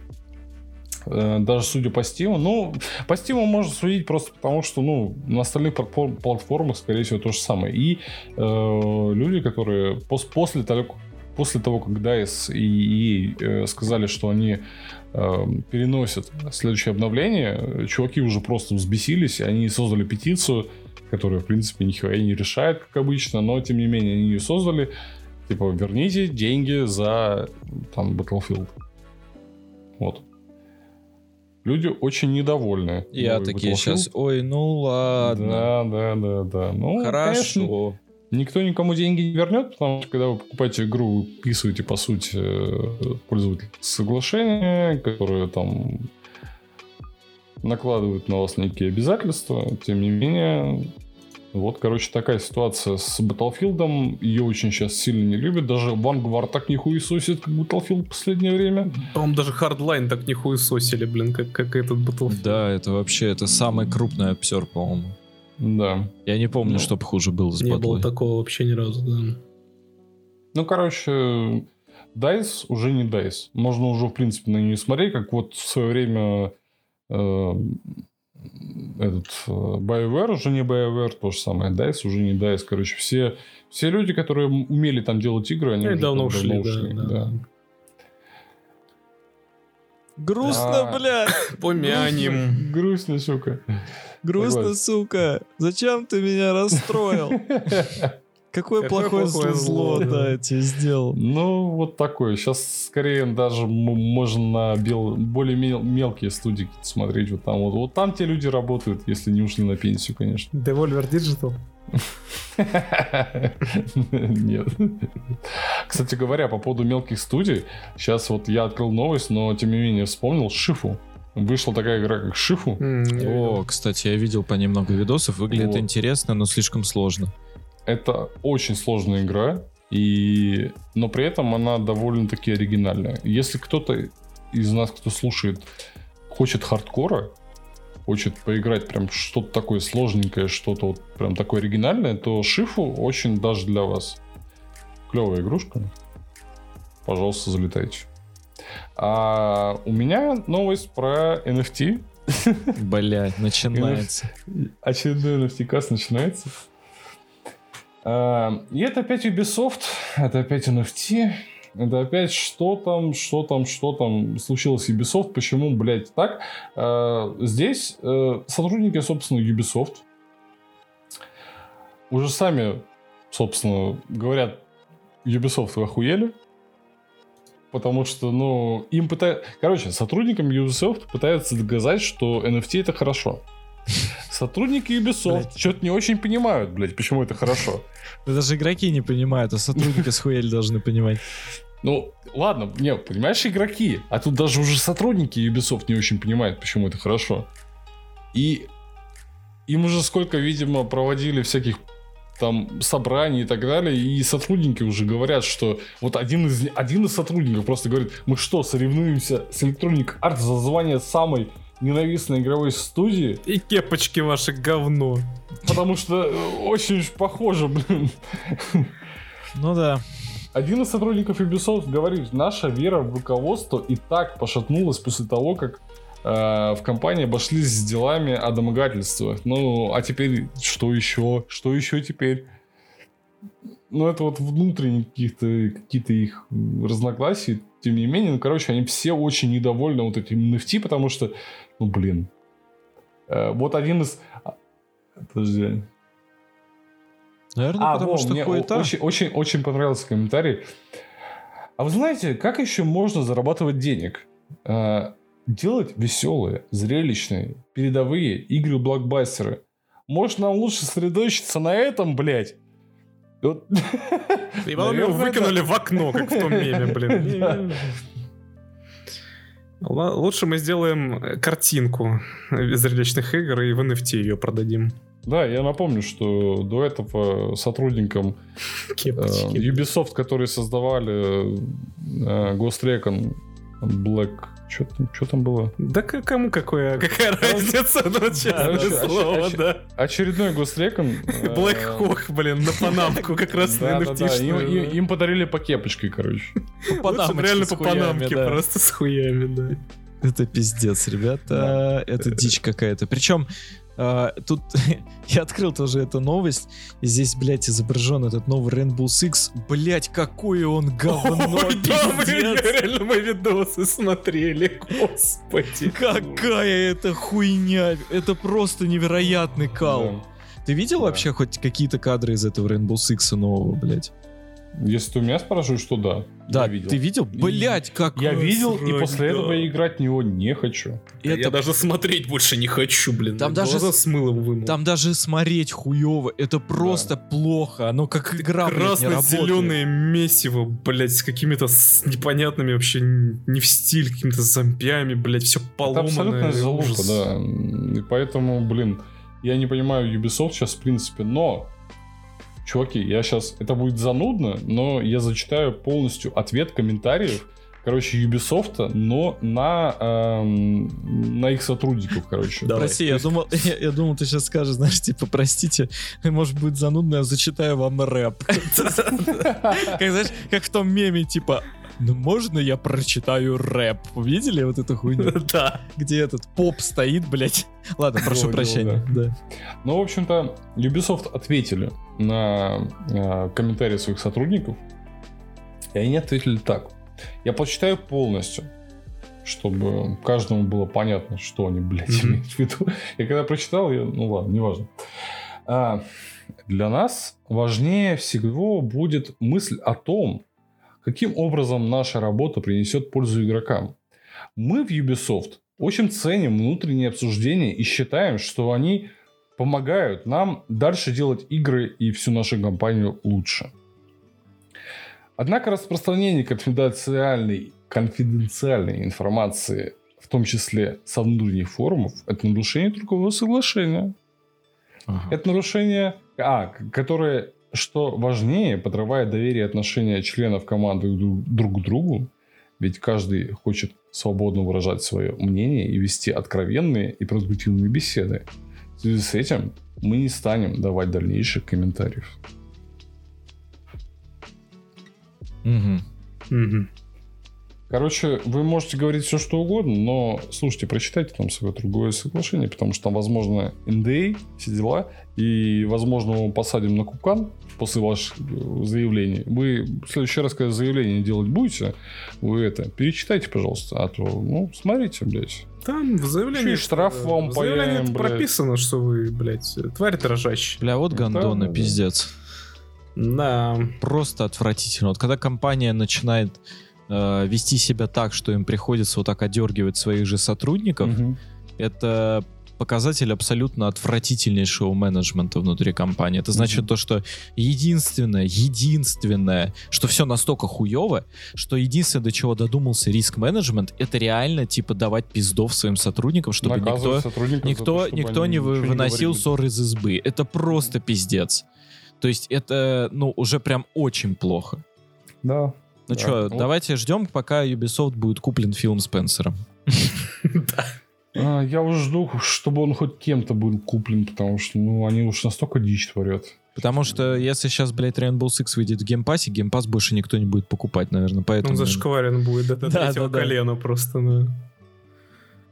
Э, Даже судя по Steam. Ну, по Steam можно судить просто потому, что, ну, на остальных платформ- платформах, скорее всего, то же самое. И э, люди, которые пос- после того, после того, как DICE и EA э, сказали, что они э, переносят следующее обновление, чуваки уже просто взбесились, они создали петицию, которая, в принципе, нихуя не решает, как обычно, но, тем не менее, они ее создали. Типа, верните деньги за, там, Battlefield. Вот. Люди очень недовольны. Я такие Battlefield. сейчас, ой, ну ладно. Да, да, да, да. Ну, конечно, Хорошо. Никто никому деньги не вернет, потому что когда вы покупаете игру, вы подписываете, по сути, э, пользователь соглашение, которое там накладывает на вас некие обязательства. Тем не менее, вот, короче, такая ситуация с Battlefield. Ее очень сейчас сильно не любят. Даже Vanguard так не хуесосит, как Battlefield в последнее время. По-моему, даже Hardline так не хуесосили, блин, как, как этот Battlefield. Да, это вообще, это самый крупный обсер, по-моему. Да. Я не помню, Ну, чтоб хуже было с Не было батлой. такого вообще ни разу, да. Ну, короче, DICE уже не DICE. Можно уже, в принципе, на нее смотреть, как вот в свое время э, этот э, BioWare уже не BioWare, то же самое. DICE уже не DICE. Короче, все, все люди, которые умели там делать игры, они Они уже давно там ушли, да, да. Грустно, А. бля. Помянем. Грустно, сука. Грустно, сука. Зачем ты меня расстроил? Какое Какое плохое плохое зло, зло, да. да, я тебе сделал. Ну, вот такое. Сейчас скорее даже можно на бел- более мел- мелкие студии смотреть. Вот там, вот, вот там те люди работают, если не ушли на пенсию, конечно. Devolver Digital. Нет. Кстати говоря, по поводу мелких студий, сейчас вот я открыл новость, но тем не менее вспомнил Шифу. Вышла такая игра, как Шифу. О, кстати, я видел по ней много видосов. Выглядит Вот. интересно, но слишком сложно. Это очень сложная игра, и... но при этом она довольно-таки оригинальная. Если кто-то из нас, кто слушает, хочет хардкора, хочет поиграть прям что-то такое сложненькое, что-то вот прям такое оригинальное, то Шифу очень даже для вас. Клевая игрушка. Пожалуйста, залетайте. А у меня новость про NFT. Блять, начинается. Очередной NFT-каст начинается. А, И это опять Ubisoft, это опять NFT, это опять что там, что там, что там случилось Ubisoft, почему, блядь, так. А, Здесь э, сотрудники, собственно, Ubisoft уже сами, собственно, говорят, Ubisoft вы охуели, потому что, ну, им пытаются... Короче, сотрудникам Ubisoft пытаются доказать, что NFT это хорошо. Сотрудники Ubisoft что-то не очень понимают, блядь, почему это хорошо. Да даже игроки не понимают, а сотрудники с хуяли должны понимать. Ну, ладно, не, понимаешь, игроки, а тут даже уже сотрудники Ubisoft не очень понимают, почему это хорошо. И им уже сколько, видимо, проводили всяких там собраний и так далее, и сотрудники уже говорят, что вот один из, один из сотрудников просто говорит, мы что, соревнуемся с Electronic Arts за звание самой ненавистной игровой студии, И кепочки ваши говно. потому что э, очень похоже, блин. Ну да. Один из сотрудников Ubisoft говорит, наша вера в руководство и так пошатнулась после того, как э, в компании обошлись с делами о домогательствах. Ну, а теперь что еще? Что еще теперь? Ну, это вот внутренние каких-то какие-то их разногласия. Тем не менее, ну, короче, они все очень недовольны вот этим NFT, потому что, ну, блин. Э, вот один из... а, Подожди. Наверное, А, потому во, что мне хуета. очень, очень, очень понравился комментарий. А вы знаете, как еще можно зарабатывать денег? А, делать веселые, зрелищные, передовые игры-блокбастеры. Может, нам лучше сосредоточиться на этом, блядь? И вот- И потом его выкинули в окно, как в том меме, блин. Л- Лучше мы сделаем э, картинку зрелищных игр и в NFT ее продадим. Да, я напомню, что до этого сотрудникам э. Ubisoft, которые создавали э, Ghost Recon Black... Что там, чё там было? Да к- кому какое, какая разница, ну честное слово, оч- да. Очередной э, Black Hawk, блин, на панамку как раз на NFT. им- подарили по кепочке, короче. Панамочке реально по панамке, просто с хуями, да. Это пиздец, ребята. Это дичь какая-то. Причем а, тут я открыл тоже эту новость. И здесь, блядь, изображен этот новый Rainbow Six. Блядь, какой он говно, Ой, да, мы реально мы видосы смотрели, господи. Какая это хуйня. Это просто невероятный кал. Ты видел Да. вообще хоть какие-то кадры из этого Rainbow Six нового, блядь? Да. Если ты у меня спрашиваешь, то да. Да, я видел. ты видел? Блядь, как... Я видел, и срань, после да. этого я играть в него не хочу. Я это даже смотреть больше не хочу, блин. Там Я даже с- с мылом вымыл. Там даже смотреть хуево. Это просто плохо. Оно как игра, блядь, не работает. Красно-зеленое месиво, блядь, с какими-то с непонятными вообще не в стиль, какими-то зомбями, блядь, все Это поломанное. абсолютная залупа, да. И поэтому, блин, я не понимаю Ubisoft сейчас в принципе, но... Чуваки, я сейчас... Это будет занудно, но я зачитаю полностью ответ комментариев, короче, Ubisoft, но на, эм, на их сотрудников, короче. Давай. Прости, я думал, я, я думал, ты сейчас скажешь, знаешь, типа, простите, может будет занудно, я зачитаю вам рэп. Как, знаешь, как в том меме, типа, ну можно я прочитаю рэп? Видели вот эту хуйню? Да. Где этот поп стоит, блядь? Ладно, прошу прощения. Да. Ну, в общем-то, Ubisoft ответили на э, комментарии своих сотрудников, и они ответили так. Я прочитаю полностью, чтобы каждому было понятно, что они, блядь, имеют в виду. И когда прочитал, я, ну ладно, неважно. А, для нас важнее всего будет мысль о том, каким образом наша работа принесет пользу игрокам. Мы в Ubisoft очень ценим внутренние обсуждения и считаем, что они помогают нам дальше делать игры и всю нашу компанию лучше. Однако распространение конфиденциальной, конфиденциальной информации, в том числе со внутренних форумов, это нарушение трудового соглашения. Это нарушение, а, которое, что важнее, подрывает доверие отношения членов команды друг к другу, ведь каждый хочет свободно выражать свое мнение и вести откровенные и продуктивные беседы. В связи с этим мы не станем давать дальнейших комментариев. Мгм. Мгм. Короче, вы можете говорить все, что угодно, но слушайте, прочитайте там свое другое соглашение, потому что там, возможно, NDA, все дела, и, возможно, мы посадим на купкан после ваших э, заявлений. Вы в следующий раз, когда заявление делать будете, вы это, перечитайте, пожалуйста, а то, ну, смотрите, блядь. Там в заявлении... Еще и штраф вам в заявлении прописано, что вы, блядь, тварь дрожащая. Бля, вот гандоны, да, да. пиздец. Да. Просто отвратительно. Вот когда компания начинает э, вести себя так, что им приходится вот так одергивать своих же сотрудников, Мгм. это показатель абсолютно отвратительнейшего менеджмента внутри компании. Это значит Мгм. то, что единственное, единственное, что все настолько хуево, что единственное, до чего додумался риск-менеджмент, это реально, типа, давать пиздов своим сотрудникам, чтобы Наказывать никто, никто, то, чтобы никто не выносил ссор из избы. Это просто пиздец. То есть это, ну, уже прям очень плохо. Да. Ну Да. что, Ну. давайте ждем, пока Ubisoft будет куплен Филм Спенсером. А, я уже жду, чтобы он хоть кем-то был куплен, потому что, ну, они уж настолько дичь творят. Потому что если сейчас, блядь, Rainbow Six выйдет в геймпассе, геймпасс больше никто не будет покупать, наверное, поэтому... Он зашкварен будет до Да, третьего да, да. колена просто, ну.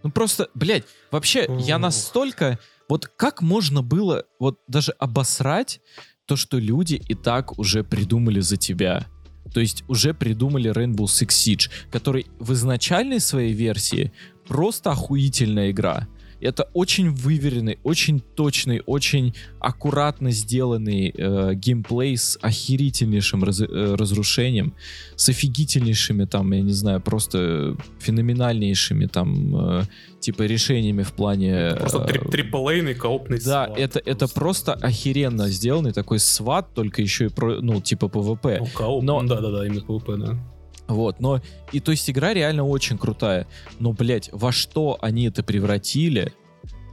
Ну просто, блядь, вообще я Ох. настолько... Вот как можно было вот даже обосрать то, что люди и так уже придумали за тебя? То есть уже придумали Rainbow Six Siege, который в изначальной своей версии просто охуительная игра. Это очень выверенный, очень точный, очень аккуратно сделанный э, геймплей с охерительнейшим раз- э, разрушением, с офигительнейшими там, я не знаю, просто феноменальнейшими там э, типа решениями в плане... Просто э, три- триплейный коопный да, сват это, это просто охеренно сделанный такой сват, только еще и про, ну, типа PvP. Ну, кооп, Но- да-да-да, именно PvP, да. Вот, но... И то есть игра реально очень крутая. Но, блядь, во что они это превратили?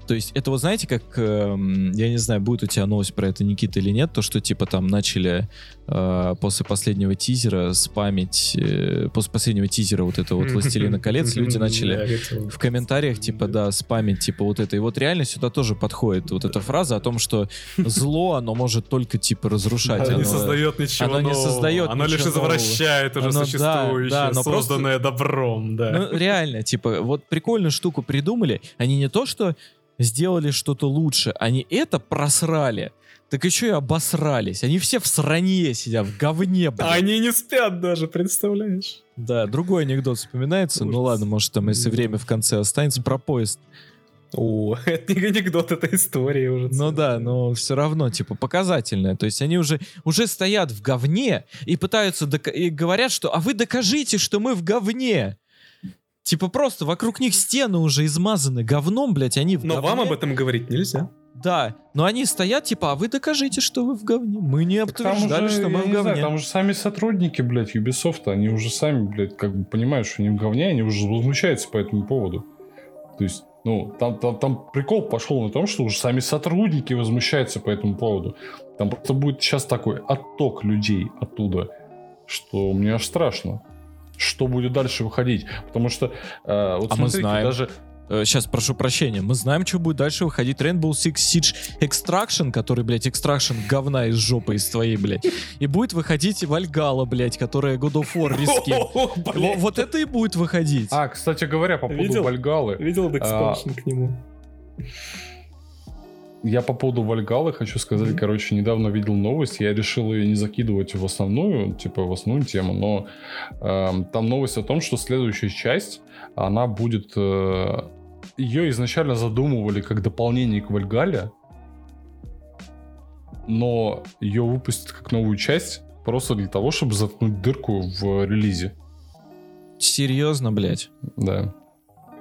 То есть это вот знаете, как, эм, я не знаю, будет у тебя новость про это, Никита, или нет, то, что типа там начали э, после последнего тизера спамить, э, после последнего тизера вот это вот «Властелина колец», люди начали в комментариях, типа, да, спамить, типа, вот это. И вот реально сюда тоже подходит вот эта фраза о том, что зло, оно может только, типа, разрушать. Оно не создает ничего оно не нового. создает Оно лишь извращает уже существующее, созданное добром, да. Ну, реально, типа, вот прикольную штуку придумали. Они не то, что сделали что-то лучше, они это просрали. Так еще и обосрались. Они все в сране сидят, в говне, блядь. Они не спят даже, представляешь? Да, другой анекдот вспоминается. Ну Ужас. ладно, может там, если время в конце останется, про поезд. О, это не анекдот, это история уже. Ну да, но все равно, типа, показательное. То есть они уже, уже стоят в говне и пытаются, и говорят, что «а вы докажите, что мы в говне». Типа просто вокруг них стены уже измазаны говном, блядь, они в Но говне. вам об этом говорить нельзя. Да, но они стоят, типа, а вы докажите, что вы в говне. Мы не уже, что мы в не знаю, говне. там уже сами сотрудники, блядь, Ubisoft, они уже сами, блядь, как бы понимают, что они в говне, они уже возмущаются по этому поводу. То есть, ну, там, там, там прикол пошел на том, что уже сами сотрудники возмущаются по этому поводу. Там просто будет сейчас такой отток людей оттуда, что мне аж страшно. Что будет дальше выходить? Потому что, э, вот А мы смотрите, знаем. даже Сейчас прошу прощения. Мы знаем, что будет дальше выходить. Rainbow Six Siege Extraction, который, блядь, Extraction говна из жопы из твоей, блядь. И будет выходить Вальгала, блядь, которая God of War риски. Вот это и будет выходить. А, кстати говоря, по поводу? Вальгалы. Видел экспаншн к нему? Я по поводу Вальгалы хочу сказать, Мгм. короче, недавно видел новость, я решил ее не закидывать в основную, типа в основную тему, но эм, там новость о том, что следующая часть, она будет... э, ее изначально задумывали как дополнение к Вальгале, но ее выпустят как новую часть просто для того, чтобы заткнуть дырку в релизе. Серьезно, блядь. Да.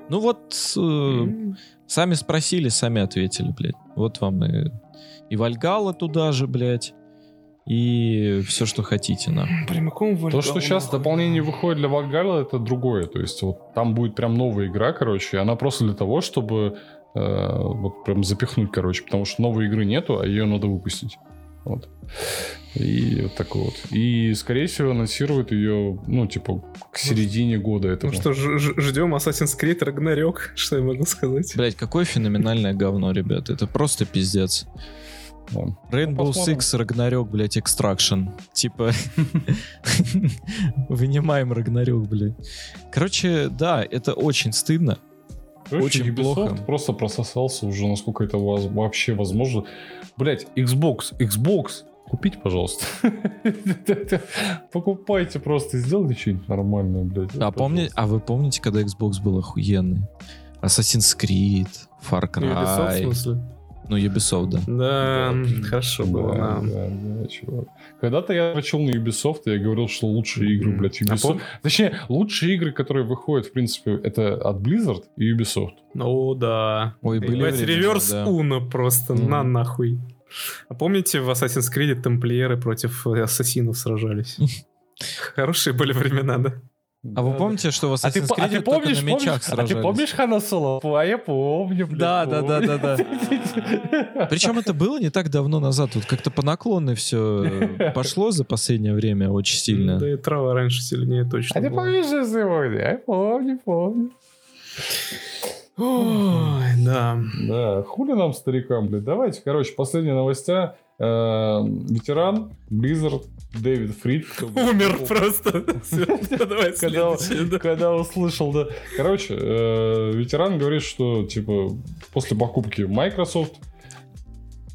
Ну вот, э, сами спросили, сами ответили, блядь. Вот вам и, и Вальгала туда же, блядь. И все, что хотите, на. Прямиком в То, что сейчас дополнение выходит для Вальгалла, это другое. То есть вот там будет прям новая игра, короче, и она просто для того, чтобы э, вот прям запихнуть, короче, потому что новой игры нету, а ее надо выпустить. Вот. И вот такой вот. И, скорее всего, анонсируют ее, ну, типа, к середине года этого. Ну что, ж- ж- ждем Assassin's Creed Ragnarok, что я могу сказать? Блядь, какое феноменальное говно, ребят. Это просто пиздец. Да. Rainbow посмотрим. Six, Ragnarok, блядь, Extraction. Типа, вынимаем Рагнарёк, блядь. Короче, да, это очень стыдно. Короче, Очень Ubisoft плохо. просто прососался уже, насколько это воз- вообще возможно. Блять, Xbox, Xbox, купите, пожалуйста. Покупайте просто, сделайте что-нибудь нормальное, блядь. А, помни, а вы помните, когда Xbox был охуенный? Assassin's Creed, Far Ну, Ubisoft, в Cry. смысле? Ну, Ubisoft, да. Да, Да. хорошо было. Да, да, чувак. Когда-то я дрочил на Ubisoft, и я говорил, что лучшие игры, Мгм. блядь, А Ubisoft. пом- Точнее, лучшие игры, которые выходят, в принципе, это от Blizzard и Ubisoft. О, да. Ой, были времена, реверс да. Уна просто, Мгм. на нахуй. А помните, в Assassin's Creed тамплиеры против э, ассасинов сражались? Хорошие были времена, да? А вы помните, что в А ты, а Creed ты только помнишь, на мечах помнишь, а сражались? ты помнишь Хана Соло? А я помню, блядь. Да, да, да, да, да. да. Причем это было не так давно назад. Вот как-то по наклонной все пошло за последнее время очень сильно. Да и трава раньше сильнее точно А ты помнишь же сегодня? Я помню, помню. Ой, да. Да, хули нам, старикам, блядь. Давайте, короче, последние новостя. Э, ветеран, Blizzard, Дэвид Фрид. Умер просто. Когда, услышал, да. Короче, э, ветеран говорит, что типа после покупки Microsoft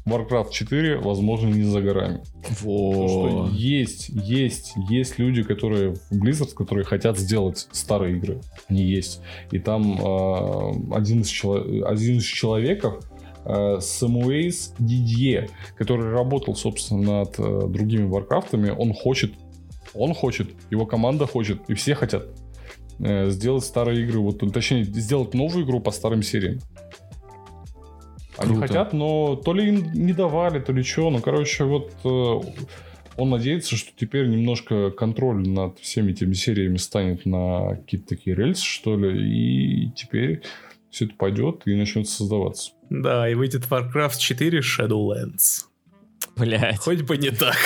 Warcraft 4, возможно, не за горами. Потому что есть, есть, есть люди, которые в Blizzard, которые хотят сделать старые игры. Они есть. И там э, один, из чело- один из человеков, Самуэйс Дидье, который работал, собственно, над э, другими Варкрафтами, он хочет, он хочет, его команда хочет, и все хотят э, сделать старые игры, вот, точнее, сделать новую игру по старым сериям. Они Круто. хотят, но то ли им не давали, то ли что. Ну, короче, вот э, он надеется, что теперь немножко контроль над всеми этими сериями станет на какие-то такие рельсы, что ли, и теперь все это пойдет и начнет создаваться. Да, и выйдет Warcraft 4 Shadowlands. Блять. Хоть бы не так.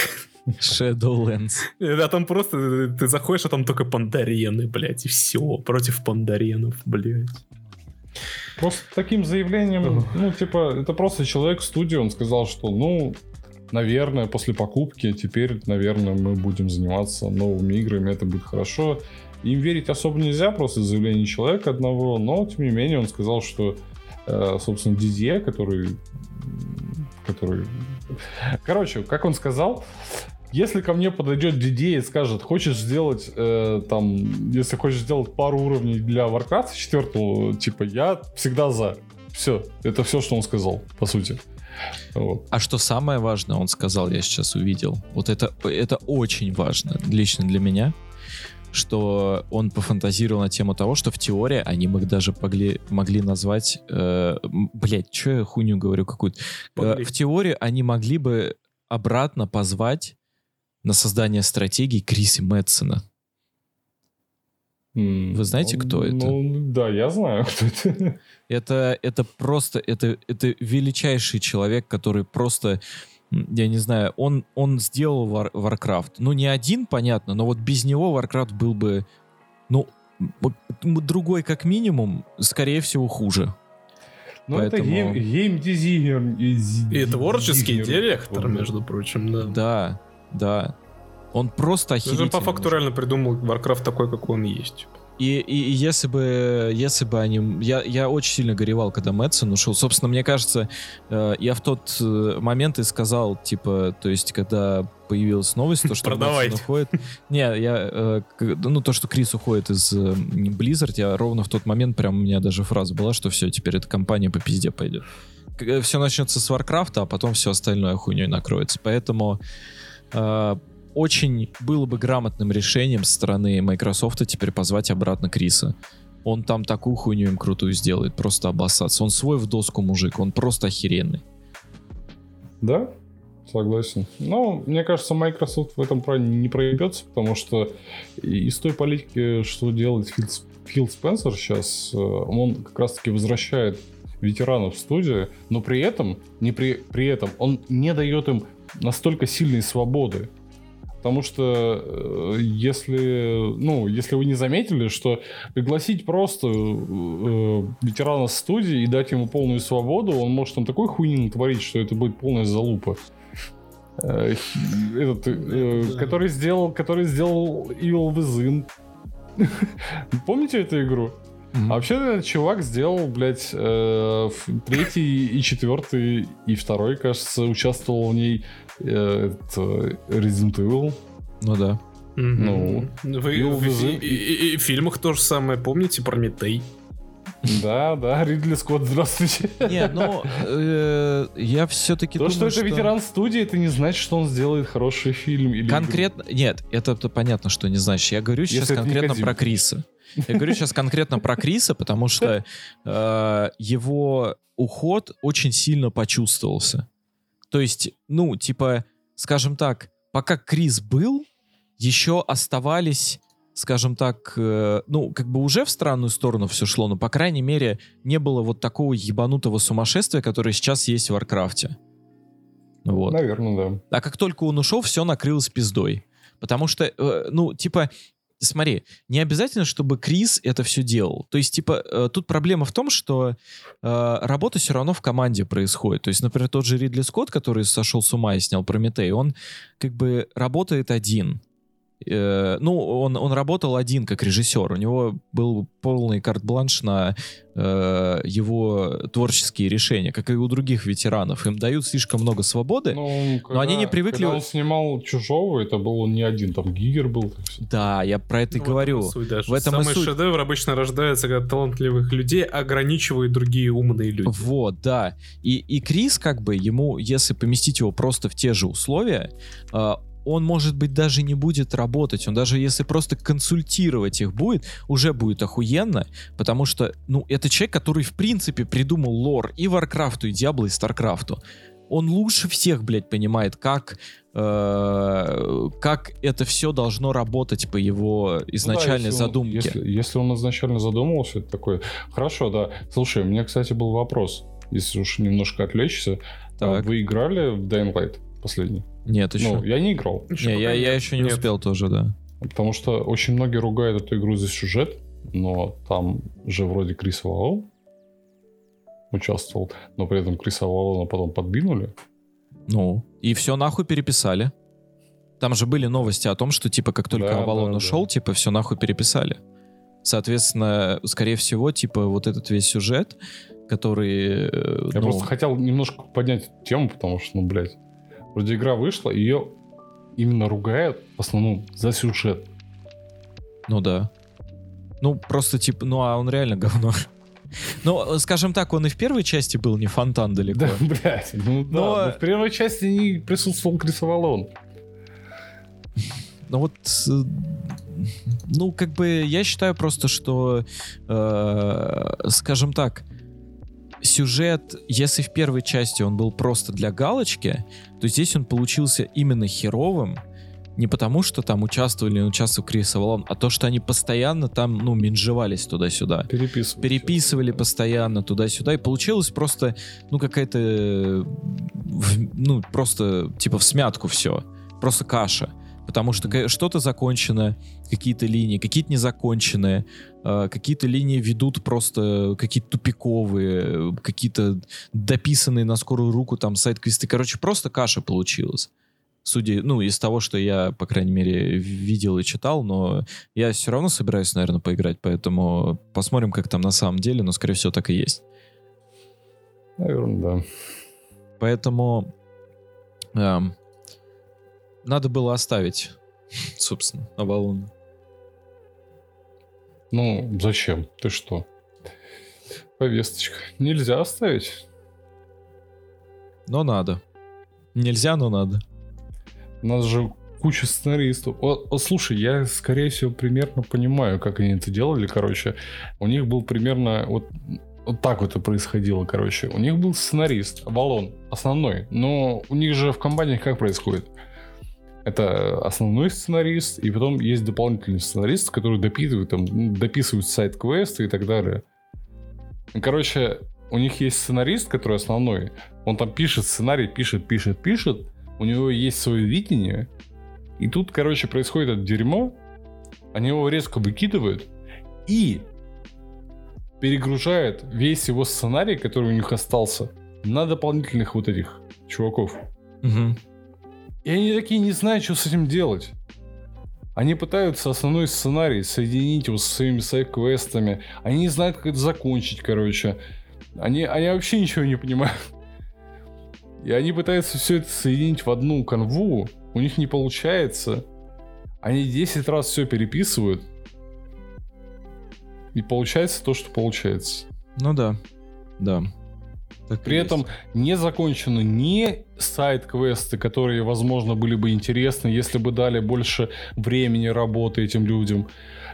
Shadowlands. Да, там просто ты заходишь, а там только пандарены, блядь, и все. Против пандаренов, блядь. Просто таким заявлением, ну, типа, это просто человек в студии, он сказал, что, ну, наверное, после покупки теперь, наверное, мы будем заниматься новыми играми, это будет хорошо. Им верить особо нельзя, просто заявление человека одного, но, тем не менее, он сказал, что, э, собственно, Дидье, который... который... Короче, как он сказал, если ко мне подойдет Дидье и скажет, хочешь сделать э, там, если хочешь сделать пару уровней для Warcraft 4, типа, я всегда за. Все, это все, что он сказал, по сути. Вот. А что самое важное, он сказал, я сейчас увидел. Вот это, это очень важно, лично для меня, что он пофантазировал на тему того, что в теории они бы даже могли, могли назвать... Э, блять, что я хуйню говорю какую-то? Э, в теории они могли бы обратно позвать на создание стратегий Криси Мэтсона. Вы знаете, кто это? Ну, да, я знаю, кто это. Это, это просто, это, это величайший человек, который просто, я не знаю, он, он сделал War- Warcraft. Ну, не один, понятно, но вот без него Warcraft был бы, ну, другой как минимум, скорее всего, хуже. Ну, это Поэтому- гейм, гейм-дизайнер. И творческий директор, между прочим, да. Да, да. Он просто Он охерительный. же по факту реально придумал Warcraft такой, какой он есть. И, и, и если бы, если бы они, я, я очень сильно горевал, когда Метцен ушел. Собственно, мне кажется, э, я в тот э, момент и сказал, типа, то есть, когда появилась новость, то что Продавайте. Метцен уходит. Не, я, э, ну то, что Крис уходит из э, Blizzard, я ровно в тот момент прям у меня даже фраза была, что все, теперь эта компания по пизде пойдет. Все начнется с Warcraft, а потом все остальное хуйней накроется. Поэтому э, очень было бы грамотным решением со стороны Microsoft теперь позвать обратно Криса. Он там такую хуйню им крутую сделает, просто обоссаться. Он свой в доску мужик, он просто охеренный. Да, согласен. Но мне кажется, Microsoft в этом плане не проебется, потому что из той политики, что делает Фил, Фил Спенсер сейчас, э, он как раз-таки возвращает ветеранов в студию, но при этом, не при, при этом он не дает им настолько сильной свободы. Потому что э, если, ну, если вы не заметили, что пригласить просто э, ветерана студии и дать ему полную свободу, он может там такой хуйни натворить, что это будет полная залупа. Э, Этот, э, который сделал, который сделал Evil Within. Помните эту игру? А вообще этот чувак сделал, блядь, э, третий и четвертый и второй, кажется, участвовал в ней это, Resident Evil. Ну да. Ну, Вы, и в- и- и- и в фильмах то же самое, помните, Прометей? Да, да, Ридли Скотт, здравствуйте. Не, ну, э, я все-таки То, думаю, что это ветеран студии, это не значит, что он сделает хороший фильм. Или Конкретно, нет, это, это понятно, что не значит. Я говорю сейчас Если конкретно про Криса. Я говорю сейчас конкретно про Криса, потому что э, его уход очень сильно почувствовался. То есть, ну, типа, скажем так, пока Крис был, еще оставались, скажем так, э, ну, как бы уже в странную сторону все шло, но, по крайней мере, не было вот такого ебанутого сумасшествия, которое сейчас есть в Варкрафте. Вот. Наверное, да. А как только он ушел, все накрылось пиздой. Потому что, э, ну, типа, смотри, не обязательно, чтобы Крис это все делал. То есть, типа, э, тут проблема в том, что э, работа все равно в команде происходит. То есть, например, тот же Ридли Скотт, который сошел с ума и снял Прометей, он как бы работает один. Э, ну, он, он работал один как режиссер. У него был полный карт-бланш на э, его творческие решения, как и у других ветеранов. Им дают слишком много свободы, Ну, но они не привыкли... Когда он снимал «Чужого», это был не один, там Гигер был. Да, я про это и Ну, говорю. этом и суть, да, В этом и Самый суть. шедевр обычно рождается, когда талантливых людей ограничивают другие умные люди. Вот, да. И, и Крис, как бы, ему, если поместить его просто в те же условия, э, он, может быть, даже не будет работать. Он даже если просто консультировать их будет, уже будет охуенно, потому что, ну, это человек, который, в принципе, придумал лор и Варкрафту, и Диабло, и Старкрафту. Он лучше всех, блядь, понимает, как, э, как это все должно работать по его Ну да, изначальной если он- задумке. если, если он изначально задумывался, это такое... Хорошо, да. Слушай, у меня, кстати, был вопрос. Если уж немножко отвлечься. А Так. Вы играли в Dying Light последний? Нет, еще. Ну, я не играл. Ещё не, я, я еще не Нет. успел тоже, да. Потому что очень многие ругают эту игру за сюжет, но там же вроде Крис Валлон участвовал, но при этом Криса Валлона потом подбинули. Ну, и все нахуй переписали. Там же были новости о том, что, типа, как только Да, Авалон да, ушел, типа, все нахуй переписали. Соответственно, скорее всего, типа, вот этот весь сюжет, который... э, Я ну, просто хотел немножко поднять тему, потому что, ну, блядь, вроде игра вышла, ее именно ругают в основном за сюжет. Ну да. Ну, просто, типа, ну, а он реально говно. Ну, скажем так, он и в первой части был не фонтан далеко. Да, блядь, ну да. Но- но в первой части не присутствовал Крис Авалон. Ну вот, э, ну как бы я считаю просто, что, э, скажем так, сюжет, если в первой части он был просто для галочки, то здесь он получился именно херовым, не потому что там участвовали, не участвовал Крис Авалон, а то, что они постоянно там, ну, менжевались туда-сюда. Переписывали. Переписывали постоянно туда-сюда, и получилось просто, ну, какая-то, ну, просто, типа, в смятку все. Просто каша. Потому что что-то закончено, какие-то линии, какие-то незаконченные, э, какие-то линии ведут просто какие-то тупиковые, э, какие-то дописанные на скорую руку там сайт-квесты. Короче, просто каша получилась. Судя, ну, из того, что я, по крайней мере, видел и читал, но я все равно собираюсь, наверное, поиграть, поэтому посмотрим, как там на самом деле, но, скорее всего, так и есть. Наверное, да. Поэтому эм, надо было оставить, собственно, Авалон. Ну, зачем? Ты что? Повесточка. Нельзя оставить. Но надо. Нельзя, но надо. У нас же куча сценаристов. О, о, слушай, я, скорее всего, примерно понимаю, как они это делали, короче. У них был примерно вот, вот так вот это происходило, короче. У них был сценарист, Валон, основной. Но у них же в компаниях как происходит? Это основной сценарист, и потом есть дополнительный сценарист, который дописывает, там, дописывает сайт-квесты и так далее. Короче, у них есть сценарист, который основной. Он там пишет сценарий, пишет, пишет, пишет. У него есть свое видение. И тут, короче, происходит это дерьмо. Они его резко выкидывают. И перегружают весь его сценарий, который у них остался, на дополнительных вот этих чуваков. Мгм. И они такие не знают, что с этим делать. Они пытаются основной сценарий соединить его со своими сайт-квестами. Они не знают, как это закончить, короче. Они, они вообще ничего не понимают. И они пытаются все это соединить в одну канву. У них не получается. Они 10 раз все переписывают. И получается то, что получается. Ну да. Да. Так При есть. этом не закончены ни сайт-квесты, которые, возможно, были бы интересны, если бы дали больше времени работы этим людям.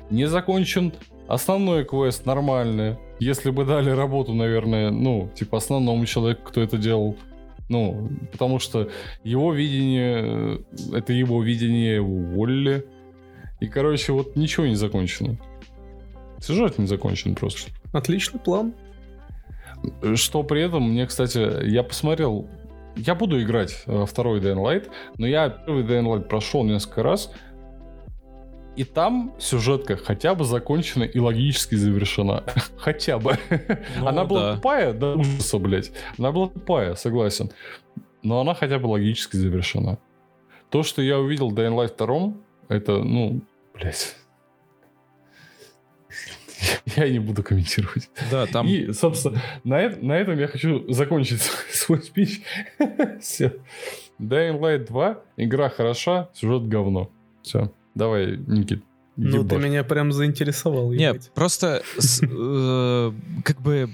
Не закончен основной квест нормальный, если бы дали работу, наверное, ну, типа основному человеку, кто это делал. Ну, потому что его видение, э, это его видение уволили. И, короче, вот ничего не закончено. Сюжет не закончен просто. Отличный план. Что при этом, мне, кстати, я посмотрел... Я буду играть во второй Dying Light, но я первый Dying Light прошел несколько раз. И там сюжетка хотя бы закончена и логически завершена. хотя бы. Ну, она была да. тупая до ужаса, блядь. Она была тупая, согласен. Но она хотя бы логически завершена. То, что я увидел в Dying Light 2, это, ну, блядь. Я не буду комментировать. Да, там... И, собственно, на, на этом я хочу закончить свой спич. Все. Dying Light 2, игра хороша, сюжет говно. Все. Давай, Никит. Ну, ты меня прям заинтересовал. Не, ебать. просто э, как бы...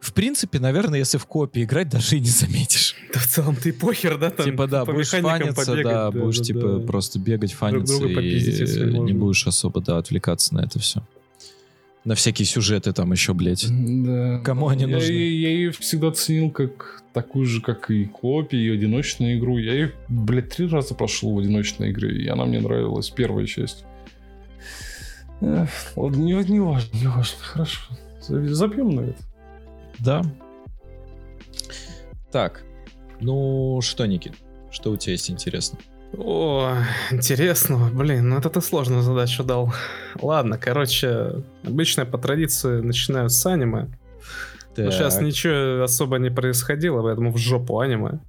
В принципе, наверное, если в копии играть, даже и не заметишь. Да в целом ты похер, да? Там типа, да, по будешь фаниться, побегать, да, будешь, да, типа, да. просто бегать, фаниться, попиздить, если и не можно. будешь особо, да, отвлекаться на это все. На всякие сюжеты там еще, блядь. Да. Кому они я, нужны? Я, ее всегда ценил как такую же, как и копию, и одиночную игру. Я ее, блядь, три раза прошел в одиночной игре, и она мне нравилась, первая часть. Эх, ладно, не, не важно, не важно, хорошо. Забьем на это. Да. Так, ну что, Никит, что у тебя есть интересно? О, интересно, блин, ну это ты сложную задачу дал. Ладно, короче, обычно по традиции начинаю с аниме. Но сейчас Так. ничего особо не происходило, поэтому в жопу аниме.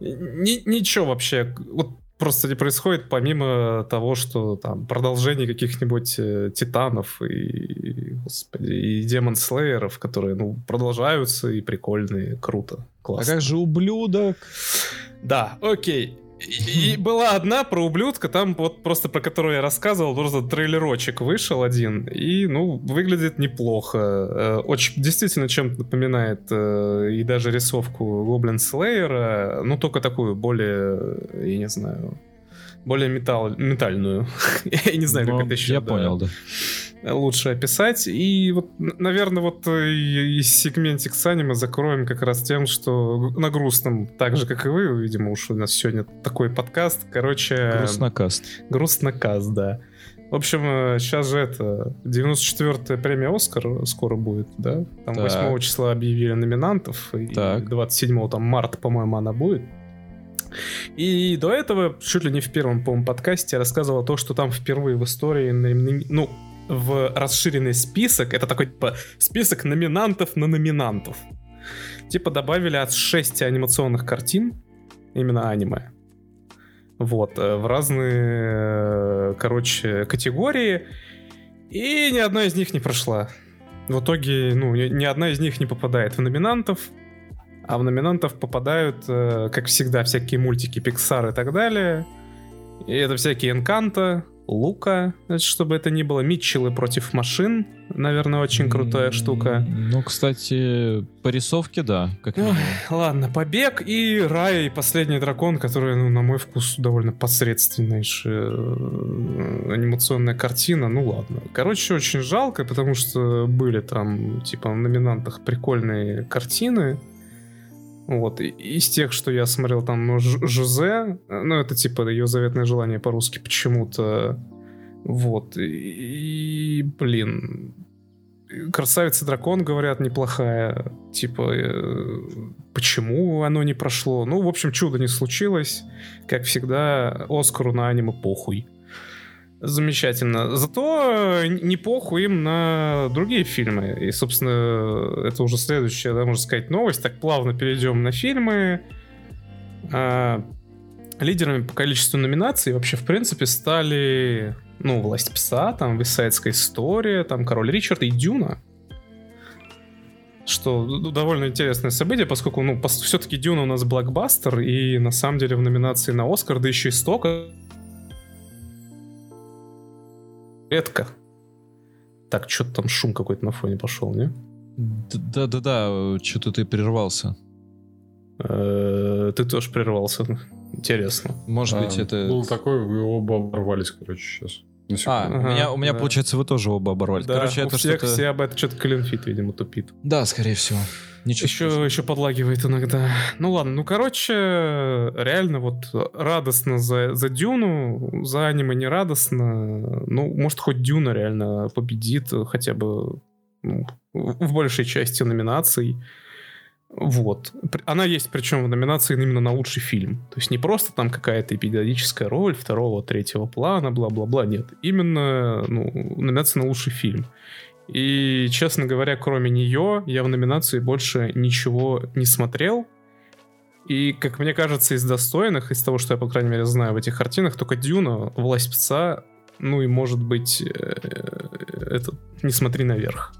Ни- ничего вообще, вот просто не происходит, помимо того, что там продолжение каких-нибудь э, титанов и, господи, и демон слееров, которые, ну, продолжаются и прикольные, круто, А классно. как же ублюдок? Да, окей. И, была одна про ублюдка, там вот просто про которую я рассказывал, просто трейлерочек вышел один, и, ну, выглядит неплохо. Э, Очень действительно чем-то напоминает э, и даже рисовку Гоблин Слеера, ну, только такую более, я не знаю, более металл, метальную. я не знаю, как Ну, это еще Я да, понял, да. лучше описать. И вот, наверное, вот э, и- и сегментик с аниме закроем как раз тем, что на грустном, так же, как и вы, видимо, уж у нас сегодня такой подкаст. Короче, Грустнокаст. грустноказ, да. В общем, сейчас же это 94-я премия Оскар скоро будет, да? Там Так. 8 числа объявили номинантов, и Так. 27 там марта, по-моему, она будет. И до этого, чуть ли не в первом, по-моему, подкасте я рассказывал то, что там впервые в истории, ну, в расширенный список, это такой, типа, список номинантов на номинантов. Типа добавили от 6 анимационных картин, именно аниме. Вот, э, в разные, э, короче, категории. И ни одна из них не прошла. В итоге, ну, ни одна из них не попадает в номинантов. А в номинантов попадают, э, как всегда, всякие мультики Pixar и так далее. И это всякие Энканто, Лука, значит, чтобы это ни было, Митчеллы против машин, наверное, очень крутая штука. Ну, кстати, по рисовке, да, как минимум. ладно, Побег и Рай, и Последний Дракон, которые, ну, на мой вкус, довольно посредственнейшая э, анимационная картина, ну ладно. Короче, очень жалко, потому что были там, типа, в номинантах прикольные картины, вот, из тех, что я смотрел, там, ну, Жозе, ну, это, типа, ее заветное желание по-русски почему-то, вот, и, блин, Красавица дракон, говорят, неплохая. Типа, э, почему оно не прошло? Ну, в общем, чудо не случилось. Как всегда, Оскару на аниме похуй. Замечательно. Зато э, не похуй им на другие фильмы. И, собственно, это уже следующая, да, можно сказать, новость. Так плавно перейдем на фильмы. А, лидерами по количеству номинаций вообще, в принципе, стали, ну, «Власть пса», там, «Висайдская история», там, «Король Ричард» и «Дюна». Что довольно интересное событие, поскольку, ну, все-таки Дюна у нас блокбастер, и на самом деле в номинации на Оскар, да еще и столько. Редко. Так, что-то там шум какой-то на фоне пошел, не? Да-да-да, что-то ты прервался. Ты тоже прервался. Интересно. Может быть, А, это... Был такой, вы оба оборвались, короче, сейчас. А, секунду. у Ага, меня, у меня да. получается, вы тоже оба оборвались. Да, Короче, у это всех что-то... все об этом что-то Клинфит, видимо, тупит. Да, скорее всего. Ничего Еще, страшного. еще подлагивает иногда. Ну ладно, ну короче, реально вот радостно за, за Дюну, за аниме не радостно. Ну, может, хоть Дюна реально победит хотя бы ну, в большей части номинаций. Вот. Она есть, причем в номинации именно на лучший фильм. То есть не просто там какая-то эпизодическая роль второго, третьего плана, бла-бла-бла. Нет. Именно ну, номинация на лучший фильм. И, честно говоря, кроме нее, я в номинации больше ничего не смотрел. И, как мне кажется, из достойных, из того, что я, по крайней мере, знаю в этих картинах, только Дюна, Власть Пца, ну и, может быть, э, этот «Не смотри наверх»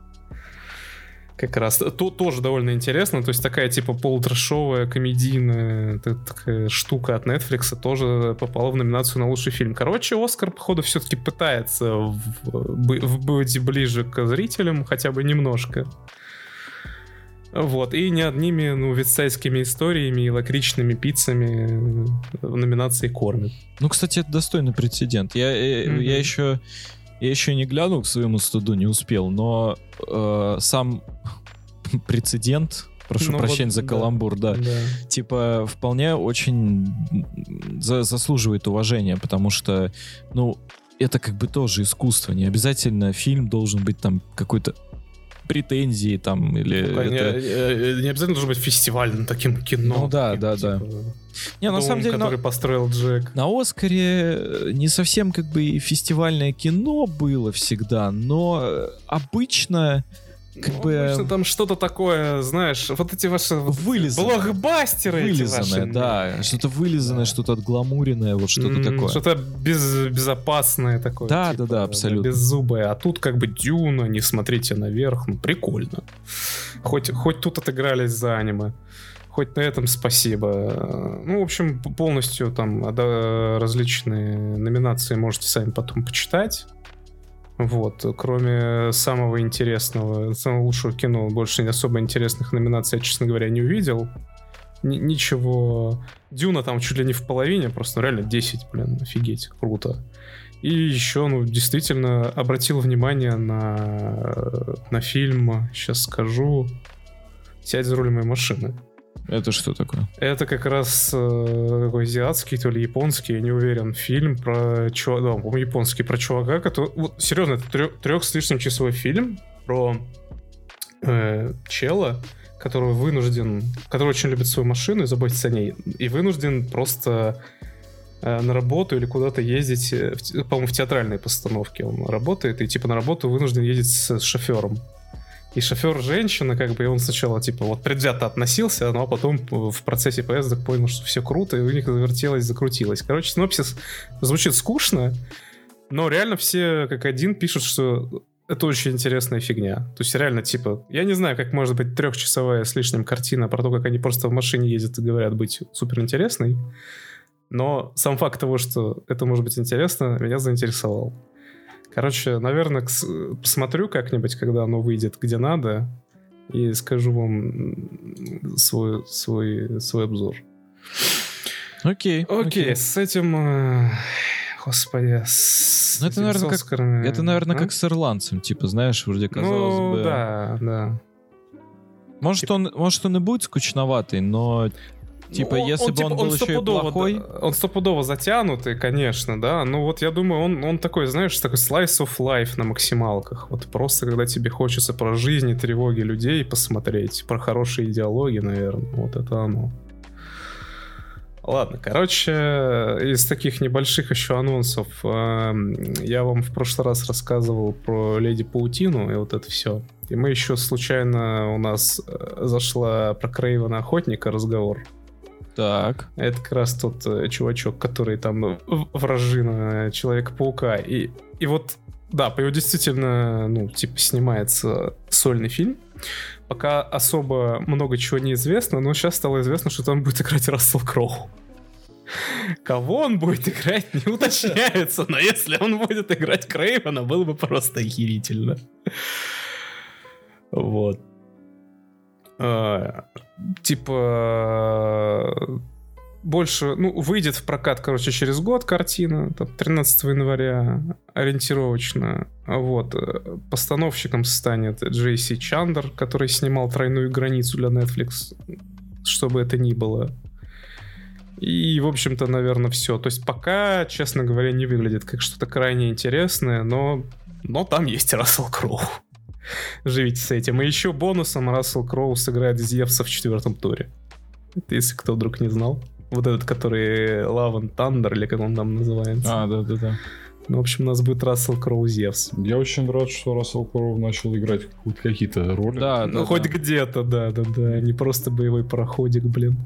как раз. То тоже довольно интересно. То есть такая типа полутрешовая, комедийная такая штука от Netflix тоже попала в номинацию на лучший фильм. Короче, Оскар, походу, все-таки пытается в, в, быть ближе к зрителям, хотя бы немножко. Вот, и не одними, ну, вестсайдскими историями и лакричными пиццами в номинации кормят. Ну, кстати, это достойный прецедент. Я, mm-hmm. я еще я еще не глянул к своему студу, не успел, но э, сам прецедент, прошу ну, прощения вот, за каламбур, да, да, типа вполне очень за, заслуживает уважения, потому что, ну, это как бы тоже искусство. Не обязательно фильм должен быть там какой-то претензии там или ну, это... не, э, не обязательно должен быть фестивальным таким кино. Ну да, да, типа, да. Не, на самом деле, который на... построил Джек. На Оскаре э, не совсем как бы фестивальное кино было всегда, но э, обычно как ну, бы... Обычно там что-то такое, знаешь, вот эти ваши вылизанные. блокбастеры Вылизанное, ваши, да. Что-то вылизанное, да. что-то отгламуренное, вот что-то mm, такое. Что-то без, безопасное такое. Да, типа, да, да, абсолютно. Беззубое. А тут как бы дюна, не смотрите наверх. Ну, прикольно. Хоть, хоть тут отыгрались за аниме. Хоть на этом спасибо. Ну, в общем, полностью там различные номинации можете сами потом почитать. Вот, кроме самого интересного, самого лучшего кино, больше особо интересных номинаций я, честно говоря, не увидел. Н- ничего. Дюна там чуть ли не в половине, просто ну, реально 10, блин, офигеть, круто. И еще, ну, действительно обратил внимание на, на фильм, сейчас скажу, «Сядь за руль моей машины». Это что такое? Это как раз э, какой азиатский, то ли японский, я не уверен, фильм про чувака, да, по японский, про чувака, который... Вот, серьезно, это трех, трех с лишним часовой фильм про э, чела, который вынужден, который очень любит свою машину и заботится о ней, и вынужден просто э, на работу или куда-то ездить, э, по-моему, в театральной постановке он работает, и типа на работу вынужден ездить с шофером. И шофер женщина, как бы, и он сначала, типа, вот предвзято относился, но потом в процессе поездок понял, что все круто, и у них завертелось, закрутилось. Короче, синопсис звучит скучно, но реально все как один пишут, что это очень интересная фигня. То есть реально, типа, я не знаю, как может быть трехчасовая с лишним картина про то, как они просто в машине ездят и говорят быть супер интересной. Но сам факт того, что это может быть интересно, меня заинтересовал. Короче, наверное, посмотрю как-нибудь, когда оно выйдет где надо, и скажу вам свой, свой, свой обзор. Окей. Окей, с этим... Э, господи, с ну, это, наверное, как, это, наверное, а? как с ирландцем, типа, знаешь, вроде казалось ну, бы... да, да. Может, он, может, он и будет скучноватый, но Типа, ну, если он, бы типа, он был он еще и плохой... Он стопудово затянутый, конечно, да. Но вот я думаю, он, он такой, знаешь, такой slice of life на максималках. Вот просто, когда тебе хочется про жизнь и тревоги людей посмотреть, про хорошие идеологии, наверное. Вот это оно. Ладно, короче, из таких небольших еще анонсов э, я вам в прошлый раз рассказывал про Леди Паутину и вот это все. И мы еще случайно у нас э, зашла про Крейвена Охотника разговор. Так. Это как раз тот э, чувачок, который там вражина Человека-паука. И, и вот, да, по его действительно, ну, типа, снимается сольный фильм. Пока особо много чего не известно, но сейчас стало известно, что там будет играть Рассел Кроу. Кого он будет играть, не уточняется, но если он будет играть Крейвена, было бы просто охерительно. Вот. А, типа больше, ну, выйдет в прокат, короче, через год картина, там, 13 января, ориентировочно. Вот. Постановщиком станет Джейси Чандер, который снимал «Тройную границу» для Netflix, чтобы это ни было. И, в общем-то, наверное, все. То есть пока, честно говоря, не выглядит как что-то крайне интересное, но, но там есть Рассел Кроу. Живите с этим. И еще бонусом Рассел Кроу сыграет Зевса в четвертом туре. Это если кто вдруг не знал. Вот этот, который Love and Thunder, или как он там называется. А, да-да-да. Ну, в общем, у нас будет Рассел Кроу Зевс. Я очень рад, что Рассел Кроу начал играть хоть какие-то роли. Да, Ну, да, хоть да. где-то, да-да-да. Не просто боевой пароходик, блин.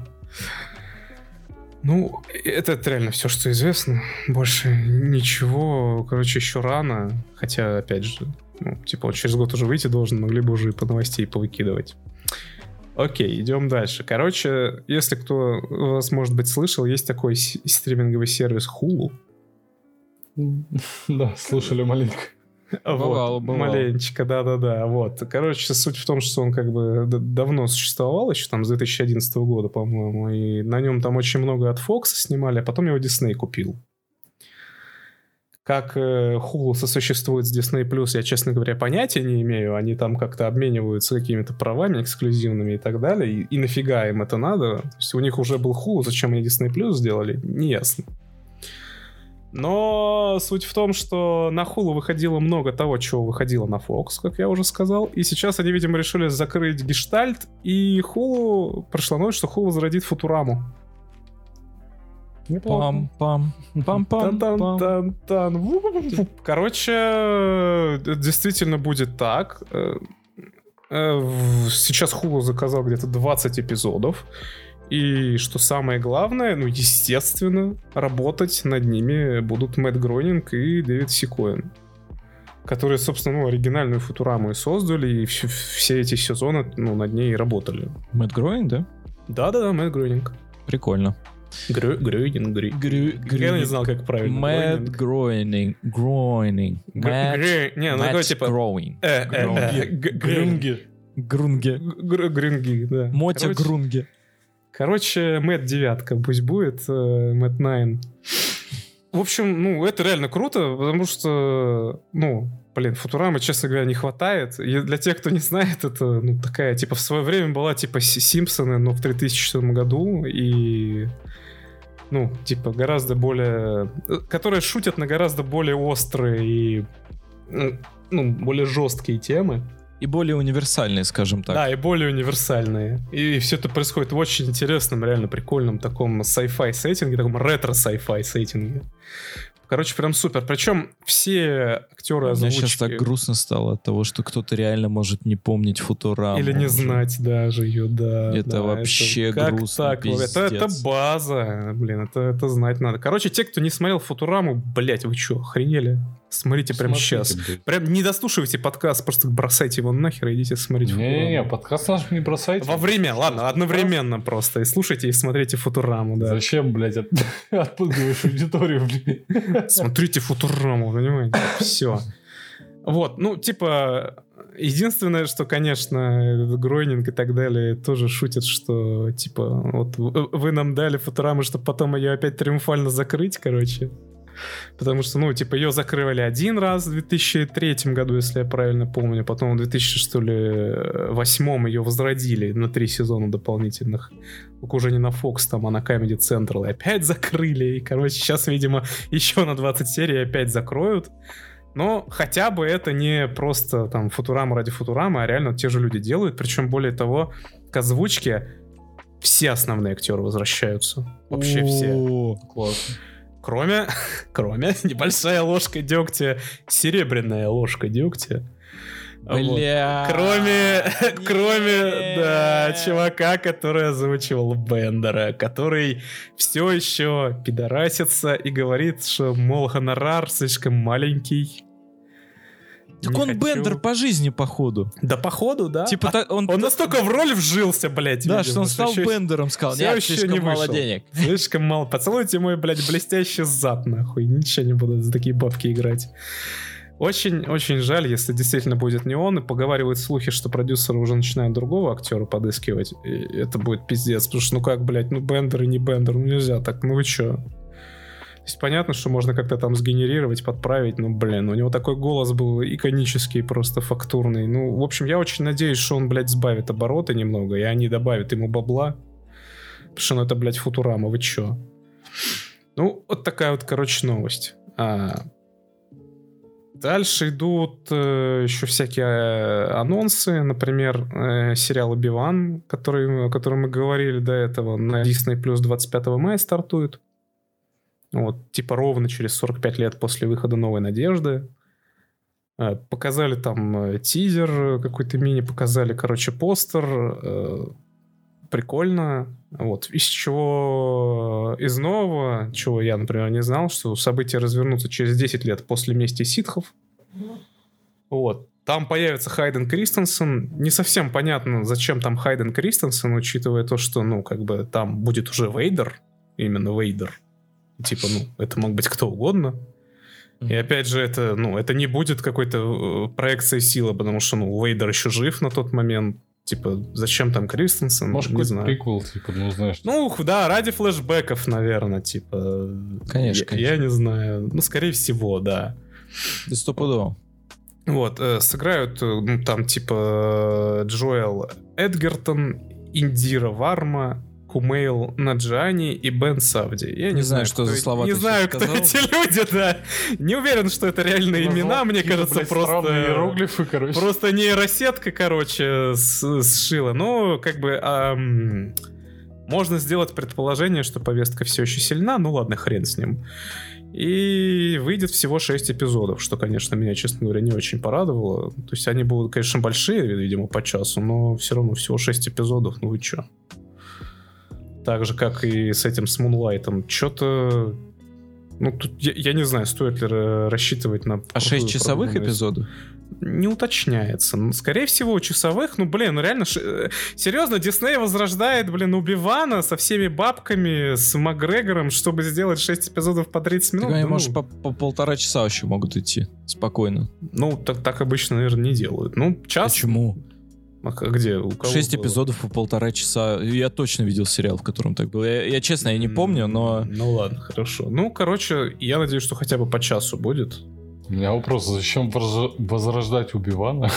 Ну, это, реально все, что известно. Больше ничего. Короче, еще рано. Хотя, опять же, ну, типа, он через год уже выйти должен, могли бы уже и по новостей повыкидывать. Окей, идем дальше. Короче, если кто вас, может быть, слышал, есть такой стриминговый сервис Hulu. Да, слушали маленько. Бывало, вот, бывало. Маленечко, да-да-да. Вот. Короче, суть в том, что он как бы давно существовал, еще там с 2011 года, по-моему, и на нем там очень много от Fox снимали, а потом его Disney купил. Как э, Hulu сосуществует с Disney+, я, честно говоря, понятия не имею. Они там как-то обмениваются какими-то правами эксклюзивными и так далее. И, и нафига им это надо? То есть у них уже был Hulu, зачем они Disney Plus сделали? Неясно. Но суть в том, что на Hulu выходило много того, чего выходило на Fox, как я уже сказал. И сейчас они, видимо, решили закрыть гештальт. И Hulu прошло ночь, что Hulu зародит Футураму. Пам-пам. Пам-пам. пам. Тан-тан-тан-тан. Ву-ву-ву-ву. Короче, э, действительно будет так. Э, э, Сейчас Hulu заказал где-то 20 эпизодов. И что самое главное, ну, естественно, работать над ними будут Мэтт Гронинг и Дэвид Сикоин. Которые, собственно, ну, оригинальную Футураму и создали, и вс- все эти сезоны ну, над ней работали. Мэтт Гроин, да? Да-да-да, Мэтт Гронинг. Прикольно. Грёнинг, Грё- Грю- Я грю- не знал, как правильно. Мэтт Грёнинг. Гроининг. Гроининг. Гр- Мэтт Не, ну такой типа... Гроин. Э, э, э, г- Грюнги. Грунге. Гр- Грюнги, да. Мотя Грунге. Короче, Мэтт девятка пусть будет, э, Мэтт Найн. В общем, ну, это реально круто, потому что, ну, блин, Футурамы, честно говоря, не хватает. И для тех, кто не знает, это, ну, такая, типа, в свое время была, типа, Си- Симпсоны, но в 3000 году, и, ну, типа, гораздо более... э, Которые шутят на гораздо более острые и, ну, более жесткие темы. И более универсальный, скажем так. Да, и более универсальные. И все это происходит в очень интересном, реально прикольном таком sci-fi сеттинге, таком ретро sci-fi сеттинге. Короче, прям супер. Причем все актеры Мне озвучки... сейчас так грустно стало от того, что кто-то реально может не помнить Футураму. Или не уже. знать даже ее, да. Это да, вообще как грустно, так? Это, это база, блин, это, это знать надо. Короче, те, кто не смотрел Футураму, блять, вы что, охренели? Смотрите прямо сейчас. блядь. Прям не дослушивайте подкаст, просто бросайте его нахер и идите смотреть Не-не-не, Футураму. подкаст наш не бросайте. Во время, ладно, одновременно просто. И слушайте, и смотрите Футураму, да. Зачем, блядь, от- отпугиваешь аудиторию, блядь? Смотрите Футураму, понимаете? Все. Вот, ну, типа, единственное, что, конечно, Гройнинг и так далее тоже шутят, что, типа, вот вы нам дали Футураму, чтобы потом ее опять триумфально закрыть, короче. Потому что, ну, типа, ее закрывали один раз в 2003 году, если я правильно помню. Потом в 2000, что ли, восьмом ее возродили на три сезона дополнительных. Только уже не на Fox, там, а на Comedy Central. И опять закрыли. И, короче, сейчас, видимо, еще на 20 серий опять закроют. Но хотя бы это не просто там Футурама ради Футурамы, а реально те же люди делают. Причем, более того, к озвучке все основные актеры возвращаются. Вообще все. О, Классно. Кроме, кроме небольшая ложка дегтя, серебряная ложка дегтя. Вот. Бля. Кроме, кроме, да, чувака, который озвучивал Бендера, который все еще пидорасится и говорит, что, мол, гонорар слишком маленький. Так Не он хочу. Бендер по жизни, походу. Да походу, да. Типа А так он... он настолько в роль вжился, блядь. Да, видимо, что он стал еще- Бендером, сказал, нет, еще слишком не мало вышел». денег. Слишком мало. Поцелуйте мой, блядь, блестящий зад, нахуй. Ничего не буду за такие бабки играть. Очень-очень жаль, если действительно будет не он, и поговаривают слухи, что продюсеры уже начинают другого актера подыскивать. И это будет пиздец, потому что, ну как, блядь, ну Бендер и не Бендер, ну нельзя так, ну вы чё? Есть понятно, что можно как-то там сгенерировать, подправить, но, блин, у него такой голос был иконический, просто фактурный. Ну, в общем, я очень надеюсь, что он, блядь, сбавит обороты немного, и они добавят ему бабла. Потому что, ну, это, блядь, Футурама, вы чё? Ну, вот такая вот, короче, новость. А, Дальше идут э, еще всякие э, анонсы, например, э, сериал «Убиван», который, о котором мы говорили до этого, на Disney Plus 25 мая стартует. Вот, типа ровно через 45 лет после выхода «Новой надежды». Э, показали там э, тизер какой-то мини, показали, короче, постер. Э, прикольно. Вот. Из чего... Из нового, чего я, например, не знал, что события развернутся через 10 лет после мести ситхов. Вот. Там появится Хайден Кристенсен. Не совсем понятно, зачем там Хайден Кристенсен, учитывая то, что, ну, как бы там будет уже Вейдер. Именно Вейдер. Типа, ну, это мог быть кто угодно. И опять же, это, ну, это не будет какой-то проекцией силы, потому что, ну, Вейдер еще жив на тот момент. Типа, зачем там Кристенсен? Может, не знаю. приквел, типа, ну, знаешь. Ну, да, ради флешбеков, наверное, типа. Конечно, я, конечно. я не знаю. Ну, скорее всего, да. Да стопудово. Вот, э, сыграют, э, ну, там, типа, Джоэл Эдгертон, Индира Варма, Кумейл Наджани и Бен Савди. Я не, Не знаю, что кто за слова Не ты знаю, кто сказал. эти люди, да. Не уверен, что это реальные Назвал имена, мне какие-то, кажется, просто... иероглифы, короче. Просто нейросетка, короче, сшила. Ну, как бы... ам, можно сделать предположение, что повестка все еще сильна. Ну ладно, хрен с ним. И выйдет всего 6 эпизодов, что, конечно, меня, честно говоря, не очень порадовало. То есть они будут, конечно, большие, видимо, по часу, но все равно всего 6 эпизодов, ну вы чё? Так же, как и с этим, с Мунлайтом. Что-то... Ну, тут я, я не знаю, стоит ли ра- рассчитывать на... А 6 крутую часовых эпизодов? Не уточняется. Ну, Скорее всего, часовых. Ну, блин, ну реально... ш- э, Серьезно, Дисней возрождает, блин, Убивана со всеми бабками, с Макгрегором, чтобы сделать 6 эпизодов по 30 минут. Они, Да может, ну, по, по полтора часа вообще могут идти. Спокойно. ну, так, так обычно, наверное, не делают. Ну, час... Почему? А где? У кого Шесть было? эпизодов по полтора часа. Я точно видел сериал, в котором так было. Я, я честно, я не помню, но... Ну ладно, хорошо. Ну, короче, я надеюсь, что хотя бы по часу будет. У меня вопрос, зачем возрождать Убивана?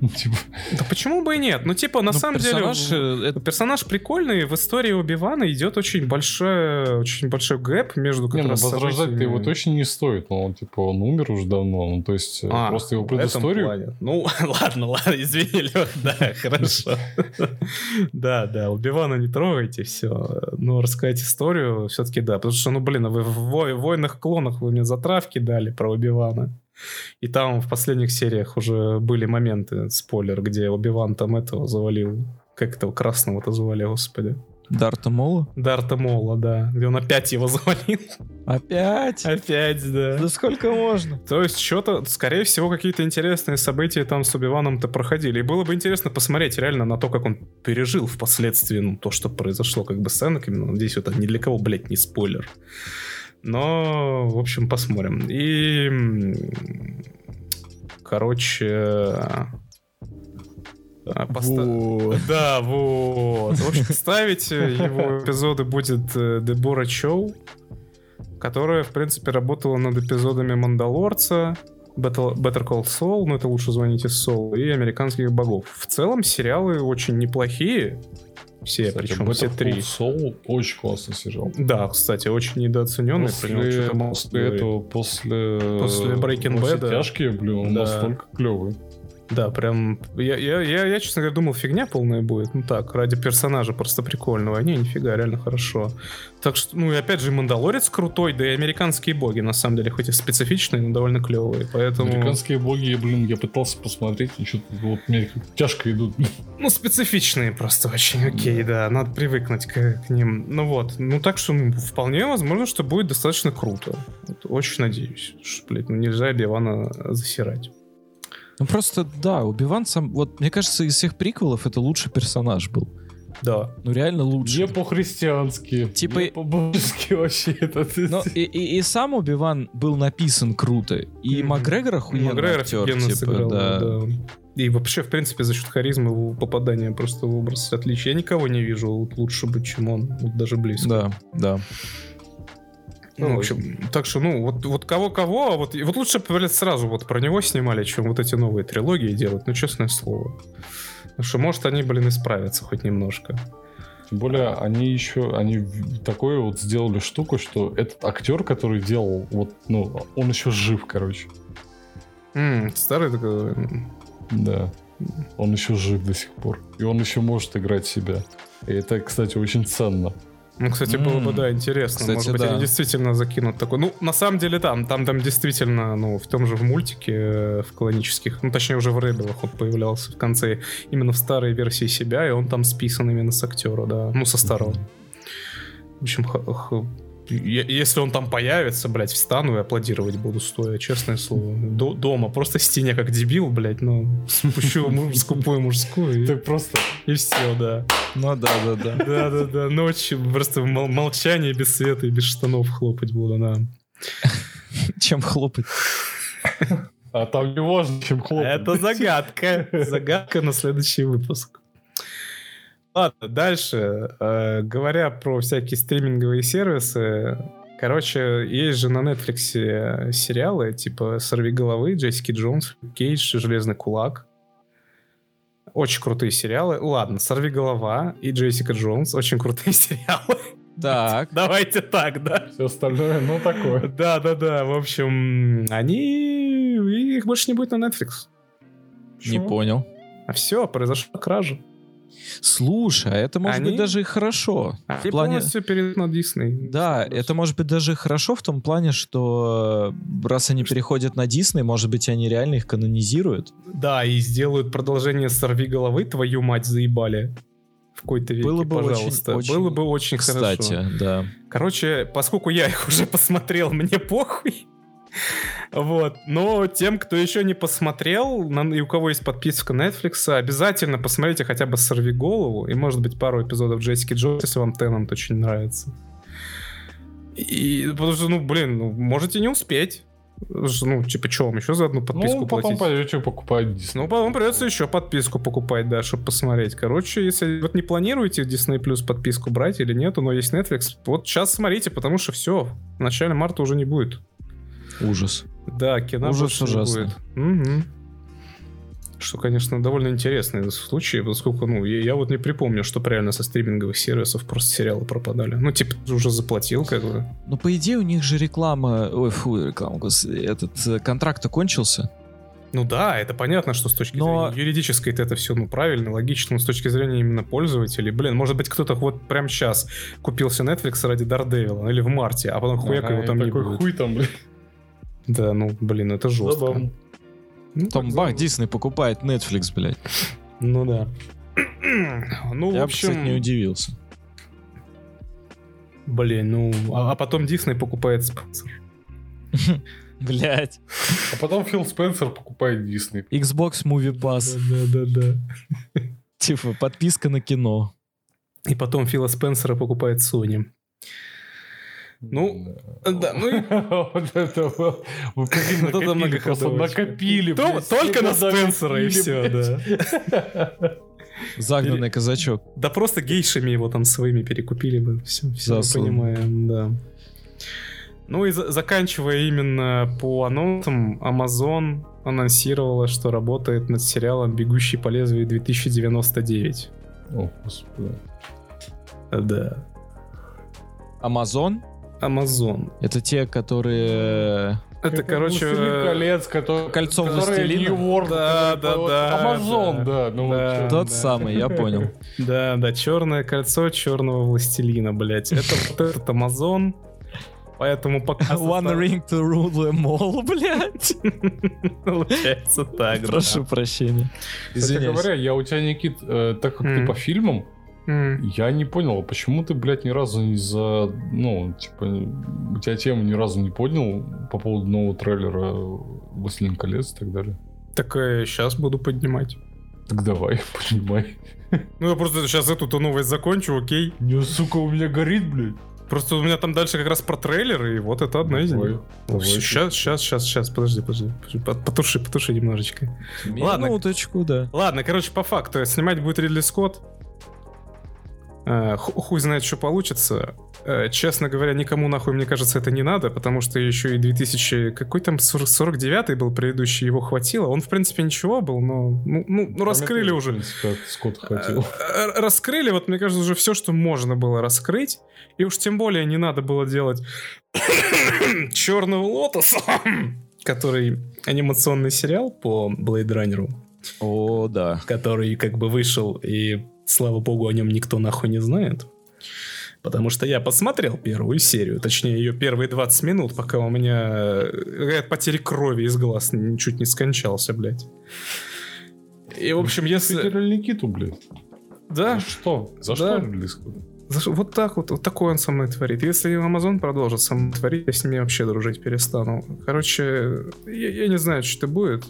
Типа, Да почему бы и нет? Ну, типа, на Ну, самом персонаж, деле... это- Персонаж прикольный, в истории Убивана идет очень большой, очень большой гэп между как не, ну раз событиями. его точно не стоит. но Он, типа, он умер уже давно. Ну, то есть, э, А, просто его предысторию... Ну, ладно, ладно, извини, да, хорошо. Да, да, Убивана не трогайте, все. Но рассказать историю все-таки да, потому что, ну, блин, вы в вой- войнах клонах вы мне затравки дали про Убивана. И там в последних сериях уже были моменты, спойлер, где Убиван там этого завалил. Как этого красного-то звали, господи. Дарта Мола? Дарта Мола, да. Где он опять его завалил. Опять? Опять, да. Да сколько можно? То есть что-то, скорее всего, какие-то интересные события там с Убиваном-то проходили. И было бы интересно посмотреть реально на то, как он пережил впоследствии ну, то, что произошло как бы с Энаком. Надеюсь, это ни для кого, блядь, не спойлер. Но, в общем, посмотрим. И... Короче... а, поста- Вот. Да, вот. В общем, ставить его эпизоды будет э, Дебора Чоу, которая, в принципе, работала над эпизодами Мандалорца, Battle- Better Call Saul, ну это лучше звоните Сол, и Американских богов. В целом сериалы очень неплохие. Все, Кстати, причем все три. Saul очень классный сериал. Да, кстати, очень недооцененный. После, после этого, после... После Breaking «Во все Bad'а. тяжкие, блин, он Да. настолько клевый. Да, прям. Я, я, я, я, честно говоря, думал, фигня полная будет. Ну так, ради персонажа просто прикольного. А не, нифига, реально хорошо. Так что, ну и опять же, Мандалорец крутой, да и американские боги, на самом деле, хоть и специфичные, но довольно клевые. Поэтому. Американские боги, блин, я пытался посмотреть, и что-то вот мне тяжко идут. Ну, специфичные просто очень, окей, да, надо привыкнуть к, к ним. Ну вот, ну так что ну, вполне возможно, что будет достаточно круто. Вот, очень надеюсь, что, блядь, ну нельзя Бивана засирать. Ну просто, да, Убиван сам... Вот, мне кажется, из всех приквелов это лучший персонаж был. Да. Ну реально лучший. Не по-христиански. Типа- не по-божески вообще. Это ты- Но и, и, и сам Убиван был написан круто. И Мгм. Макгрегор охуенный Макгрегор актер, типа, сыграл, да. да. И вообще, в принципе, за счет харизмы его попадания просто в образ отличия. Я никого не вижу вот лучше быть, чем он, вот даже близко. Да, да. Ну, в общем, так что, ну, вот, вот кого-кого, а вот, вот лучше, блядь, сразу вот про него снимали, чем вот эти новые трилогии делать, ну, честное слово. Потому что, может, они, блин, исправятся хоть немножко. Тем более, они еще, они такое вот сделали штуку, что этот актер, который делал, вот, ну, он еще жив, короче. М, Старый такой... Да. Он еще жив до сих пор. И он еще может играть себя. И это, кстати, очень ценно. Ну, кстати, было бы, да, интересно. кстати, Может быть, да. они действительно закинут такой. Ну, на самом деле, там, там, там действительно, ну, в том же в мультике, э, в канонических, ну, точнее, уже в Ребелах он появлялся в конце, именно в старой версии себя, и он там списан именно с актера, да. Ну, со старого. В общем, если он там появится, блядь, встану и аплодировать буду стоя, честное слово. До- дома, просто стене как дебил, блядь, ну, спущу муж- скупую мужскую, Ты и, просто... и все, да. Ну да, да, да. Да, да, да. Ночью просто молчание без света и без штанов хлопать буду, да. Чем хлопать? А там не важно, чем хлопать. Это загадка. Загадка на следующий выпуск. Ладно, дальше. Э, говоря про всякие стриминговые сервисы, короче, есть же на Netflix сериалы типа «Сорви головы», «Джессики Джонс», «Кейдж», «Железный кулак». Очень крутые сериалы. Ладно, «Сорви голова» и «Джессика Джонс» очень крутые сериалы. Так. Давайте так, да? Все остальное, ну, такое. Да, да, да. В общем, они... Их больше не будет на Netflix. Не понял. А все, произошла кража. Слушай, а это может Они- быть даже и хорошо. Они В плане... полностью перейдут на Disney. Да, это может быть даже хорошо в том плане, что э, раз они переходят на Дисней, может быть, они реально их канонизируют. Да, и сделают продолжение «Сорви головы», твою мать заебали. В какой-то веке, Было бы очень- пожалуйста. очень Было бы очень Кстати, хорошо. да. Короче, поскольку я их уже посмотрел, мне похуй. Вот. Но тем, кто еще не посмотрел, и у кого есть подписка Netflix, обязательно посмотрите хотя бы «Сорви голову» и, может быть, пару эпизодов Джессики Джонс, если вам Теннант очень нравится. И, потому что, ну, блин, ну, можете не успеть. Ну, типа, что вам еще за одну подписку Ну, потом платить? пойдете покупать Disney. Ну, потом придется еще подписку покупать, да, чтобы посмотреть. Короче, если вот не планируете Disney Plus подписку брать или нет, но есть Netflix, вот сейчас смотрите, потому что все, в начале марта уже не будет. Ужас. Да, кино Ужас ужасный. будет. Мгм. Что, конечно, довольно интересный случай, поскольку, ну, я, я вот не припомню, что реально со стриминговых сервисов просто сериалы пропадали. Ну, типа, ты уже заплатил, как бы. Ну, по идее, у них же реклама... Ой, фу, реклама, господи, этот э, контракт окончился. Ну да, это понятно, что с точки Но- зрения юридической это все ну, правильно, логично, но с точки зрения именно пользователей, блин, может быть кто-то вот прямо сейчас купился Netflix ради Daredevil или в марте, а потом хуяк Ага, его и там не такой будет. хуй там, блин. Да, ну, блин, это жестко. Забавно. Ну, Там бах, Дисней покупает Netflix, блядь. Ну да. Ну, в Я бы, кстати, не общем, удивился. блин, ну, а, а потом Дисней покупает Spencer. Блядь. А потом Фил Спенсер покупает Disney. Xbox Movie Pass. Да, да, да. Типа, подписка на кино. И потом Фила Спенсера покупает Sony. Ну, да, ну и Вот это вот. Это многоходовочка. накопили. Только на Спенсера и все, да. Загнанный казачок. Да просто гейшами его там своими перекупили бы. Все, все понимаем, да. Ну и за- заканчивая именно по анонсам, Amazon анонсировала, что работает над сериалом «Бегущий по лезвию 2099». О, господи. Да. Amazon? Amazon. Это те, которые... Это, Как короче... «Властелин колец, который... Кольцо властелина? Нью-Йорк, Да, который- да, да, Амазон, да. ну вот Да. чё. Тот да. самый, я понял. Да, да, черное кольцо черного властелина, блять. Это вот этот Amazon. Поэтому пока... One ring to rule them all, блядь. Получается так, да. Прошу прощения. Кстати Извиняюсь. говоря, я у тебя, Никит, э, так как ты по фильмам, Я не понял, а почему ты, блядь, ни разу не за... Ну, типа, у тебя тему ни разу не поднял по поводу нового трейлера «Властелин колец» и так далее? Так сейчас буду поднимать. Так давай, понимай. Ну я просто сейчас эту-то новость закончу, окей. Не, сука, у меня горит, блядь. Просто у меня там дальше как раз про трейлеры, и вот это одна из них. Сейчас, сейчас, сейчас, сейчас, подожди, подожди. подожди, по- Потуши, потуши немножечко. Ладно. Минуточку, да. Ладно, короче, по факту, снимать будет Ридли Скотт. Э, ху- Хуй знает, что получится. Э, Честно говоря, никому нахуй, мне кажется, это не надо, потому что еще и 2000... Какой там 40 49-й был предыдущий, его хватило. Он, в принципе, ничего был, но... Ну, ну, ну, раскрыли это, уже. в принципе, от Скотта хватило. Э, Раскрыли, вот, мне кажется, уже все, что можно было раскрыть. И уж тем более не надо было делать черного лотоса. который анимационный сериал по Blade Runner, О, да. который как бы вышел, и слава богу, о нем никто нахуй не знает. Потому что я посмотрел первую серию, точнее ее первые 20 минут, пока у меня э, от потери крови из глаз чуть не скончался, блядь. И, в общем, если... Питер Никиту, блядь. Да, За что? За Да. что релиз? За Вот так вот, вот такое он со мной творит. Если Amazon продолжит со мной творить, я с ними вообще дружить перестану. Короче, я, я не знаю, что это будет.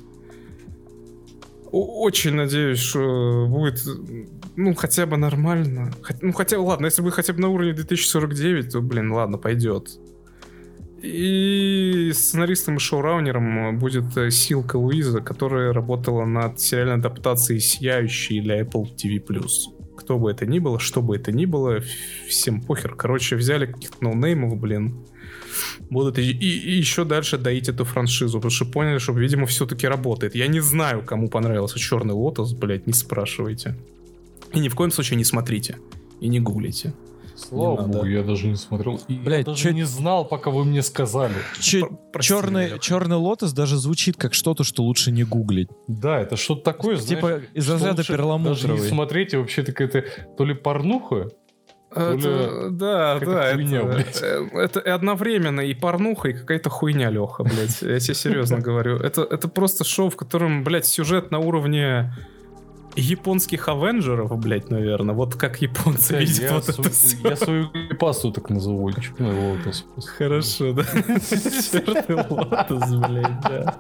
Очень надеюсь, что будет, ну, хотя бы нормально. Ну, хотя, ладно, если бы хотя бы на уровне 2049, то, блин, ладно, пойдет. И сценаристом и шоураунером будет э, Силка Луиза, которая работала над сериальной адаптацией «Сияющей» для Apple TV+. Кто бы это ни было, что бы это ни было, всем похер. Короче, взяли каких-то ноунеймов, блин. Будут и, и- и еще дальше доить эту франшизу, потому что поняли, что, видимо, все-таки работает. Я не знаю, кому понравился Черный Лотос, блядь, не спрашивайте. И ни в коем случае не смотрите. И не гуглите. Слава Не богу, я даже не смотрел. И Блядь, я даже чё- не знал, пока вы мне сказали. Прости черный, меня. черный лотос даже звучит как что-то, что лучше не гуглить. Да, это что-то такое, знаешь, типа из разряда лучше Даже не перламутровый. смотреть, и вообще какая-то то ли порнуха, Это, да, да, хуйня, это, блядь. э, это одновременно и порнуха, и какая-то хуйня, Леха, блядь. Я тебе серьезно говорю. Это, это просто шоу, в котором, блядь, сюжет на уровне японских Авенджеров, блядь, наверное. Вот как японцы Да, видят я, вот су- это всё. я свою пасту так назову. Черный лотос. Хорошо, да. Черный лотос, блядь, да.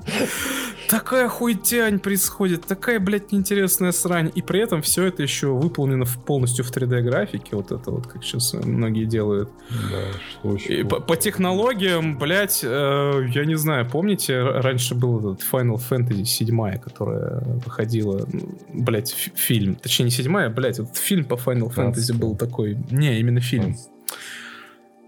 Такая хуйтянь происходит, такая, блядь, неинтересная срань. И при этом все это еще выполнено в- полностью в 3D-графике. Вот это вот, как сейчас многие делают. Да, что очень по, по технологиям, блядь, э, я не знаю, помните, раньше был этот Final Fantasy 7, которая выходила, м, блядь, фи- фильм. Точнее, не седьмая, блядь, вот фильм по Final Fantasy был такой. Не, именно фильм.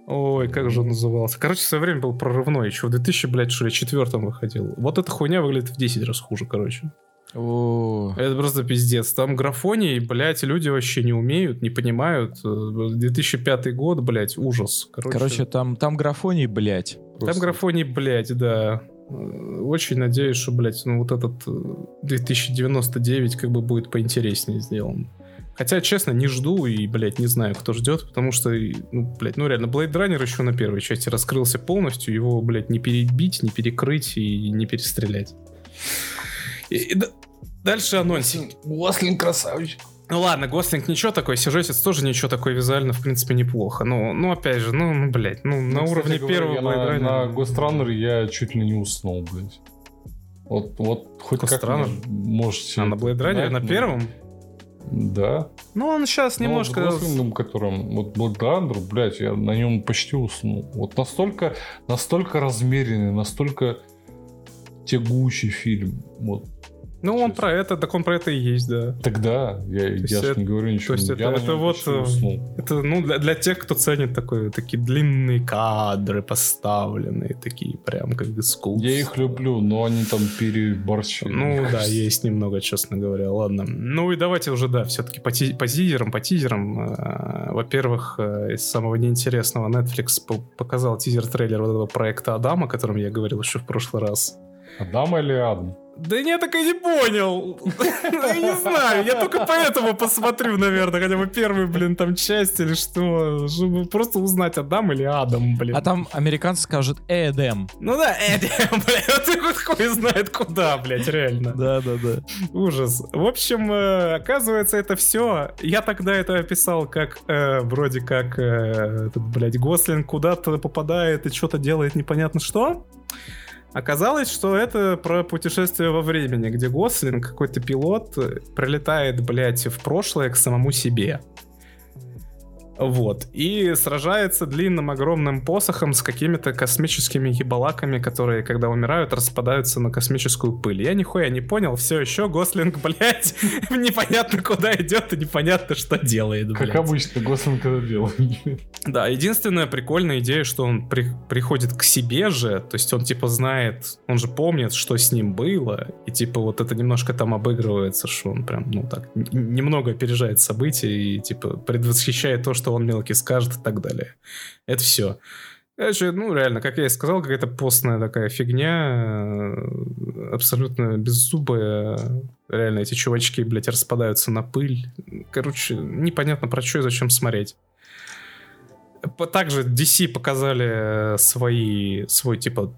Ой, как же он назывался? Короче, в свое время был прорывной, еще в 2000, блядь, что ли, четвертом выходил. Вот эта хуйня выглядит в 10 раз хуже, короче. О, Это просто пиздец. Там графоний, блядь, люди вообще не умеют, не понимают. Э, 2005 год, блядь, ужас. Короче, Короче, там, там графоний, блядь. там просто. графоний, блядь, да. Э, Очень надеюсь, что, блядь, ну вот этот э, 2099 как бы будет поинтереснее сделан. Хотя, честно, не жду и, блядь, не знаю, кто ждет, потому что, ну, блядь, ну реально, Blade Runner еще на первой части раскрылся полностью, его, блядь, не перебить, не перекрыть и не перестрелять. И- и дальше анонсик. Гослинг красавчик. Ну ладно, Гослинг ничего такой, сюжетец тоже ничего такой визуально, в принципе, неплохо. Ну, ну опять же, ну, ну блядь, ну, на Ну, кстати уровне говоря, первого Blade на, на Runner я чуть ли не уснул, блядь. Вот, вот хоть как можете... А на Blade Runner, на ну, первом? Да. Ну, он сейчас Ну, немножко... вот с которым... Вот Blade Runner, блядь, я на нем почти уснул. Вот настолько, настолько размеренный, настолько тягучий фильм. Вот Ну, он Честно. про это, так он про это и есть, да. тогда я, есть я это- не говорю ничего. есть я это- это вот, э. Это, ну, для, для тех, кто ценит такой, такие длинные кадры поставленные, такие прям как искусство. Я их люблю, но они там переборщили. Ну да, есть немного, честно говоря. Ладно. Ну и давайте уже, да, все-таки по, ти- по тизерам, по тизерам. Э, Во-первых, э, из самого неинтересного Netflix по- показал тизер-трейлер вот этого проекта Адама, о котором я говорил еще в прошлый раз. Адам или Адам? Да я так и не понял. Я не знаю, я только поэтому посмотрю, наверное, хотя бы первую, блин, там часть или что, чтобы просто узнать, Адам или Адам, блин. А там американцы скажут Эдем. Ну да, блядь, вот ты вот хуй знает куда, блядь, реально. Да, да, да. Ужас. В общем, э, оказывается, это все. Я тогда это описал как э, вроде как э, этот, блядь, Гослинг куда-то попадает и что-то делает непонятно что. Оказалось, что это про путешествие во времени, где Гослинг, какой-то пилот, прилетает, блядь, в прошлое к самому себе. Вот. И сражается длинным огромным посохом с какими-то космическими ебалаками, которые, когда умирают, распадаются на космическую пыль. Я нихуя не понял, все еще Гослинг, блядь, непонятно куда идет и непонятно что делает, блядь. Как обычно, Гослинг это делает. Да, единственная прикольная идея, что он при- приходит к себе же, то есть он типа знает, он же помнит, что с ним было, и типа вот это немножко там обыгрывается, что он прям, ну так, немного опережает события и типа предвосхищает то, что он мелкий скажет и так далее. Это все. Короче, ну, реально, как я и сказал, какая-то постная такая фигня, э, абсолютно беззубая. Реально, эти чувачки, блядь, распадаются на пыль. Короче, непонятно про что и зачем смотреть. Также DC показали э, свои, свой, типа,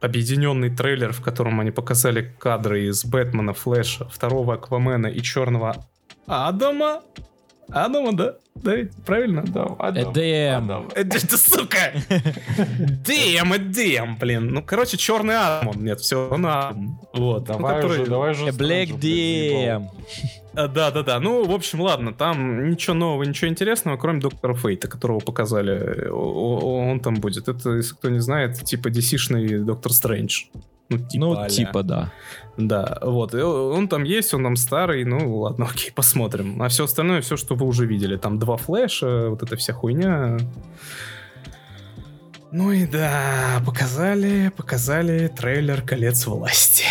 объединенный трейлер, в котором они показали кадры из Бэтмена, Флэша, второго Аквамена и Черного Адама. Адама, да? Да, ведь правильно? Да, Эдем. Э, ты, сука! Дэм, Эдем, блин. Ну, короче, черный Адам. он- Нет, все, он Адам. Вот. ну, Давай который- уже, давай же. Black Стрэнджа, блядь, заебал. DM. А, Да, да, да. Ну, в общем, ладно, там ничего нового, ничего интересного, кроме Доктора Фейта, которого показали. Он там будет. Это, если кто не знает, типа DC-шный Доктор Стрэндж. Ну, типа, Ну, типа, да. Да, вот. И он там есть, он там старый, ну ладно, окей, посмотрим. А все остальное, все, что вы уже видели. Там два флеша, вот эта вся хуйня. Ну и да, показали, показали трейлер «Колец власти».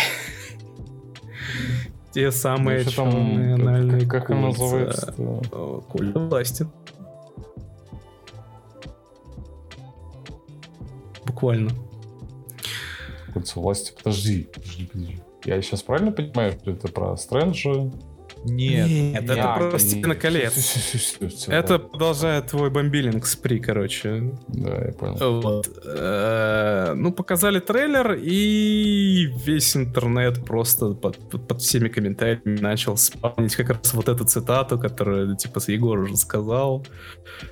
Те самые черные как- анальные Как он называется? Э, Кольца власти. Буквально. Кольцо власти. Подожди, подожди, подожди. Я сейчас правильно понимаю, что это про Стрэнджа? Нет. это А, про не- «Стена колец». Это продолжает твой бомбилинг спри, короче. Да, я понял. Вот. Э, Ну, показали трейлер, и весь интернет просто под, всеми комментариями начал спамнить как раз вот эту цитату, которую, типа, Егор уже сказал.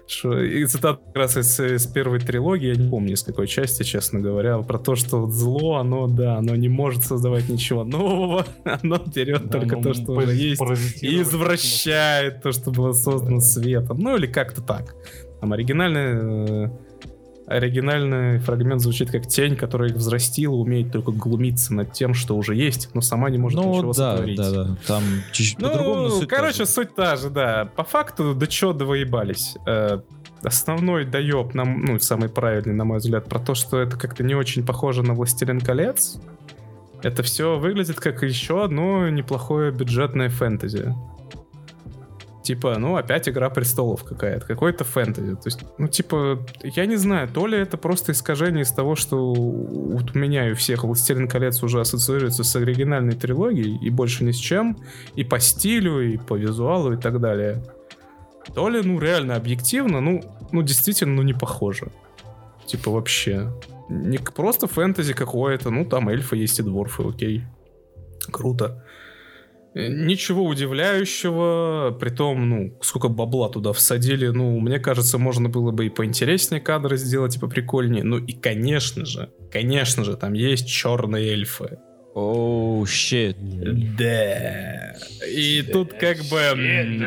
Что... И цитата как раз из, из первой трилогии, я не помню, из какой части, честно говоря, про то, что вот зло, оно, да, оно не может создавать ничего нового, оно берет Да, только то, что уже есть, и извращает то, что было создано светом. Ну, или как-то так. Там оригинальный, э, оригинальный фрагмент звучит как тень, которая их взрастила, умеет только глумиться над тем, что уже есть, но сама не может ничего Ну, да, сотворить. да, да. Там чуть-чуть Ну, по-другому, суть та короче, же. суть та же, да. По факту, до чего довоебались. Э, основной доеб, нам, ну, самый правильный, на мой взгляд, про то, что это как-то не очень похоже на «Властелин колец». Это все выглядит как еще одно неплохое бюджетное фэнтези. Типа, ну, опять Игра Престолов какая-то, какой-то фэнтези. То есть, ну, типа, я не знаю, то ли это просто искажение из того, что вот у меня и у всех «Властелин колец» уже ассоциируется с оригинальной трилогией, и больше ни с чем, и по стилю, и по визуалу, и так далее. То ли, ну, реально объективно, ну, ну, действительно, ну, не похоже. Типа, вообще. Не просто фэнтези какое-то, ну, там эльфы есть и дворфы, окей. Круто. Э, Ничего удивляющего, притом, ну, сколько бабла туда всадили, ну, мне кажется, можно было бы и поинтереснее кадры сделать, и поприкольнее. Ну, и, конечно же, конечно же, там есть черные эльфы. Оу, щит. Да. И тут как бы... м,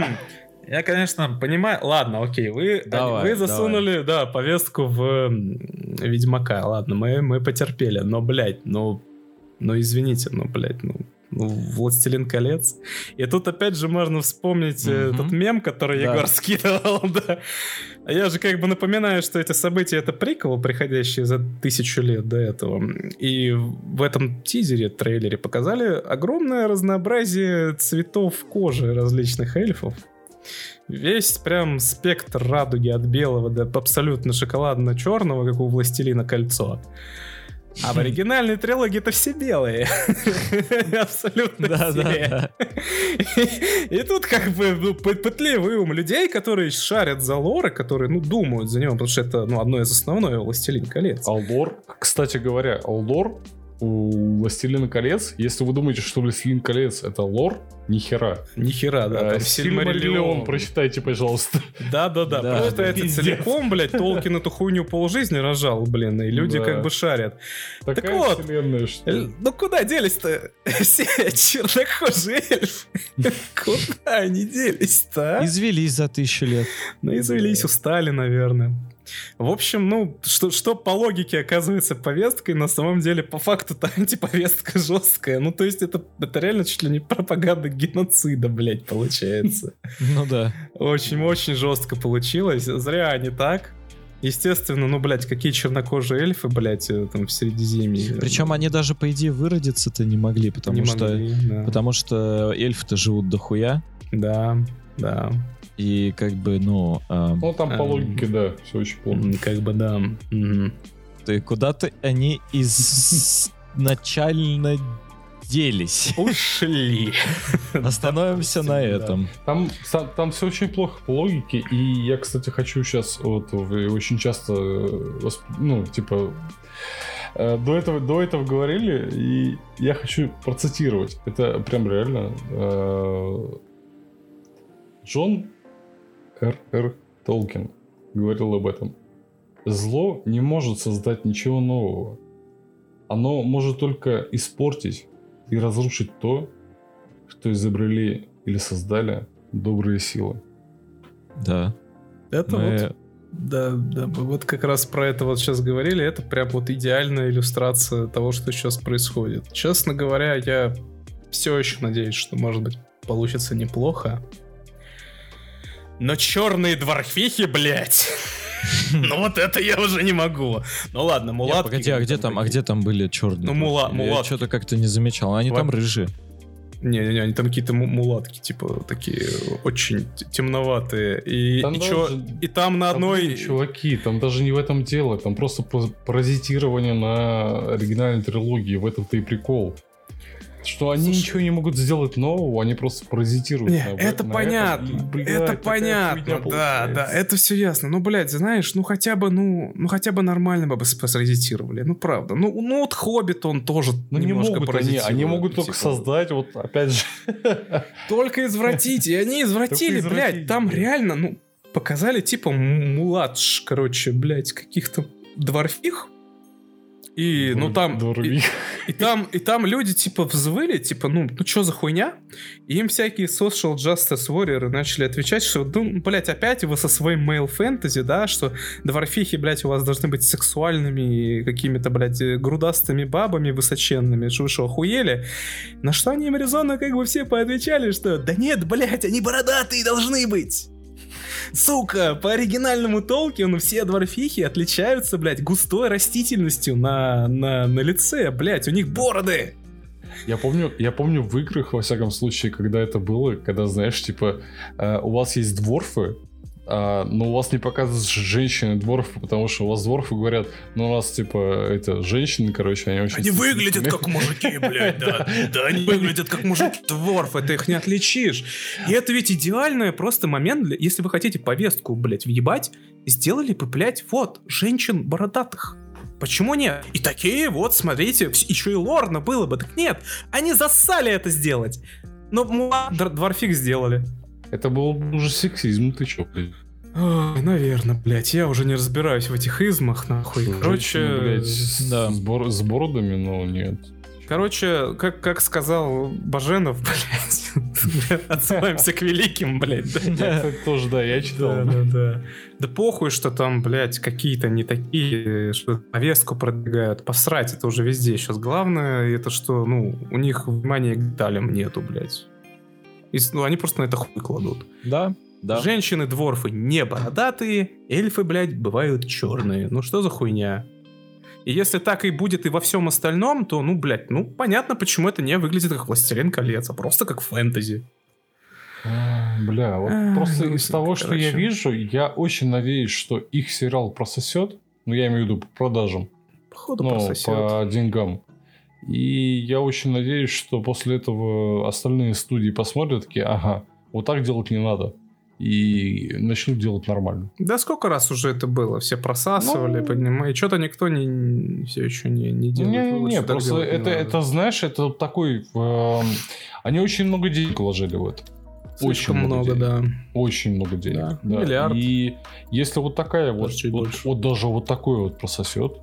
Я, конечно, понимаю. Ладно, окей, вы, Давай, вы засунули, да, повестку в Ведьмака. Ладно, мы, мы потерпели. Но, блядь, ну, ну извините, ну, блядь, ну, ну, Властелин колец. И тут опять же можно вспомнить э, Мгм. тот мем, который Да. Егор скидывал, да. А я же как бы напоминаю, что эти события это прикол, приходящие за тысячу лет до этого. И в этом тизере, трейлере показали огромное разнообразие цветов кожи различных эльфов. Весь прям спектр радуги от белого до абсолютно шоколадно-черного, как у Властелина кольцо. А в оригинальной трилогии это все белые. Абсолютно Да, да, все. да. И тут как бы ну, пы- пытливый ум людей, которые шарят за лоры, которые, ну, думают за него, потому что это, ну, одно из основных «Властелин колец». Алдор, кстати говоря, Алдор у Властелина колец, если вы думаете, что Властелин колец это лор, нихера. Ни хера, да, там Сильмариллион прочитайте, пожалуйста. Да-да-да, Да, просто да, это целиком, блядь, Толкин эту хуйню полжизни рожал, блин, и люди Да. как бы шарят. Такая вот, вселенная, что... Л- Ну куда делись-то все чернокожие эльфы? Куда они делись-то, а? Извелись за тысячу лет. Ну, извелись, устали, наверное. В общем, ну, что, что по логике оказывается повесткой, на самом деле, по факту-то антиповестка жесткая. Ну, то есть, это, это реально чуть ли не пропаганда геноцида, блядь, получается. Ну да. Очень-очень жестко получилось. Зря они так. Естественно, ну, блядь, какие чернокожие эльфы, блядь, э, там в Средиземье. Причем они даже, по идее, выродиться-то не могли, потому Не что... могли, да. Потому что эльфы-то живут дохуя. Да, да. И как бы, ну, а, Ну, там по Эм. логике, да, все очень плохо. Как бы да. Мгм. ты куда-то они изначально делись. Ушли. Остановимся на этом. Там, там, все очень плохо по логике, и я, кстати, хочу сейчас, вот вы очень часто, э, ну, типа, э, до этого, до этого говорили, и я хочу процитировать. Это прям реально. э, Джон Р. Р. Толкин говорил об этом. Зло не может создать ничего нового. Оно может только испортить и разрушить то, что изобрели или создали добрые силы. Да. Это Мы- вот Да, да, мы вот как раз про это вот сейчас говорили, это прям вот идеальная иллюстрация того, что сейчас происходит. Честно говоря, я все еще надеюсь, что, может быть, получится неплохо. Но черные дворфихи, блядь. Ну вот это я уже не могу. Ну ладно, мулатки. погоди, а где там, а где там были черные? Ну, мула- Я что-то как-то не замечал. Они там рыжие. Не-не-не, они там какие-то му- мулатки, типа, такие очень темноватые. И, Там и, чё- даже- и там на Там, одной... блин, чуваки, там даже не в этом дело, там просто паразитирование на оригинальной трилогии, в этом-то и прикол. Что они Слушай- ничего не могут сделать нового, они просто паразитируют. Не, на- это на понятно, этом, и, блядь, это понятно, да, получается. да, это все ясно. Ну, блядь, знаешь, ну хотя бы, ну, ну хотя бы нормально бы паразитировали, ну правда. Ну, ну вот Хоббит он тоже Ну не немножко могут они, паразитирует, они могут только типа. создать, вот опять же. Только извратить, и они извратили, Только блядь, там реально, ну, показали типа м- муладж, короче, блядь, каких-то дворфих. И, ну там, и, и там, и там люди типа взвыли, типа, ну, ну что за хуйня? И им всякие social justice warriors начали отвечать, что, ну, блядь, опять вы со своим male fantasy, да, что дворфихи, блядь, у вас должны быть сексуальными и какими-то, блядь, грудастыми бабами высоченными, что вы что, охуели? На что они им резонно как бы все поотвечали, что да нет, блядь, они бородатые должны быть. Сука, по оригинальному Толкину все дворфихи отличаются, блядь, густой растительностью на, на, на лице, блядь, у них бороды. Я помню, я помню в играх, во всяком случае, когда это было, когда, знаешь, типа, э, у вас есть дворфы, а, но у вас не показывают женщины дворфы, потому что у вас дворфы говорят, ну у нас, типа, это, женщины, короче, они очень... Они выглядят стеснительные». как мужики, блядь, да. Да, они выглядят как мужики. Дворфы, ты их не отличишь. И это ведь идеальный просто момент, если вы хотите повестку, блядь, въебать, сделали бы, блядь, вот, женщин бородатых. Почему нет? И такие вот, смотрите, еще и лорно было бы. Так нет, они засали это сделать. Но дворфик сделали. Это был бы уже сексизм, ну ты чё, блядь? Ой, наверное, блядь, я уже не разбираюсь в этих измах, нахуй. Короче, Женщины, блядь, с, да. с бор- с бородами, но нет. Короче, как, как сказал Баженов, блядь, отсылаемся к великим, блядь. да. Тоже, да, я читал. Да, да, да. Да похуй, что там, блядь, какие-то не такие, что повестку продвигают. Посрать, это уже везде сейчас. Главное, это что, ну, у них внимания к деталям нету, блядь. И ну, они просто на это хуй кладут. Да, да. Женщины-дворфы не бородатые, эльфы, блядь, бывают черные. Ну что за хуйня? И если так и будет и во всем остальном, то, ну, блядь, ну, понятно, почему это не выглядит как «Властелин колец», а просто как фэнтези. Бля, вот просто из того, что я вижу, я очень надеюсь, что их сериал прососет. Ну, я имею в виду по продажам. Походу ну, прососет. по деньгам. И я очень надеюсь, что после этого остальные студии посмотрят такие, ага, вот так делать не надо. И начнут делать нормально. Да сколько раз уже это было? Все просасывали, Ну. понимаешь? И что-то никто не, все еще не, не делает. Лучше так просто делать не это, это, знаешь, это такой... эм, они очень много денег вложили в это. Слишком очень много много, да. Очень много денег. Да, да. миллиард. И если вот такая вот, вот, больше. вот даже вот такой вот прососет,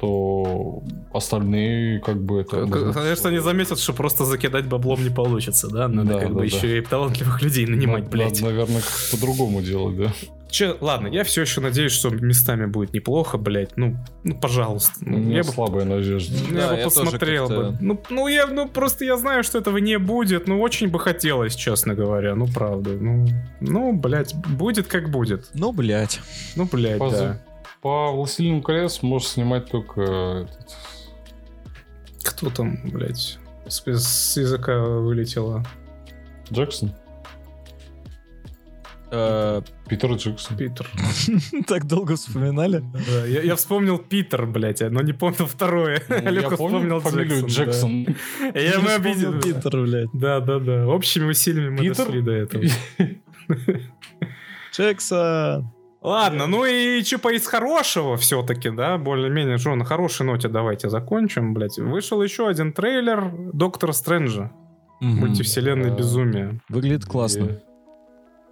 то остальные как бы это... Конечно, они заметят, что просто закидать баблом не получится, да? Надо Да, как да, бы да. еще и талантливых людей нанимать, Надо, блядь. наверное, как-то по-другому делать, да. Че, ладно, я все еще надеюсь, что местами будет неплохо, блядь. Ну, ну пожалуйста. Ну, меня я бы, слабая надежда. я Да, бы я посмотрел бы. Ну, ну, я, ну, просто я знаю, что этого не будет. Ну, очень бы хотелось, честно говоря. Ну, правда. Ну, ну блядь, будет как будет. Ну, блядь. Ну, блядь, По, да. По «Властелину колец» можешь снимать только... э, этот, Кто там, блядь, с, с языка вылетело? Джексон. Э, Питер Джексон. Питер. Так долго вспоминали? Я, я вспомнил Питер, блядь, но не помнил второе. Ну, Я помню фамилию Джексон. Я мы вспомнил обидели. Питер, блядь. Да, да, да. Общими усилиями мы дошли до этого. Джексон. Ладно, ну и что из хорошего все-таки, да, более-менее, что на хорошей ноте давайте закончим, блядь. Вышел еще один трейлер Доктора Стрэнджа, мультивселенной безумия. Выглядит классно.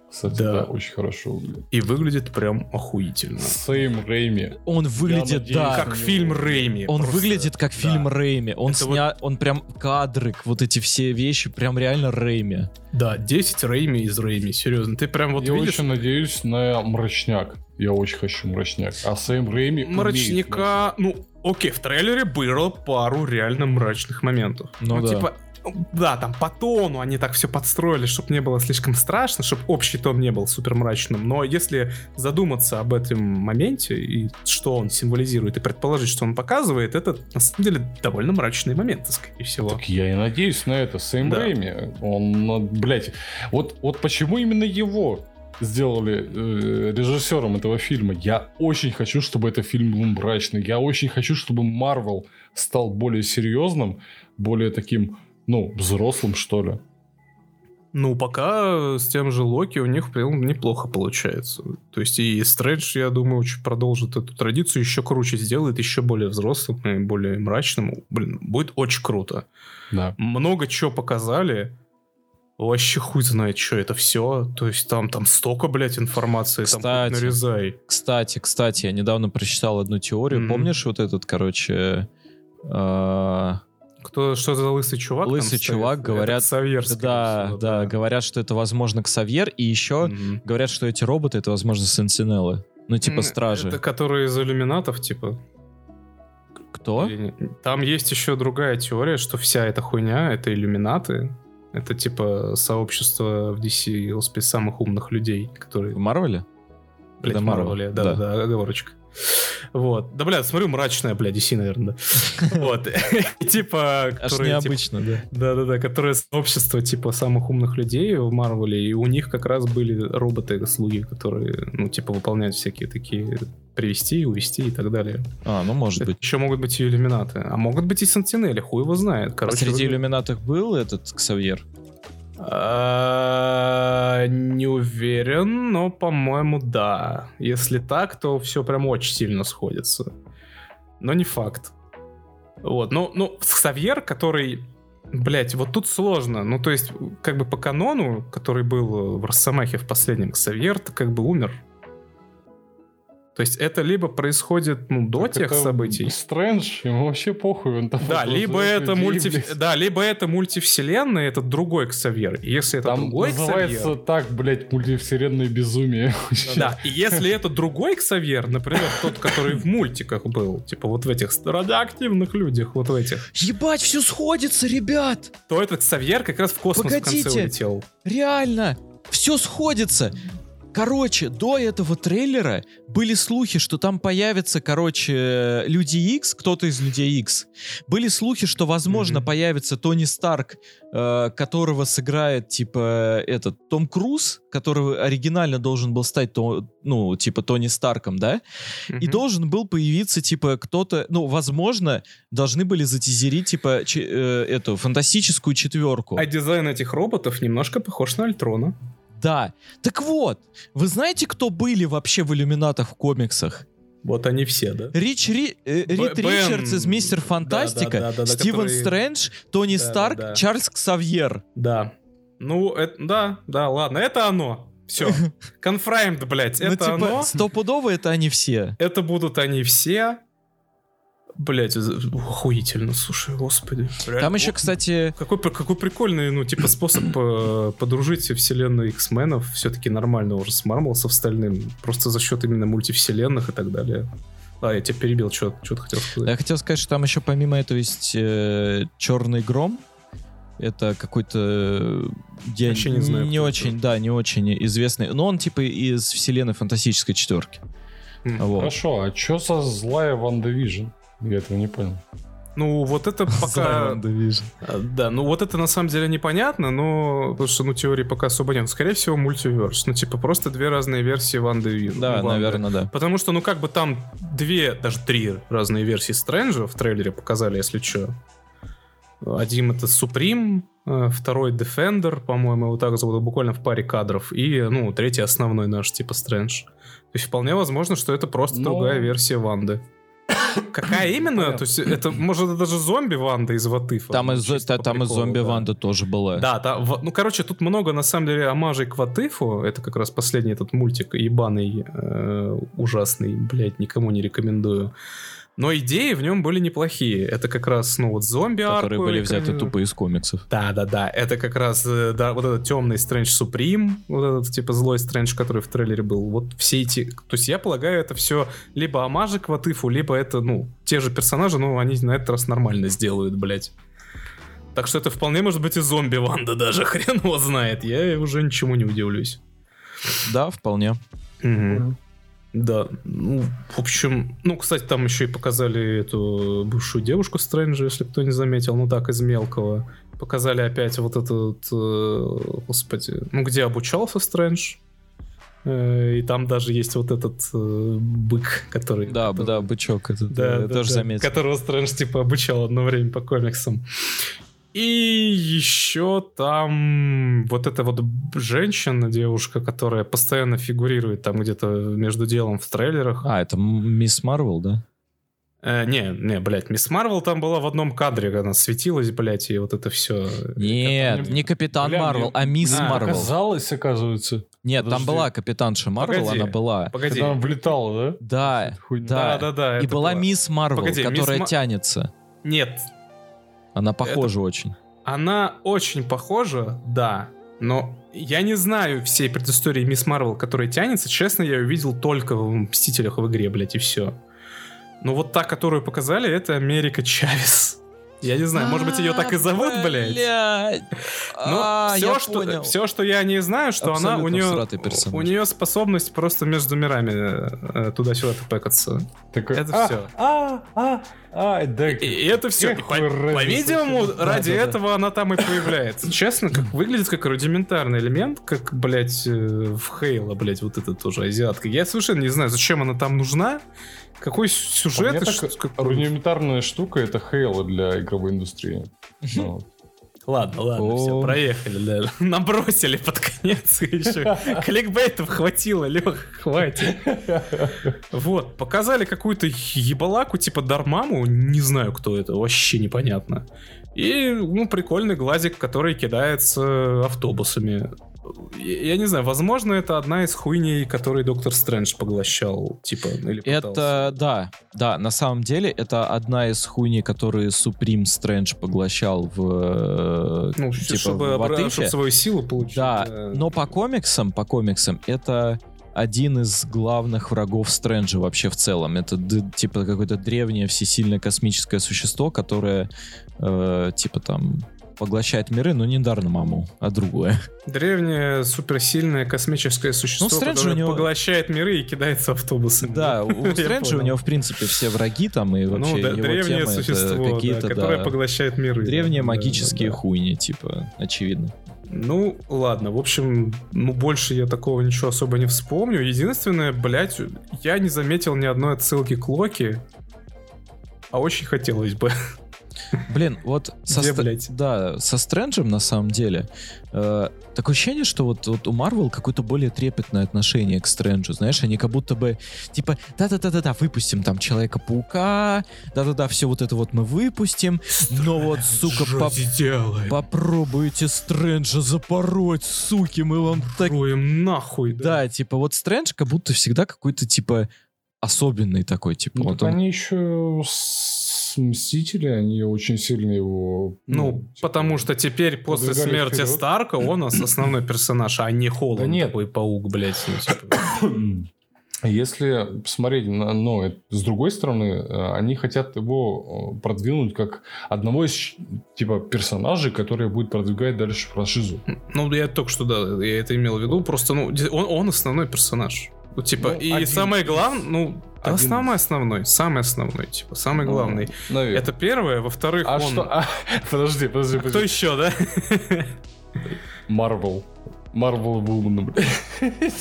Кстати, Да. да, очень хорошо выглядит. И выглядит прям охуительно. Сэм Рэйми. Он выглядит, надеюсь, да. Как фильм Рэйми. Он просто. выглядит как да. фильм Рэйми. Он Это сня... он прям кадры, вот эти все вещи, прям реально Рэйми. Да, 10 Рэйми из Рэйми, серьезно. Ты прям вот я видишь очень надеюсь на мрачняк. Я очень хочу мрачняк. А Сэм Рэйми умеет мрачника... Ну, окей, в трейлере было пару реально мрачных моментов. Ну да. типа, да, там по тону они так все подстроили, чтобы не было слишком страшно, чтобы общий тон не был супер мрачным. Но если задуматься об этом моменте и что он символизирует, и предположить, что он показывает, это на самом деле довольно мрачные моменты, скорее всего. Так я и надеюсь на это. Сэм Да. Рэйми, он, ну, блядь, вот, вот почему именно его сделали э, режиссером этого фильма? Я очень хочу, чтобы этот фильм был мрачный. Я очень хочу, чтобы Марвел стал более серьезным, более таким, ну, взрослым, что ли. Ну, пока с тем же Локи у них прям неплохо получается. То есть и Стрэндж, я думаю, очень продолжит эту традицию, еще круче сделает, еще более взрослым и более мрачным. Блин, будет очень круто. Да. Много чего показали. Вообще хуй знает, что это все. То есть там, там столько, блядь, информации. Там Кстати. хоть нарезай. Кстати, кстати, я недавно прочитал одну теорию. Мгм. Помнишь вот этот, короче... э, Кто, что за лысый чувак? Лысый чувак, говорят- Ксавьер, да, всего, да, говорят, что это, возможно, Ксавьер, и еще Мгм. говорят, что эти роботы, это, возможно, сенсинелы. Ну, типа стражи. Это которые из иллюминатов, типа. Кто? Там есть еще другая теория, что вся эта хуйня это иллюминаты. Это типа сообщество в DC самых умных людей, которые... В Марвеле? Да, Marvel, Марвеле, да, да. да, оговорочка. Вот. Да, блядь, смотрю, мрачная, блядь, DC, наверное, да. Вот. Типа, Аж типа, необычно, да. Да-да-да, которое сообщество, типа, самых умных людей в Марвеле, и у них как раз были роботы-слуги, которые, ну, типа, выполняют всякие такие привести, увести и так далее. А, ну, может быть. Еще могут быть и иллюминаты, а могут быть и сентинели, хуй его знает. А Короче, среди выглядит- иллюминатов был этот Ксавьер? А, Не уверен, но, по-моему, да. Если так, то все прям очень сильно сходится. Но не факт. Вот, ну, ну, Ксавьер, который... Блять, вот тут сложно. Ну, то есть, как бы по канону, который был в Росомахе в последнем, Ксавьер как бы умер. То есть это либо происходит, ну, до Так тех это событий. Стрэндж, ему вообще похуй. Он там Да, либо это мульти... да, либо это мультивселенная, это другой Ксавьер. Если это Там другой называется Ксавьер... так, блядь, мультивселенная безумие. Да, и если это другой Ксавьер, например, тот, который в мультиках был, типа вот в этих радиоактивных людях, вот в этих, Ебать, все сходится, ребят! то этот Ксавьер как раз в космос в конце Погодите. улетел. Реально! Все сходится! Короче, до этого трейлера были слухи, что там появятся, короче, Люди Икс, кто-то из Людей Икс. Были слухи, что, возможно, Мгм. появится Тони Старк, э, которого сыграет, типа, этот, Том Круз, который оригинально должен был стать, то, ну, типа, Тони Старком, да? И Мгм. должен был появиться, типа, кто-то, ну, возможно, должны были затизерить, типа, че- э, эту фантастическую четверку. А дизайн этих роботов немножко похож на Альтрона. Да. Так вот, вы знаете, кто были вообще в иллюминатах в комиксах? Вот они все, да? Рич Ри- э, Рид Бен- Ричардс из Мистер Фантастика, да-да-да-да, Стивен который- Стрэндж, Тони. Старк, Чарльз Ксавьер. Да. Ну, это, да, да, ладно, это оно. Все. Confirmed, блядь, ну, это типа, оно. стопудово это они все. Это будут они все. Блять, охуительно, слушай, господи. Там Реально, еще, о, кстати, Какой, какой прикольный, ну, типа, способ э, подружить вселенную X-менов все-таки нормально уже с Марвел, с остальным. Просто за счет именно мультивселенных и так далее. А, я тебя перебил, что ты хотел сказать. я хотел сказать, что там еще помимо этого есть э, Черный Гром. Это какой-то... э, Я Вообще не знаю, это. очень, да, не очень известный. Но он типа из вселенной фантастической четверки. М. Вот. Хорошо, а чё за злая WandaVision? Я этого не понял. Ну, вот это пока... А, да, ну вот это на самом деле непонятно, но... Потому что, ну, теории пока особо нет. Скорее всего, мультиверс. Ну, типа, просто две разные версии Ванды Да, Ванды. наверное, да. Потому что, ну, как бы там две, даже три разные версии Стрэнджа в трейлере показали, если что. Один это Supreme, э, второй Defender, по-моему, вот так зовут, буквально в паре кадров. И, ну, третий основной наш, типа, Стрэндж. То есть вполне возможно, что это просто Но... другая версия Ванды. Какая именно? То есть это, может, даже зомби Ванда из Ватыфа. Там, из, та, там и зомби Ванда тоже была. Да, да, ну, короче, тут много, на самом деле, омажей к Ватыфу. Это как раз последний этот мультик ебаный, э, ужасный, блядь, никому не рекомендую. Но идеи в нем были неплохие. Это как раз, ну, вот зомби Которые были взяты тупо из комиксов. Да-да-да. Это как раз, э, да, вот этот темный Стрэндж Суприм, вот этот, типа, злой Стрэндж, который в трейлере был. Вот все эти... То есть я полагаю, это все либо амажи к Ватыфу, либо это, ну, те же персонажи, но они на этот раз нормально сделают, блядь. Так что это вполне может быть и зомби Ванда даже, хрен его знает. Я уже ничему не удивлюсь. Да, вполне. Угу. Да, ну, в общем, ну, кстати, там еще и показали эту бывшую девушку Стрэнджа, если кто не заметил, ну так, из мелкого. Показали опять вот этот, э, господи, ну, где обучался Стрэндж, э, и там даже есть вот этот э, бык, который... Да, который, да, бычок этот, да, да, тоже да, заметил. Которого Стрэндж, типа, обучал одно время по комиксам. И еще там вот эта вот женщина, девушка, которая постоянно фигурирует там где-то между делом в трейлерах. А, это Мисс Марвел, да? Э, не, не, блядь, Мисс Марвел там была в одном кадре, она светилась, блядь, и вот это все. Нет, не Капитан Марвел, а Мисс а, Марвел. Оказалось, оказывается. Нет, Подожди. там была Капитанша Марвел, Погоди. она была. Погоди. Когда она влетала, да? Да, да, да, да. И была Мисс Марвел, которая Мисс... тянется. Нет, она похожа это... очень. Она очень похожа, да, но я не знаю всей предыстории Мисс Марвел, которая тянется. Честно, я ее видел только в Мстителях в игре, блядь, и все. Но вот та, которую показали, это Америка Чавес. Я не знаю, может быть, ее так и зовут, блядь. Ну, все, что, все, что я не знаю, что она у нее, у нее способность просто между мирами э, туда-сюда тупекаться. Это все. А, а, а, да. И это все. По-видимому, ради этого она там и появляется. Честно, как выглядит как рудиментарный элемент, как, блядь, э, в Хейла, блядь, вот это тоже азиатка. Я совершенно не знаю, зачем она там нужна. Какой сюжет? А так, как... Рудиментарная штука это Хейла для игровой индустрии. Ну. Ладно, ладно, все, проехали, да. Набросили под конец еще. Кликбейтов хватило, Лех, хватит. Вот, показали какую-то ебалаку, типа Дармаму, не знаю, кто это, вообще непонятно. И, ну, прикольный глазик, который кидается автобусами я не знаю, возможно, это одна из хуйней, которые Доктор Стрэндж поглощал, типа, или Это, да, да, на самом деле, это одна из хуйней, которые Supreme Стрэндж поглощал в, ну, типа, чтобы, в Атыфе. чтобы свою силу получить. Да, да, но по комиксам, по комиксам, это один из главных врагов Стрэнджа вообще в целом. Это типа какое-то древнее всесильное космическое существо, которое э, типа там поглощает миры, но не Дарнамаму, а другое. Древнее суперсильное космическое существо, ну, которое него... поглощает миры и кидается автобусами. Да, у Стрэнджа у него, в принципе, все враги там и вообще ну, да, его древнее темы существо, какие-то, да, которое поглощает миры. Древние да, магические да, да. хуйни, типа, очевидно. Ну, ладно, в общем, ну, больше я такого ничего особо не вспомню. Единственное, блядь, я не заметил ни одной отсылки к Локи, а очень хотелось бы. Блин, вот со, Где, блядь? Да, со Стрэнджем на самом деле э, такое ощущение, что вот, вот у Марвел какое-то более трепетное отношение к Стрэнджу, знаешь, они как будто бы типа да-да-да-да-да, выпустим там Человека-паука, да-да-да, все вот это вот мы выпустим, Стрэндж, но вот, сука, поп попробуйте Стрэнджа запороть, суки, мы вам так... нахуй, да? Да, типа вот Стрэндж как будто всегда какой-то типа особенный такой, типа. Ну, вот он... они еще Мстители, они очень сильно его... Ну, ну типа, потому что теперь после смерти вперед. Старка он основной персонаж, а не Холланд, да нет. такой паук, блядь. Ну, типа. Если посмотреть на, ну, с другой стороны, э, они хотят его э, продвинуть как одного из типа персонажей, который будет продвигать дальше франшизу. Ну, я только что, да, я это имел в виду. Просто, ну, он, он основной персонаж. Ну, типа, ну, и один самое главное, ну, Да, один- самый основной, самый основной, типа, самый Ну, главный. наверное. Это первое, во-вторых, А он... что? а, подожди, подожди, А Кто подожди. еще, да? Марвел. Марвел Вумен, блядь.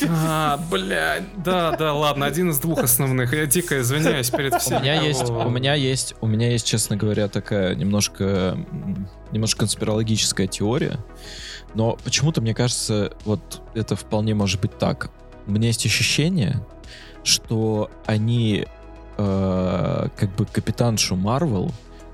А, блядь, да, да, ладно, один из двух основных. Я дико извиняюсь перед У всеми. меня есть, у меня есть, у меня есть, честно говоря, такая немножко, немножко конспирологическая теория, но почему-то мне кажется, вот это вполне может быть так. У меня есть ощущение, что они э, как бы капитаншу Марвел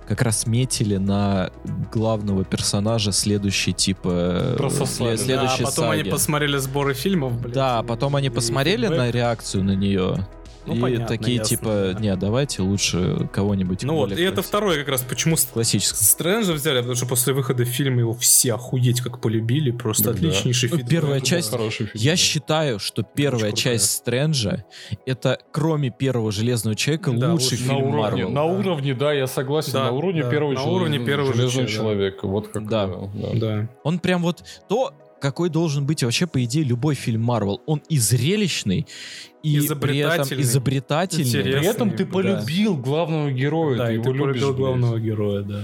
как раз метили на главного персонажа следующей типа Прососали. сле- следующей Да, потом они саги. посмотрели сборы фильмов, блядь. Да, потом они посмотрели на реакцию на нее. Ну, и понятно, такие ясно, типа, да. не, давайте лучше кого-нибудь. Ну вот, и это второе как раз, почему с- классического. Стрэнджа взяли, потому что после выхода фильма его все охуеть как полюбили, просто Да. отличнейший Ну, фидбэк. первая Да. часть- Хороший фильм. Я считаю, что первая крутая. часть Стрэнджа это, кроме первого Железного Человека, Да, лучший на фильм уровне, Марвел. на уровне, да, я согласен, Да, на уровне да, первого на уровне первого железного же, да. человека. Вот как Да. да. Да. Он прям вот то, какой должен быть вообще, по идее, любой фильм Марвел. Он и зрелищный, и при этом Изобретательный. изобретательный. Интересный. При этом ты Да. полюбил главного героя, Да, ты и его ты любишь. полюбил блядь. главного героя, да.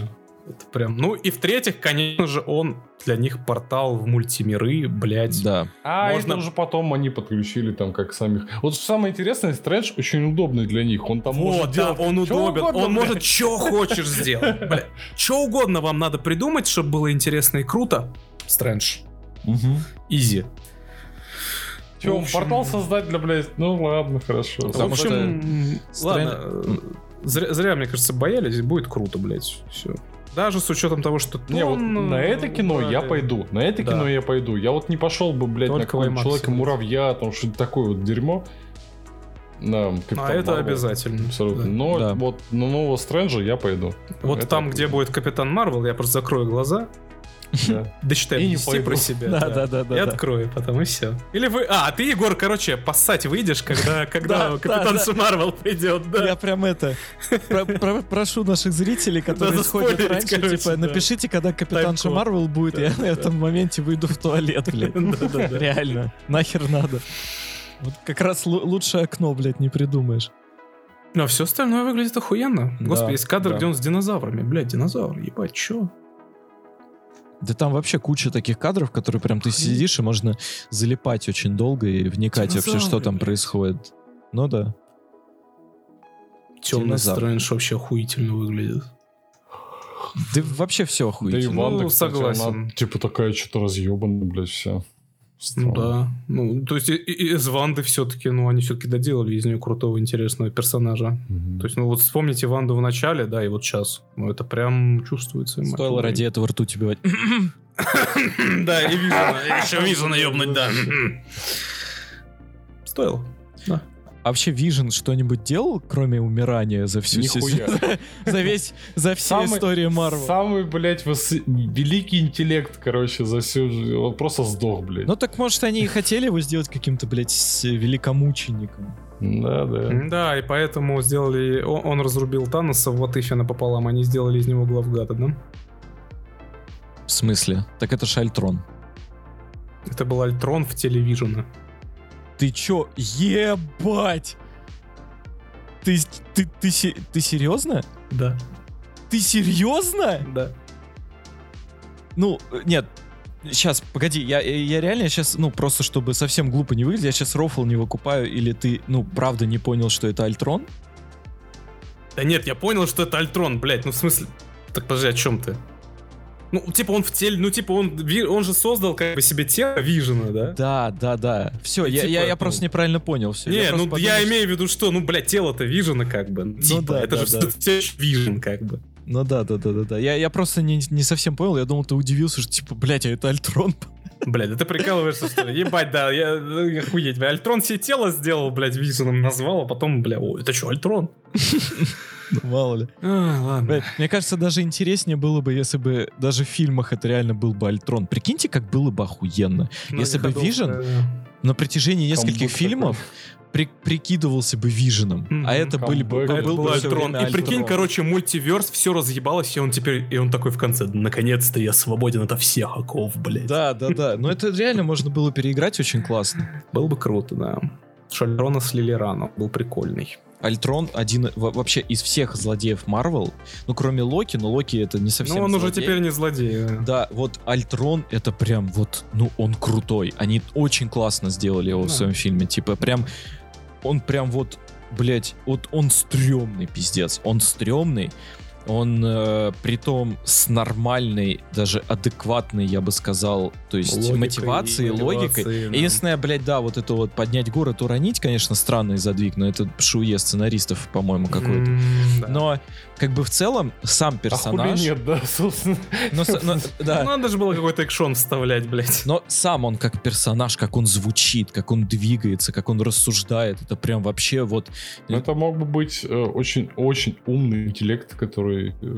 Это прям. Ну и в-третьих, конечно же, он для них портал в мультимиры, блядь. Да. А Можно- это уже потом они подключили там как самих. Вот самое интересное, Стрэндж очень удобный для них. Он там может Вот, да, делать он удобен, угодно, он блядь. может что хочешь сделать. Что угодно вам надо придумать, чтобы было интересно и круто. Стрэндж. Изи. Чё, В общем- портал создать для, блядь, ну ладно, хорошо. Потому в общем, что ладно, зря, зря, мне кажется, боялись, будет круто, блядь, все. Даже с учетом того, что Не, вот тонн, на это кино я брали. пойду. На это Да. кино я пойду. Я вот не пошел бы, блядь, Только на IMAX Человека-муравья, там что-то такое вот дерьмо. На А Капитан это Марвел. обязательно. Абсолютно. да. Но Да. вот на нового Стрэнджа я пойду. Вот Это там, охуенно. где будет Капитан Марвел, я просто закрою глаза, Да. дочитаю И не 10 пойду. про себя. Да, да, да, да, И да. открою, потом и все. Или вы... А, ты, Егор, короче, поссать выйдешь, когда, Да, Капитан да, да. Марвел придет, да? Я прям это про- про- прошу наших зрителей, которые Да, сходят раньше, типа, да. напишите, когда Тайм-код. Марвел будет, я Да, на этом моменте выйду в туалет, блядь. Реально, нахер надо. Вот как раз лу- лучшее окно, блядь, не придумаешь. А все остальное выглядит охуенно. Да, Господи, есть кадр, да. где он с динозаврами. Блядь, динозавр, ебать, чё? Да там вообще куча таких кадров, которые прям ты сидишь и можно залипать очень долго и вникать вообще, что Динозавры, там блядь. происходит. Ну да. Темный. Стрэндж вообще охуительно выглядит. Да вообще все Да и охуительно. Ванда, Ну, кстати, согласен. она типа такая что-то разъебанная, блядь, вся. Ну да. Ну, то есть из Ванды все-таки, ну, они все-таки доделали из нее крутого, интересного персонажа. То есть, ну, вот вспомните Ванду в начале, да, и вот сейчас. Ну, это прям чувствуется. Стоило ради этого ртуть убивать. Да, и Вижена. Еще Вижена ебнуть, да. Стоило. А вообще Вижен что-нибудь делал, кроме умирания за всю Нихуя. за весь за все истории Марвел? Самый, блядь, великий интеллект, короче, за всю жизнь. Он просто сдох, блядь. Ну так может они и хотели его сделать каким-то, блядь, великомучеником. Да, да. Да, и поэтому сделали... Он, он разрубил Таноса в Ватыфе напополам, они сделали из него главгада, да? В смысле? Так это Шальтрон. Это был Альтрон в телевижена. Ты чё? Ебать! Ты, ты, ты, се- ты серьезно? Да. Ты серьезно? Да. Ну, нет. Сейчас, погоди, я, я реально сейчас, ну, просто чтобы совсем глупо не выглядеть, я сейчас рофл не выкупаю, или ты, ну, правда не понял, что это Альтрон? Да нет, я понял, что это Альтрон, блядь, ну в смысле... Так подожди, о чем ты? Ну, типа он в теле, ну типа он, он же создал как бы себе тело Вижена, да? Да, да, да. Все, И я, типа, я, я ну- просто неправильно понял все. Не, ну я имею в виду, что, ну, блядь, тело-то Вижена как бы. Ну, типа, да, это да, же да. все Вижен как бы. Ну да, да, да, да, да. Я, я просто не, не совсем понял, я думал, ты удивился, что типа, блядь, а это Альтрон. Блядь, да ты прикалываешься, что ли? Ебать, да, я, ну, охуеть, бля. Альтрон себе тело сделал, блядь, Виженом назвал, а потом, бля, о, это что, Альтрон? Мало ли. А, ладно. Блядь, мне кажется, даже интереснее было бы, если бы даже в фильмах это реально был бы Альтрон. Прикиньте, как было бы охуенно. Если бы Vision на протяжении нескольких Камбэк фильмов при- прикидывался бы Виженом, Мгм. а это были бы. А это был был бы Альтрон. И прикинь, Альтрон. короче, мультиверс, все разъебалось, и он теперь, и он такой в конце, наконец-то я свободен от всех оков, блядь. Да, да, да. Но это реально можно было переиграть очень классно. Было бы круто, да. Шальрона слили рано, был прикольный. Альтрон один во- вообще из всех злодеев Марвел, ну кроме Локи, но Локи это не совсем Ну, он уже злодей. теперь не злодей. да. Да, вот Альтрон это прям вот, ну он крутой. Они очень классно сделали его в Да. своем фильме. Типа прям, он прям вот, блять, вот он стрёмный пиздец. Он стрёмный. Он э, притом с нормальной, даже адекватной, я бы сказал, то есть Логикой мотивацией, логикой. да. Единственное, блядь, да, вот это вот поднять город, уронить, конечно, странный задвиг, но это шуе сценаристов, по-моему, какой-то. М, да. Но, как бы в целом, сам А персонаж... нет, да, собственно. но но- да. Ну, Надо же было какой-то экшон вставлять, блядь. Но сам он как персонаж, как он звучит, как он двигается, как он рассуждает, это прям вообще вот... Это мог бы быть очень-очень умный интеллект, который э,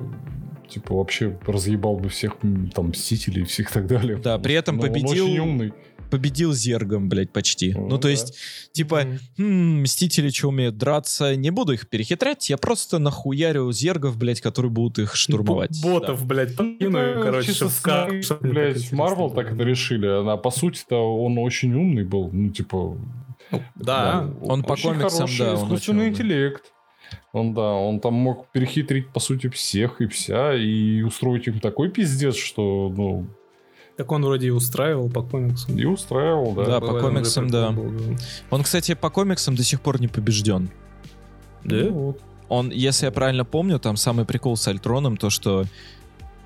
типа вообще разъебал бы всех там мстителей и всех так далее. Да, при этом Но он победил- очень умный. Победил Зергом, блядь, почти. Ну Ну, то да. есть, типа, «Хм, Мстители что умеют драться, не буду их перехитрять, я просто нахуярю Зергов, блядь, которые будут их штурмовать. Ботов, блядь, покину, Ну, короче, чисто ска- блядь, Марвел так это решили. А по сути-то он очень умный был. Ну, типа... Да. Он по очень комиксам, хороший да, он искусственный интеллект. Он, да, он там мог перехитрить, по сути, всех и вся, и устроить им такой пиздец, что, ну, Так он вроде и устраивал по комиксам. и устраивал, да. Да, по комиксам, да. Он, кстати, по комиксам до сих пор не побежден. Да? Ну, вот. Он, если я правильно помню, там самый прикол с Альтроном, то, что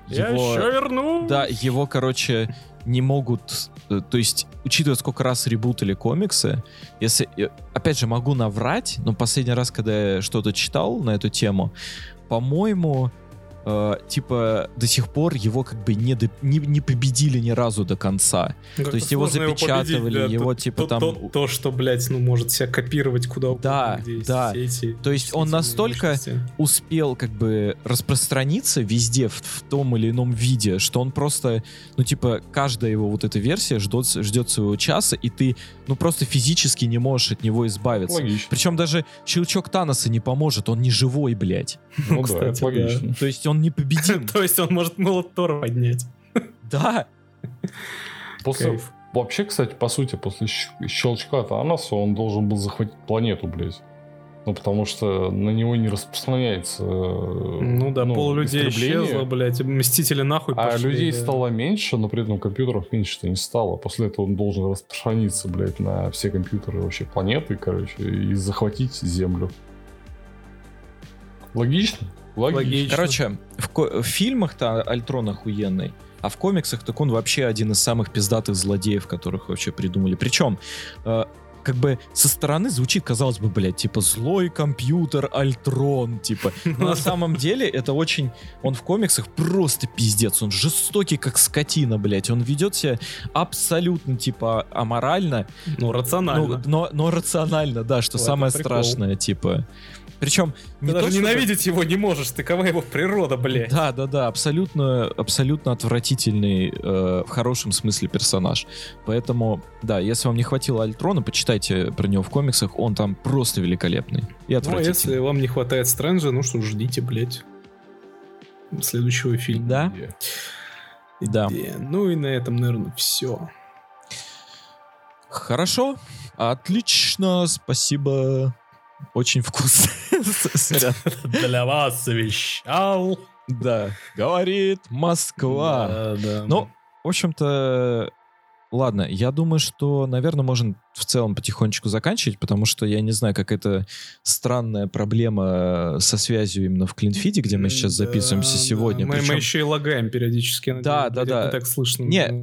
Я его- еще верну. Да, его, короче, не могут... э, То есть, учитывая, сколько раз ребутали комиксы, если... э, Опять же, могу наврать, но последний раз, когда я что-то читал на эту тему, по-моему, э, типа, до сих пор его как бы не, до- не, не победили ни разу до конца. Ну, как-то есть его запечатывали, победить, его, то- типа, то, там- То, то, что, блядь, ну, может себя копировать куда угодно. Да, где да. все эти То есть он настолько личности. успел как бы распространиться везде в, в том или ином виде, что он просто, ну типа, каждая его вот эта версия ждет, ждет своего часа, и ты, ну просто физически не можешь от него избавиться. Логично. Причем даже щелчок Таноса не поможет, он не живой, блядь. Ну, да, кстати, это логично. То есть он непобедим. То есть он может молот Тора поднять. Да, После, вообще, кстати, по сути, после щелчка Таноса он должен был захватить планету, блядь. Ну, потому что на него не распространяется... э, Ну да, пол людей исчезло, блядь, мстители нахуй А пошли, людей да. стало меньше, но при этом компьютеров меньше-то не стало. После этого он должен распространиться, блядь, на все компьютеры вообще планеты, короче, и захватить Землю. Логично? Логично. Короче, в, ко- в фильмах-то Альтрон охуенный, а в комиксах так он вообще один из самых пиздатых злодеев, которых вообще придумали. Причем, э, как бы со стороны звучит, казалось бы, блядь, типа злой компьютер Альтрон, типа. Но на самом деле это очень... Он в комиксах просто пиздец, он жестокий, как скотина, блядь. Он ведет себя абсолютно, типа, аморально, Ну, ну, рационально. но, но рационально, да, что Это самое прикол. страшное, типа. Причем Ты не даже то, чтобы- ненавидеть его не можешь, такова его природа, блядь. Да, да, да, абсолютно, абсолютно отвратительный э, в хорошем смысле персонаж. Поэтому, да, если вам не хватило Альтрона, почитайте про него в комиксах, он там просто великолепный и Ну, а отвратительный. если вам не хватает Стрэнджа, ну что, ждите, блядь, следующего фильма. Да, да. Э, Ну и на этом, наверное, все. Хорошо, отлично, спасибо. Очень вкусно. Для вас совещал. Да, говорит Москва. Да, да. Ну, в общем-то, ладно, я думаю, что, наверное, можно в целом потихонечку заканчивать, потому что я не знаю, какая-то странная проблема со связью именно в Клинфиде, где мы сейчас Да, записываемся да. сегодня. Мы, Причем- мы еще и лагаем периодически. Да, надеюсь, да, да. не так слышно. Не,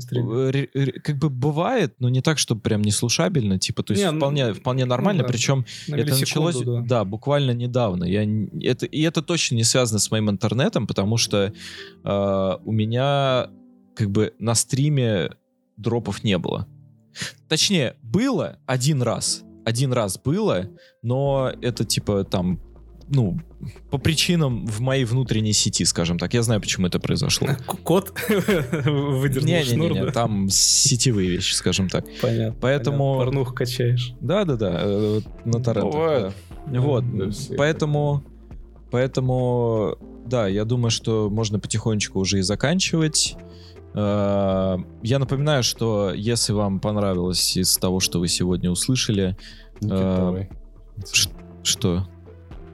э, как бы бывает, но не так, чтобы прям не слушабельно, типа, то есть Не, ну, вполне, вполне нормально, да. причем На это началось, да. буквально недавно. Я, это, и это точно не связано с моим интернетом, потому что э, у меня как бы на стриме дропов не было. Точнее, было один раз. Один раз было, но это типа там, ну, по причинам в моей внутренней сети, скажем так. Я знаю, почему это произошло. Кот выдернул шнур, Не-не-не, да? там сетевые вещи, скажем так. Понятно. Поэтому- понятно. Порнуху качаешь. Да-да-да, э, на торрентах. Бывает. да. Вот, Да, поэтому, поэтому, да, я думаю, что можно потихонечку уже и заканчивать. Э, Я напоминаю, что если вам понравилось из того, что вы сегодня услышали, Ну, э, ш- что?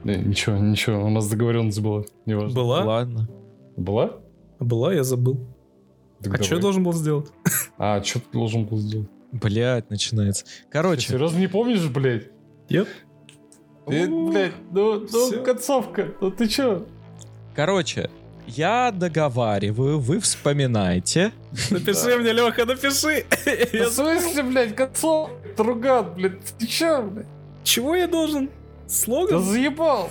Не, ничего, ничего, у нас договоренность была. Была? Ладно. Была? Была, я забыл. Так а давай. что я должен был сделать? А, что ты должен был сделать? Блять, начинается. Ты Короче, серьезно не помнишь, блядь? Нет? Ты, блядь, ну, ну, концовка, ну ты чё? короче, я договариваю, вы вспоминаете. Напиши мне, Леха, напиши. Да в смысле, блядь, концовка, друган, блядь, ты чё, блядь? Чего я должен? Да Слоган? заебал!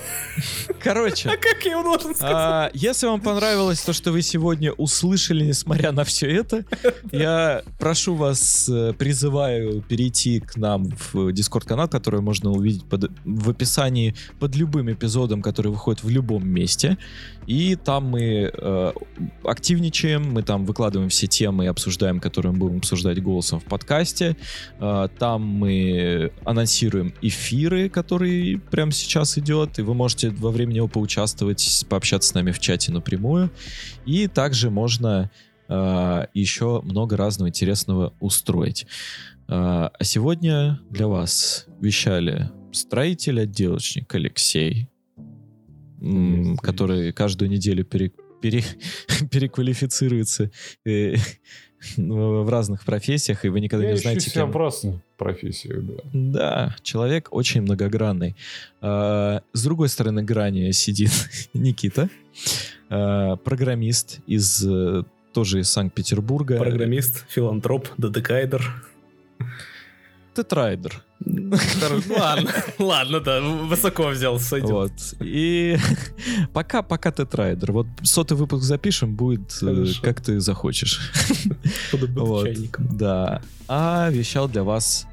Короче, А как я его должен сказать? а, если вам понравилось то, что вы сегодня услышали, несмотря на все это, я прошу вас, э, призываю перейти к нам в Discord канал, который можно увидеть под- в описании под любым эпизодом, который выходит в любом месте. И там мы э, активничаем, мы там выкладываем все темы и обсуждаем, которые мы будем обсуждать голосом в подкасте. Э, там мы анонсируем эфиры, которые прямо сейчас идет, и вы можете во время него поучаствовать, пообщаться с нами в чате напрямую. И также можно э, еще много разного интересного устроить. Э, а сегодня для вас вещали строитель, отделочник Алексей, м, который каждую неделю пере- пере- переквалифицируется э, в разных профессиях, и вы никогда Я не знаете, кем... обратно профессию, да. Да, человек очень многогранный. А, С другой стороны грани сидит Никита, а, программист из э, тоже из Санкт-Петербурга. Программист, филантроп, дедекайдер. Тетрайдер. Ладно, ладно, да, высоко взял, сойдет. Вот. И пока, пока тетрайдер. Вот сотый выпуск запишем, будет э, Хорошо. как ты захочешь. Буду Вот. чайником. Да. А вещал для вас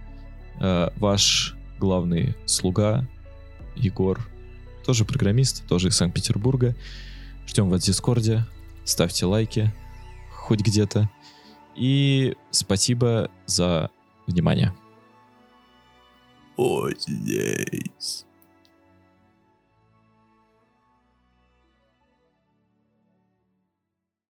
э, ваш главный слуга Егор. Тоже программист, тоже из Санкт-Петербурга. Ждем вас в Дискорде. Ставьте лайки. Хоть где-то. И спасибо за внимание. Ой, здесь.